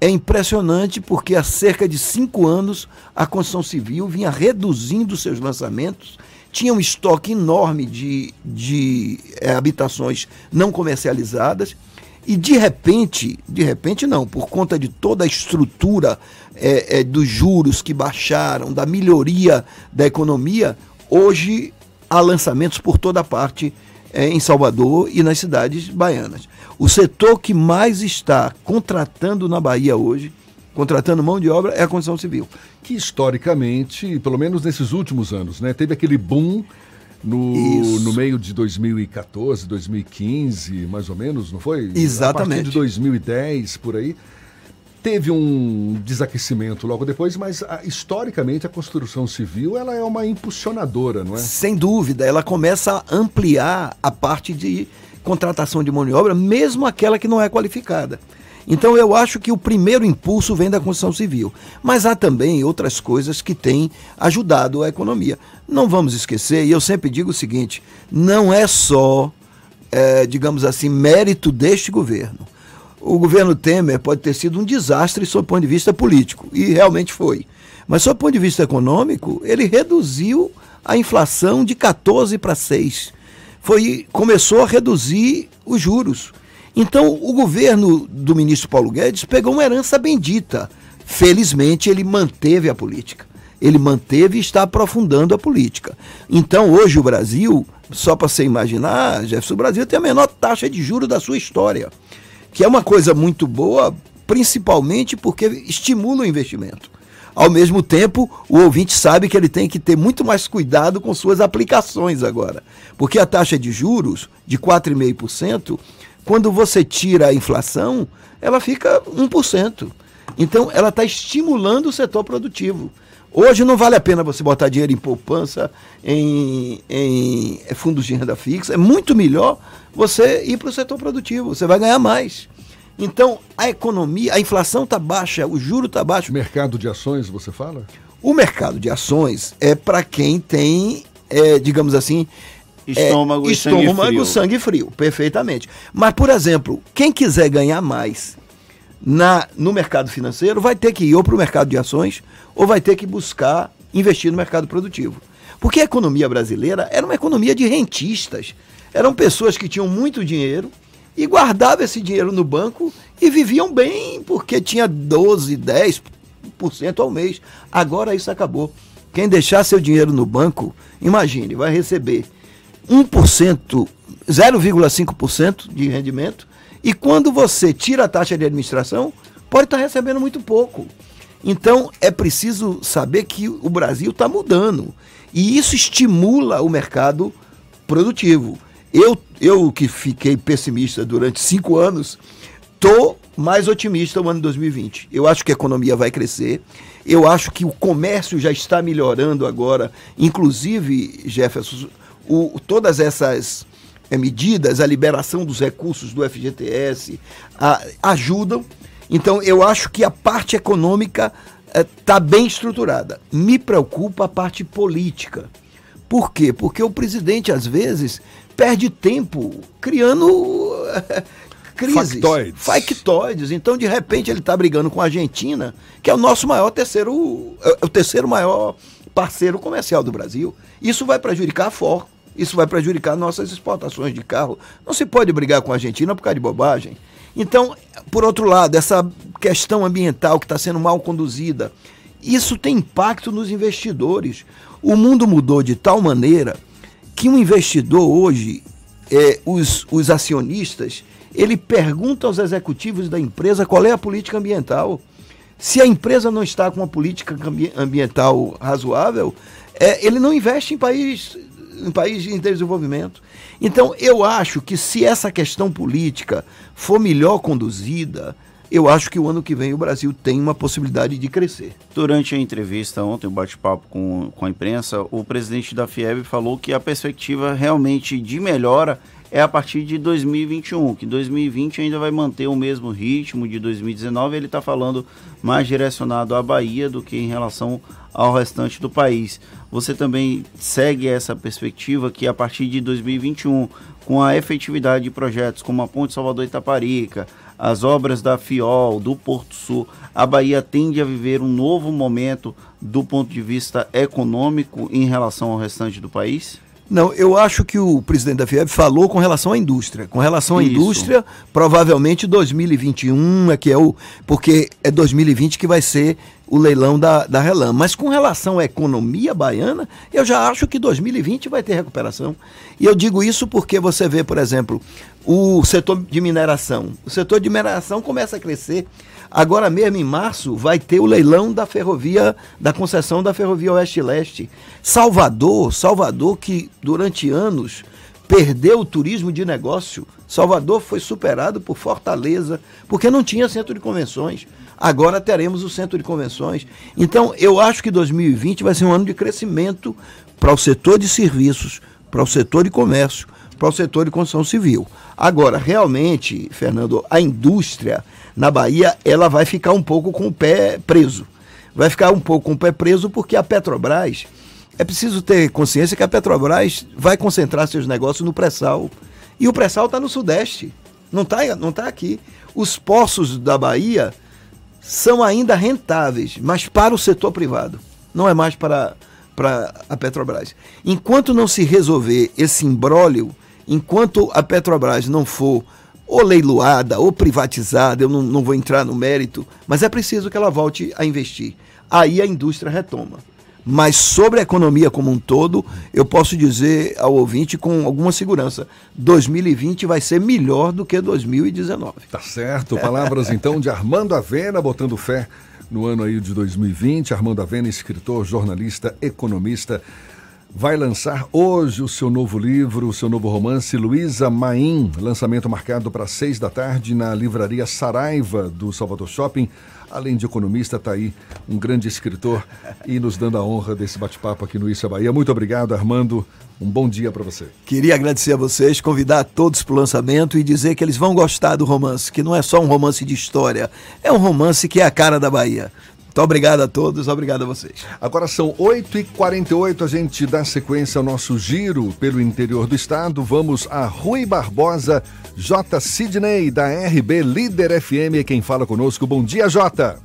É impressionante porque há cerca de cinco anos a construção civil vinha reduzindo seus lançamentos, tinha um estoque enorme de, de é, habitações não comercializadas e de repente, de repente não, por conta de toda a estrutura é, é, dos juros que baixaram, da melhoria da economia, hoje há lançamentos por toda parte é, em Salvador e nas cidades baianas. O setor que mais está contratando na Bahia hoje, contratando mão de obra, é a construção civil. Que historicamente, pelo menos nesses últimos anos, né, teve aquele boom no, no meio de 2014, 2015, mais ou menos, não foi? Exatamente. A partir de 2010, por aí. Teve um desaquecimento logo depois, mas a, historicamente a construção civil ela é uma impulsionadora, não é? Sem dúvida, ela começa a ampliar a parte de contratação de mão de obra, mesmo aquela que não é qualificada. Então eu acho que o primeiro impulso vem da construção civil. Mas há também outras coisas que têm ajudado a economia. Não vamos esquecer, e eu sempre digo o seguinte: não é só, é, digamos assim, mérito deste governo. O governo Temer pode ter sido um desastre sob o ponto de vista político, e realmente foi. Mas sob o ponto de vista econômico, ele reduziu a inflação de 14 para 6. Foi, começou a reduzir os juros. Então, o governo do ministro Paulo Guedes pegou uma herança bendita. Felizmente, ele manteve a política. Ele manteve e está aprofundando a política. Então, hoje, o Brasil, só para você imaginar, Jefferson, o Brasil tem a menor taxa de juros da sua história, que é uma coisa muito boa, principalmente porque estimula o investimento. Ao mesmo tempo, o ouvinte sabe que ele tem que ter muito mais cuidado com suas aplicações agora. Porque a taxa de juros de 4,5% quando você tira a inflação, ela fica 1%. Então, ela está estimulando o setor produtivo. Hoje não vale a pena você botar dinheiro em poupança, em, em fundos de renda fixa. É muito melhor você ir para o setor produtivo. Você vai ganhar mais. Então, a economia, a inflação está baixa, o juro está baixo. Mercado de ações, você fala? O mercado de ações é para quem tem, é, digamos assim, Estômago, é, e estômago sangue frio. sangue frio, perfeitamente. Mas, por exemplo, quem quiser ganhar mais na, no mercado financeiro vai ter que ir ou para o mercado de ações ou vai ter que buscar investir no mercado produtivo. Porque a economia brasileira era uma economia de rentistas. Eram pessoas que tinham muito dinheiro e guardavam esse dinheiro no banco e viviam bem porque tinha 12, 10% ao mês. Agora isso acabou. Quem deixar seu dinheiro no banco, imagine, vai receber 1%, 0,5% de rendimento, e quando você tira a taxa de administração, pode estar recebendo muito pouco. Então é preciso saber que o Brasil está mudando. E isso estimula o mercado produtivo. Eu, eu que fiquei pessimista durante cinco anos, estou mais otimista no ano de 2020. Eu acho que a economia vai crescer. Eu acho que o comércio já está melhorando agora. Inclusive, Jefferson, o, todas essas é, medidas, a liberação dos recursos do FGTS, a, ajudam. Então, eu acho que a parte econômica está bem estruturada. Me preocupa a parte política. Por quê? Porque o presidente, às vezes, perde tempo criando crises. Factoides. Factoides. Então, de repente, ele está brigando com a Argentina, que é o nosso maior terceiro, é o terceiro maior parceiro comercial do Brasil. Isso vai prejudicar a Ford. Isso vai prejudicar nossas exportações de carro. Não se pode brigar com a Argentina por causa de bobagem. Então, por outro lado, essa questão ambiental que está sendo mal conduzida, isso tem impacto nos investidores. O mundo mudou de tal maneira que um investidor hoje, é, os, os acionistas, ele pergunta aos executivos da empresa qual é a política ambiental. Se a empresa não está com uma política ambiental razoável, é, ele não investe em país, em país em desenvolvimento. Então, eu acho que se essa questão política for melhor conduzida, eu acho que o ano que vem o Brasil tem uma possibilidade de crescer. Durante a entrevista ontem, o bate-papo com, com a imprensa, o presidente da FIEB falou que a perspectiva realmente de melhora é a partir de 2021, que 2020 ainda vai manter o mesmo ritmo de 2019. Ele está falando mais direcionado à Bahia do que em relação ao restante do país. Você também segue essa perspectiva que a partir de 2021, com a efetividade de projetos como a Ponte Salvador Itaparica, as obras da FIOL, do Porto Sul, a Bahia tende a viver um novo momento do ponto de vista econômico em relação ao restante do país? Não, eu acho que o presidente da FIEB falou com relação à indústria. Com relação à Isso. indústria, provavelmente 2021 é que é o. Porque é 2020 que vai ser o leilão da, da Relam. Mas com relação à economia baiana, eu já acho que 2020 vai ter recuperação. E eu digo isso porque você vê, por exemplo, o setor de mineração. O setor de mineração começa a crescer. Agora mesmo, em março, vai ter o leilão da ferrovia, da concessão da ferrovia Oeste-Leste. Salvador, Salvador que durante anos perdeu o turismo de negócio. Salvador foi superado por Fortaleza, porque não tinha centro de convenções. Agora teremos o centro de convenções. Então, eu acho que 2020 vai ser um ano de crescimento para o setor de serviços, para o setor de comércio, para o setor de construção civil. Agora, realmente, Fernando, a indústria na Bahia, ela vai ficar um pouco com o pé preso. Vai ficar um pouco com o pé preso porque a Petrobras, é preciso ter consciência que a Petrobras vai concentrar seus negócios no pré-sal. E o pré-sal está no Sudeste, não está não tá aqui. Os poços da Bahia são ainda rentáveis, mas para o setor privado, não é mais para, para a Petrobras. Enquanto não se resolver esse imbróglio, enquanto a Petrobras não for ou leiloada ou privatizada, eu não, não vou entrar no mérito, mas é preciso que ela volte a investir. Aí a indústria retoma. Mas sobre a economia como um todo, eu posso dizer ao ouvinte com alguma segurança: 2020 vai ser melhor do que 2019. Tá certo. Palavras então de Armando Avena, botando fé no ano aí de 2020. Armando Avena, escritor, jornalista, economista vai lançar hoje o seu novo livro, o seu novo romance, Luísa Maim, lançamento marcado para seis da tarde na livraria Saraiva do Salvador Shopping. Além de economista, está aí um grande escritor e nos dando a honra desse bate-papo aqui no Isso Bahia. Muito obrigado, Armando. Um bom dia para você. Queria agradecer a vocês, convidar todos para o lançamento e dizer que eles vão gostar do romance, que não é só um romance de história, é um romance que é a cara da Bahia. Muito obrigado a todos, obrigado a vocês. Agora são 8h48, a gente dá sequência ao nosso giro pelo interior do estado. Vamos a Rui Barbosa, J. Sidney, da RB Líder FM, quem fala conosco. Bom dia, Jota.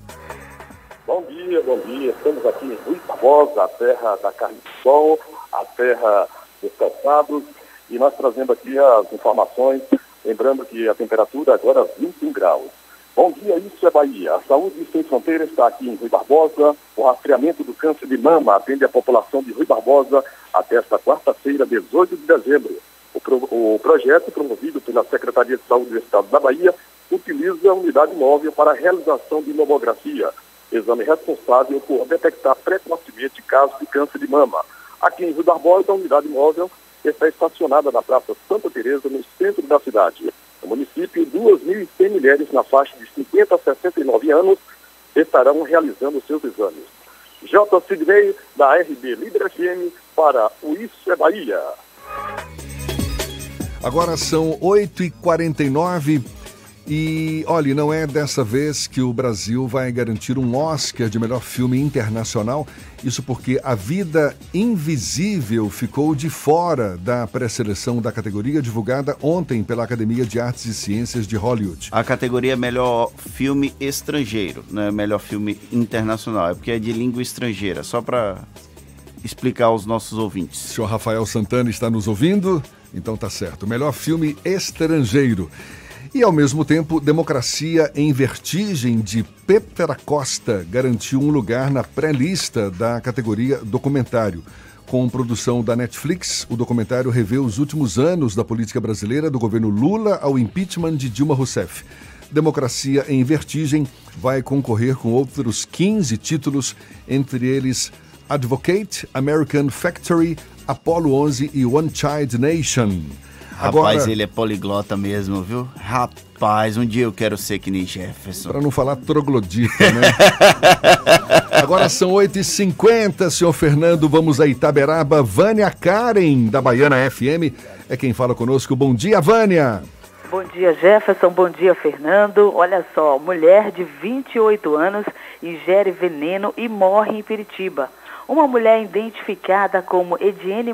Bom dia, bom dia. Estamos aqui em Rui Barbosa, a terra da carne de sol, a terra dos calçados, e nós trazendo aqui as informações, lembrando que a temperatura agora é 21 graus. Bom dia, isso é Bahia. A Saúde Sem Fronteiras está aqui em Rui Barbosa. O rastreamento do câncer de mama atende a população de Rui Barbosa até esta quarta-feira, 18 de dezembro. O, pro, o, projeto, promovido pela Secretaria de Saúde do Estado da Bahia, utiliza a unidade móvel para a realização de mamografia, exame responsável por detectar precocemente casos de câncer de mama. Aqui em Rui Barbosa, a unidade móvel está estacionada na Praça Santa Teresa, no centro da cidade. No município, 2.100 mulheres na faixa de 50 a 69 anos estarão realizando seus exames. J. Sidney, da RB Líder FM, para o Isso é Bahia. Agora são 8h49 e, olha, não é dessa vez que o Brasil vai garantir um Oscar de melhor filme internacional. Isso porque A Vida Invisível ficou de fora da pré-seleção da categoria divulgada ontem pela Academia de Artes e Ciências de Hollywood. A categoria é melhor filme estrangeiro, não é melhor filme internacional, é porque é de língua estrangeira, só para explicar aos nossos ouvintes. O senhor Rafael Santana está nos ouvindo? Então tá certo. Melhor filme estrangeiro. E, ao mesmo tempo, Democracia em Vertigem, de Petra Costa, garantiu um lugar na pré-lista da categoria documentário. Com produção da Netflix, o documentário revê os últimos anos da política brasileira do governo Lula ao impeachment de Dilma Rousseff. Democracia em Vertigem vai concorrer com outros 15 títulos, entre eles Advocate, American Factory, Apollo 11 e One Child Nation. Rapaz, Agora- ele é poliglota mesmo, viu? Rapaz, um dia eu quero ser que nem Jefferson. Para não falar troglodita, né? Agora são 8h50, senhor Fernando. Vamos a Itaberaba. Vânia Karen, da Baiana FM, é quem fala conosco. Bom dia, Vânia. Bom dia, Jefferson. Bom dia, Fernando. Olha só, mulher de 28 anos ingere veneno e morre em Piritiba. Uma mulher identificada como Ediene.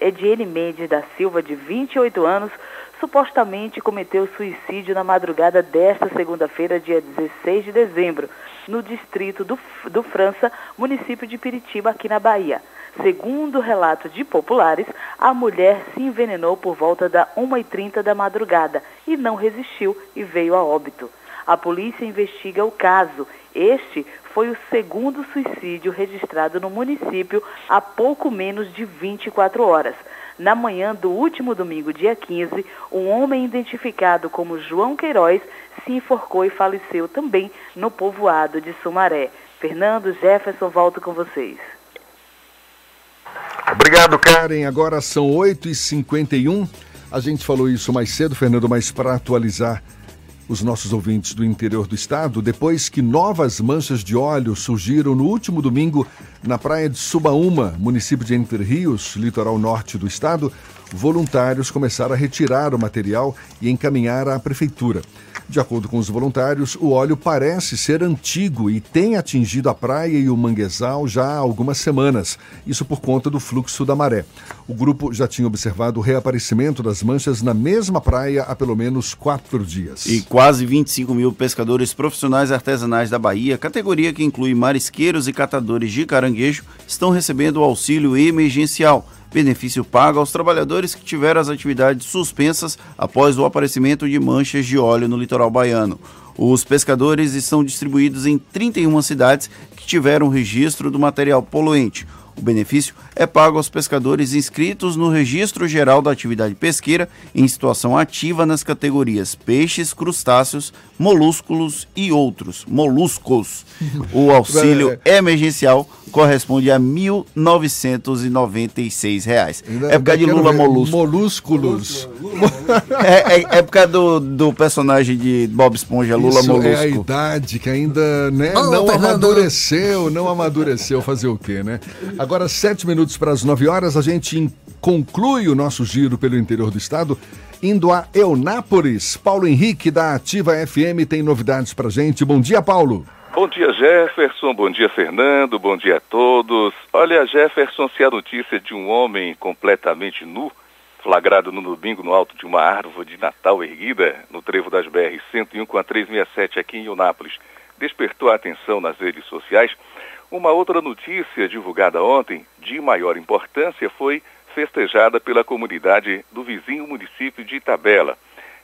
Ediene Mendes da Silva, de 28 anos, supostamente cometeu suicídio na madrugada desta segunda-feira, dia 16 de dezembro, no distrito do, do França, município de Piritiba, aqui na Bahia. Segundo relato de populares, a mulher se envenenou por volta da 1h30 da madrugada e não resistiu e veio a óbito. A polícia investiga o caso. Este foi o segundo suicídio registrado no município há pouco menos de 24 horas. Na manhã do último domingo, dia 15, um homem identificado como João Queiroz se enforcou e faleceu também no povoado de Sumaré. Fernando Jefferson, volto com vocês. Obrigado, Karen. Agora são 8h51. A gente falou isso mais cedo, Fernando, mas para atualizar os nossos ouvintes do interior do estado, depois que novas manchas de óleo surgiram no último domingo na praia de Subaúma, município de Entre Rios, litoral norte do estado, voluntários começaram a retirar o material e encaminhar à prefeitura. De acordo com os voluntários, o óleo parece ser antigo e tem atingido a praia e o manguezal já há algumas semanas, isso por conta do fluxo da maré. O grupo já tinha observado o reaparecimento das manchas na mesma praia há pelo menos quatro dias. E quase 25 mil pescadores profissionais artesanais da Bahia, categoria que inclui marisqueiros e catadores de caranguejo, estão recebendo auxílio emergencial. Benefício pago aos trabalhadores que tiveram as atividades suspensas após o aparecimento de manchas de óleo no litoral baiano. Os pescadores estão distribuídos em 31 cidades que tiveram registro do material poluente. O benefício é pago aos pescadores inscritos no Registro Geral da Atividade Pesqueira em situação ativa nas categorias peixes, crustáceos, molúsculos e outros moluscos. O auxílio emergencial corresponde a 1.996 reais. É por causa de Lula. Molusco. Molúsculos. É, é, é por causa do, do personagem de Bob Esponja, Lula Isso Molusco. é a idade que ainda né, não Fernando. amadureceu, não amadureceu. Fazer o quê, né? Agora, sete minutos para as nove horas, a gente conclui o nosso giro pelo interior do estado, indo a Eunápolis. Paulo Henrique, da Ativa FM, tem novidades para gente. Bom dia, Paulo. Bom dia, Jefferson. Bom dia, Fernando. Bom dia a todos. Olha, Jefferson, se a notícia de um homem completamente nu, flagrado no domingo no alto de uma árvore de Natal erguida no trevo das BR 101 com a 367 aqui em Eunápolis, despertou a atenção nas redes sociais, uma outra notícia divulgada ontem, de maior importância, foi festejada pela comunidade do vizinho município de Itabela.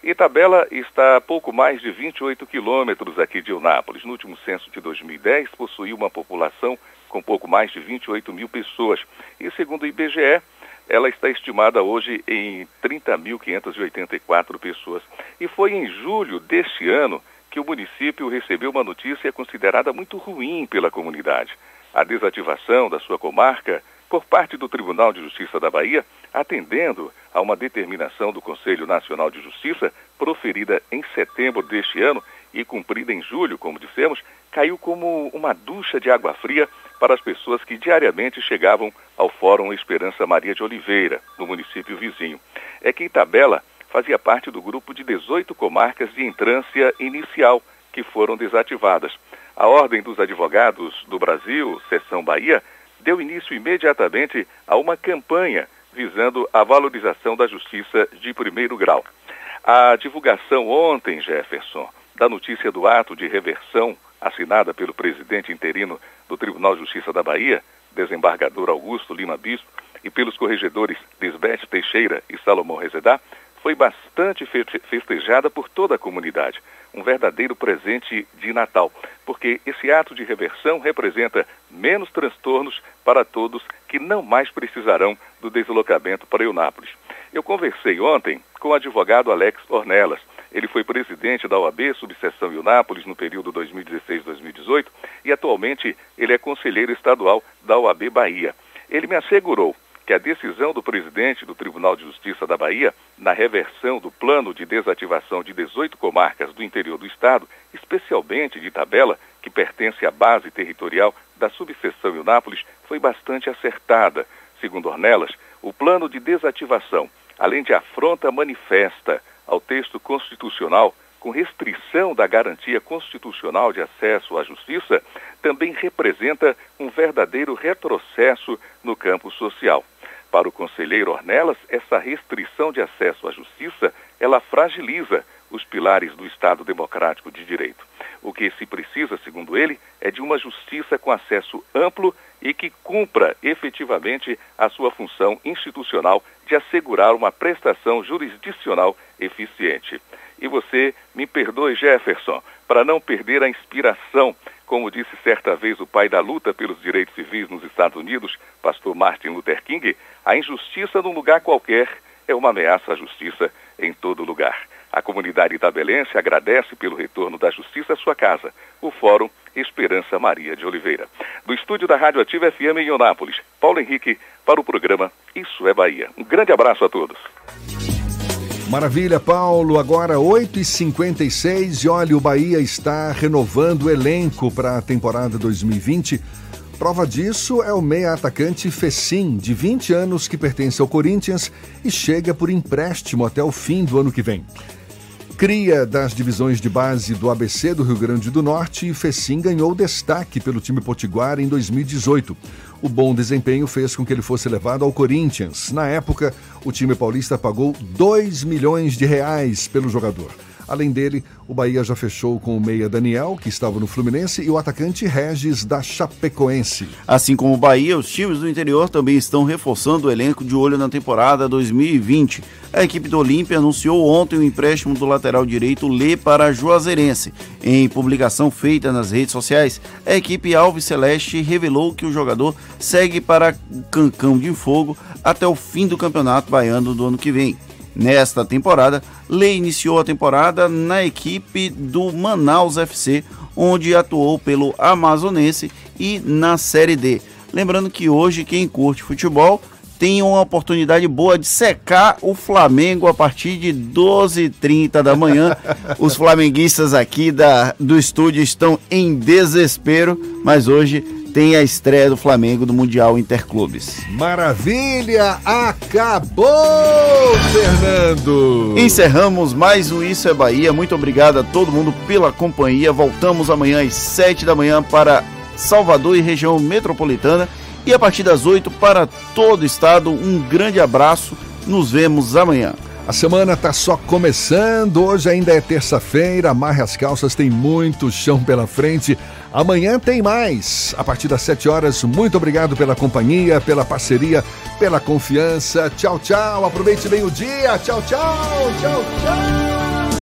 Itabela está a pouco mais de 28 quilômetros aqui de Eunápolis. No último censo de 2010, possuía uma população com pouco mais de 28 mil pessoas. E segundo o IBGE, ela está estimada hoje em 30.584 pessoas. E foi em julho deste ano que o município recebeu uma notícia considerada muito ruim pela comunidade. A desativação da sua comarca por parte do Tribunal de Justiça da Bahia, atendendo a uma determinação do Conselho Nacional de Justiça, proferida em setembro deste ano e cumprida em julho, como dissemos, caiu como uma ducha de água fria para as pessoas que diariamente chegavam ao Fórum Esperança Maria de Oliveira, no município vizinho. É que Itabela fazia parte do grupo de 18 comarcas de entrância inicial que foram desativadas. A Ordem dos Advogados do Brasil, Seção Bahia, deu início imediatamente a uma campanha visando a valorização da justiça de primeiro grau. A divulgação ontem, Jefferson, da notícia do ato de reversão assinada pelo presidente interino do Tribunal de Justiça da Bahia, desembargador Augusto Lima Bispo, e pelos corregedores Lisbeth Teixeira e Salomão Rezedá, foi bastante festejada por toda a comunidade. Um verdadeiro presente de Natal, porque esse ato de reversão representa menos transtornos para todos que não mais precisarão do deslocamento para Eunápolis. Eu conversei ontem com o advogado Alex Ornelas. Ele foi presidente da OAB Subseção Eunápolis no período 2016-2018 e atualmente ele é conselheiro estadual da OAB Bahia. Ele me assegurou que a decisão do presidente do Tribunal de Justiça da Bahia na reversão do plano de desativação de 18 comarcas do interior do estado, especialmente de Tabela, que pertence à base territorial da subseção Eunápolis, foi bastante acertada. Segundo Ornelas, o plano de desativação, além de afronta manifesta ao texto constitucional com restrição da garantia constitucional de acesso à justiça, também representa um verdadeiro retrocesso no campo social. Para o conselheiro Ornelas, essa restrição de acesso à justiça, ela fragiliza os pilares do Estado democrático de direito. O que se precisa, segundo ele, é de uma justiça com acesso amplo e que cumpra efetivamente a sua função institucional de assegurar uma prestação jurisdicional eficiente. E você me perdoe, Jefferson, para não perder a inspiração como disse certa vez o pai da luta pelos direitos civis nos Estados Unidos, pastor Martin Luther King, a injustiça num lugar qualquer é uma ameaça à justiça em todo lugar. A comunidade itabelense agradece pelo retorno da justiça à sua casa, o Fórum Esperança Maria de Oliveira. Do estúdio da Rádio Ativa FM em Onápolis, Paulo Henrique, para o programa Isso é Bahia. Um grande abraço a todos. Maravilha, Paulo. Agora 8h56 e olha, o Bahia está renovando o elenco para a temporada 2020. Prova disso é o meia atacante Fecim, de 20 anos, que pertence ao Corinthians e chega por empréstimo até o fim do ano que vem. Cria das divisões de base do ABC do Rio Grande do Norte, Fecim ganhou destaque pelo time potiguar em 2018 o bom desempenho fez com que ele fosse levado ao Corinthians. Na época, o time paulista pagou 2 milhões de reais pelo jogador. Além dele, o Bahia já fechou com o meia Daniel, que estava no Fluminense, e o atacante Regis da Chapecoense. Assim como o Bahia, os times do interior também estão reforçando o elenco de olho na temporada 2020. A equipe do Olímpia anunciou ontem o empréstimo do lateral direito Lê para a Juazeirense. Em publicação feita nas redes sociais, a equipe Alves Celeste revelou que o jogador segue para Cancão de Fogo até o fim do Campeonato Baiano do ano que vem. Nesta temporada, Lei iniciou a temporada na equipe do Manaus FC, onde atuou pelo Amazonense e na Série D. Lembrando que hoje quem curte futebol tem uma oportunidade boa de secar o Flamengo a partir de 12h30 da manhã. Os flamenguistas aqui da, do estúdio estão em desespero, mas hoje tem a estreia do Flamengo do Mundial Interclubes. Maravilha! Acabou, Fernando! Encerramos mais um Isso é Bahia. Muito obrigado a todo mundo pela companhia. Voltamos amanhã às 7 da manhã para Salvador e região metropolitana. E a partir das 8 para todo o estado. Um grande abraço. Nos vemos amanhã. A semana está só começando, hoje ainda é terça-feira, amarre as calças, tem muito chão pela frente. Amanhã tem mais. A partir das 7 horas, muito obrigado pela companhia, pela parceria, pela confiança. Tchau, tchau. Aproveite bem o dia. Tchau, tchau. Tchau, tchau.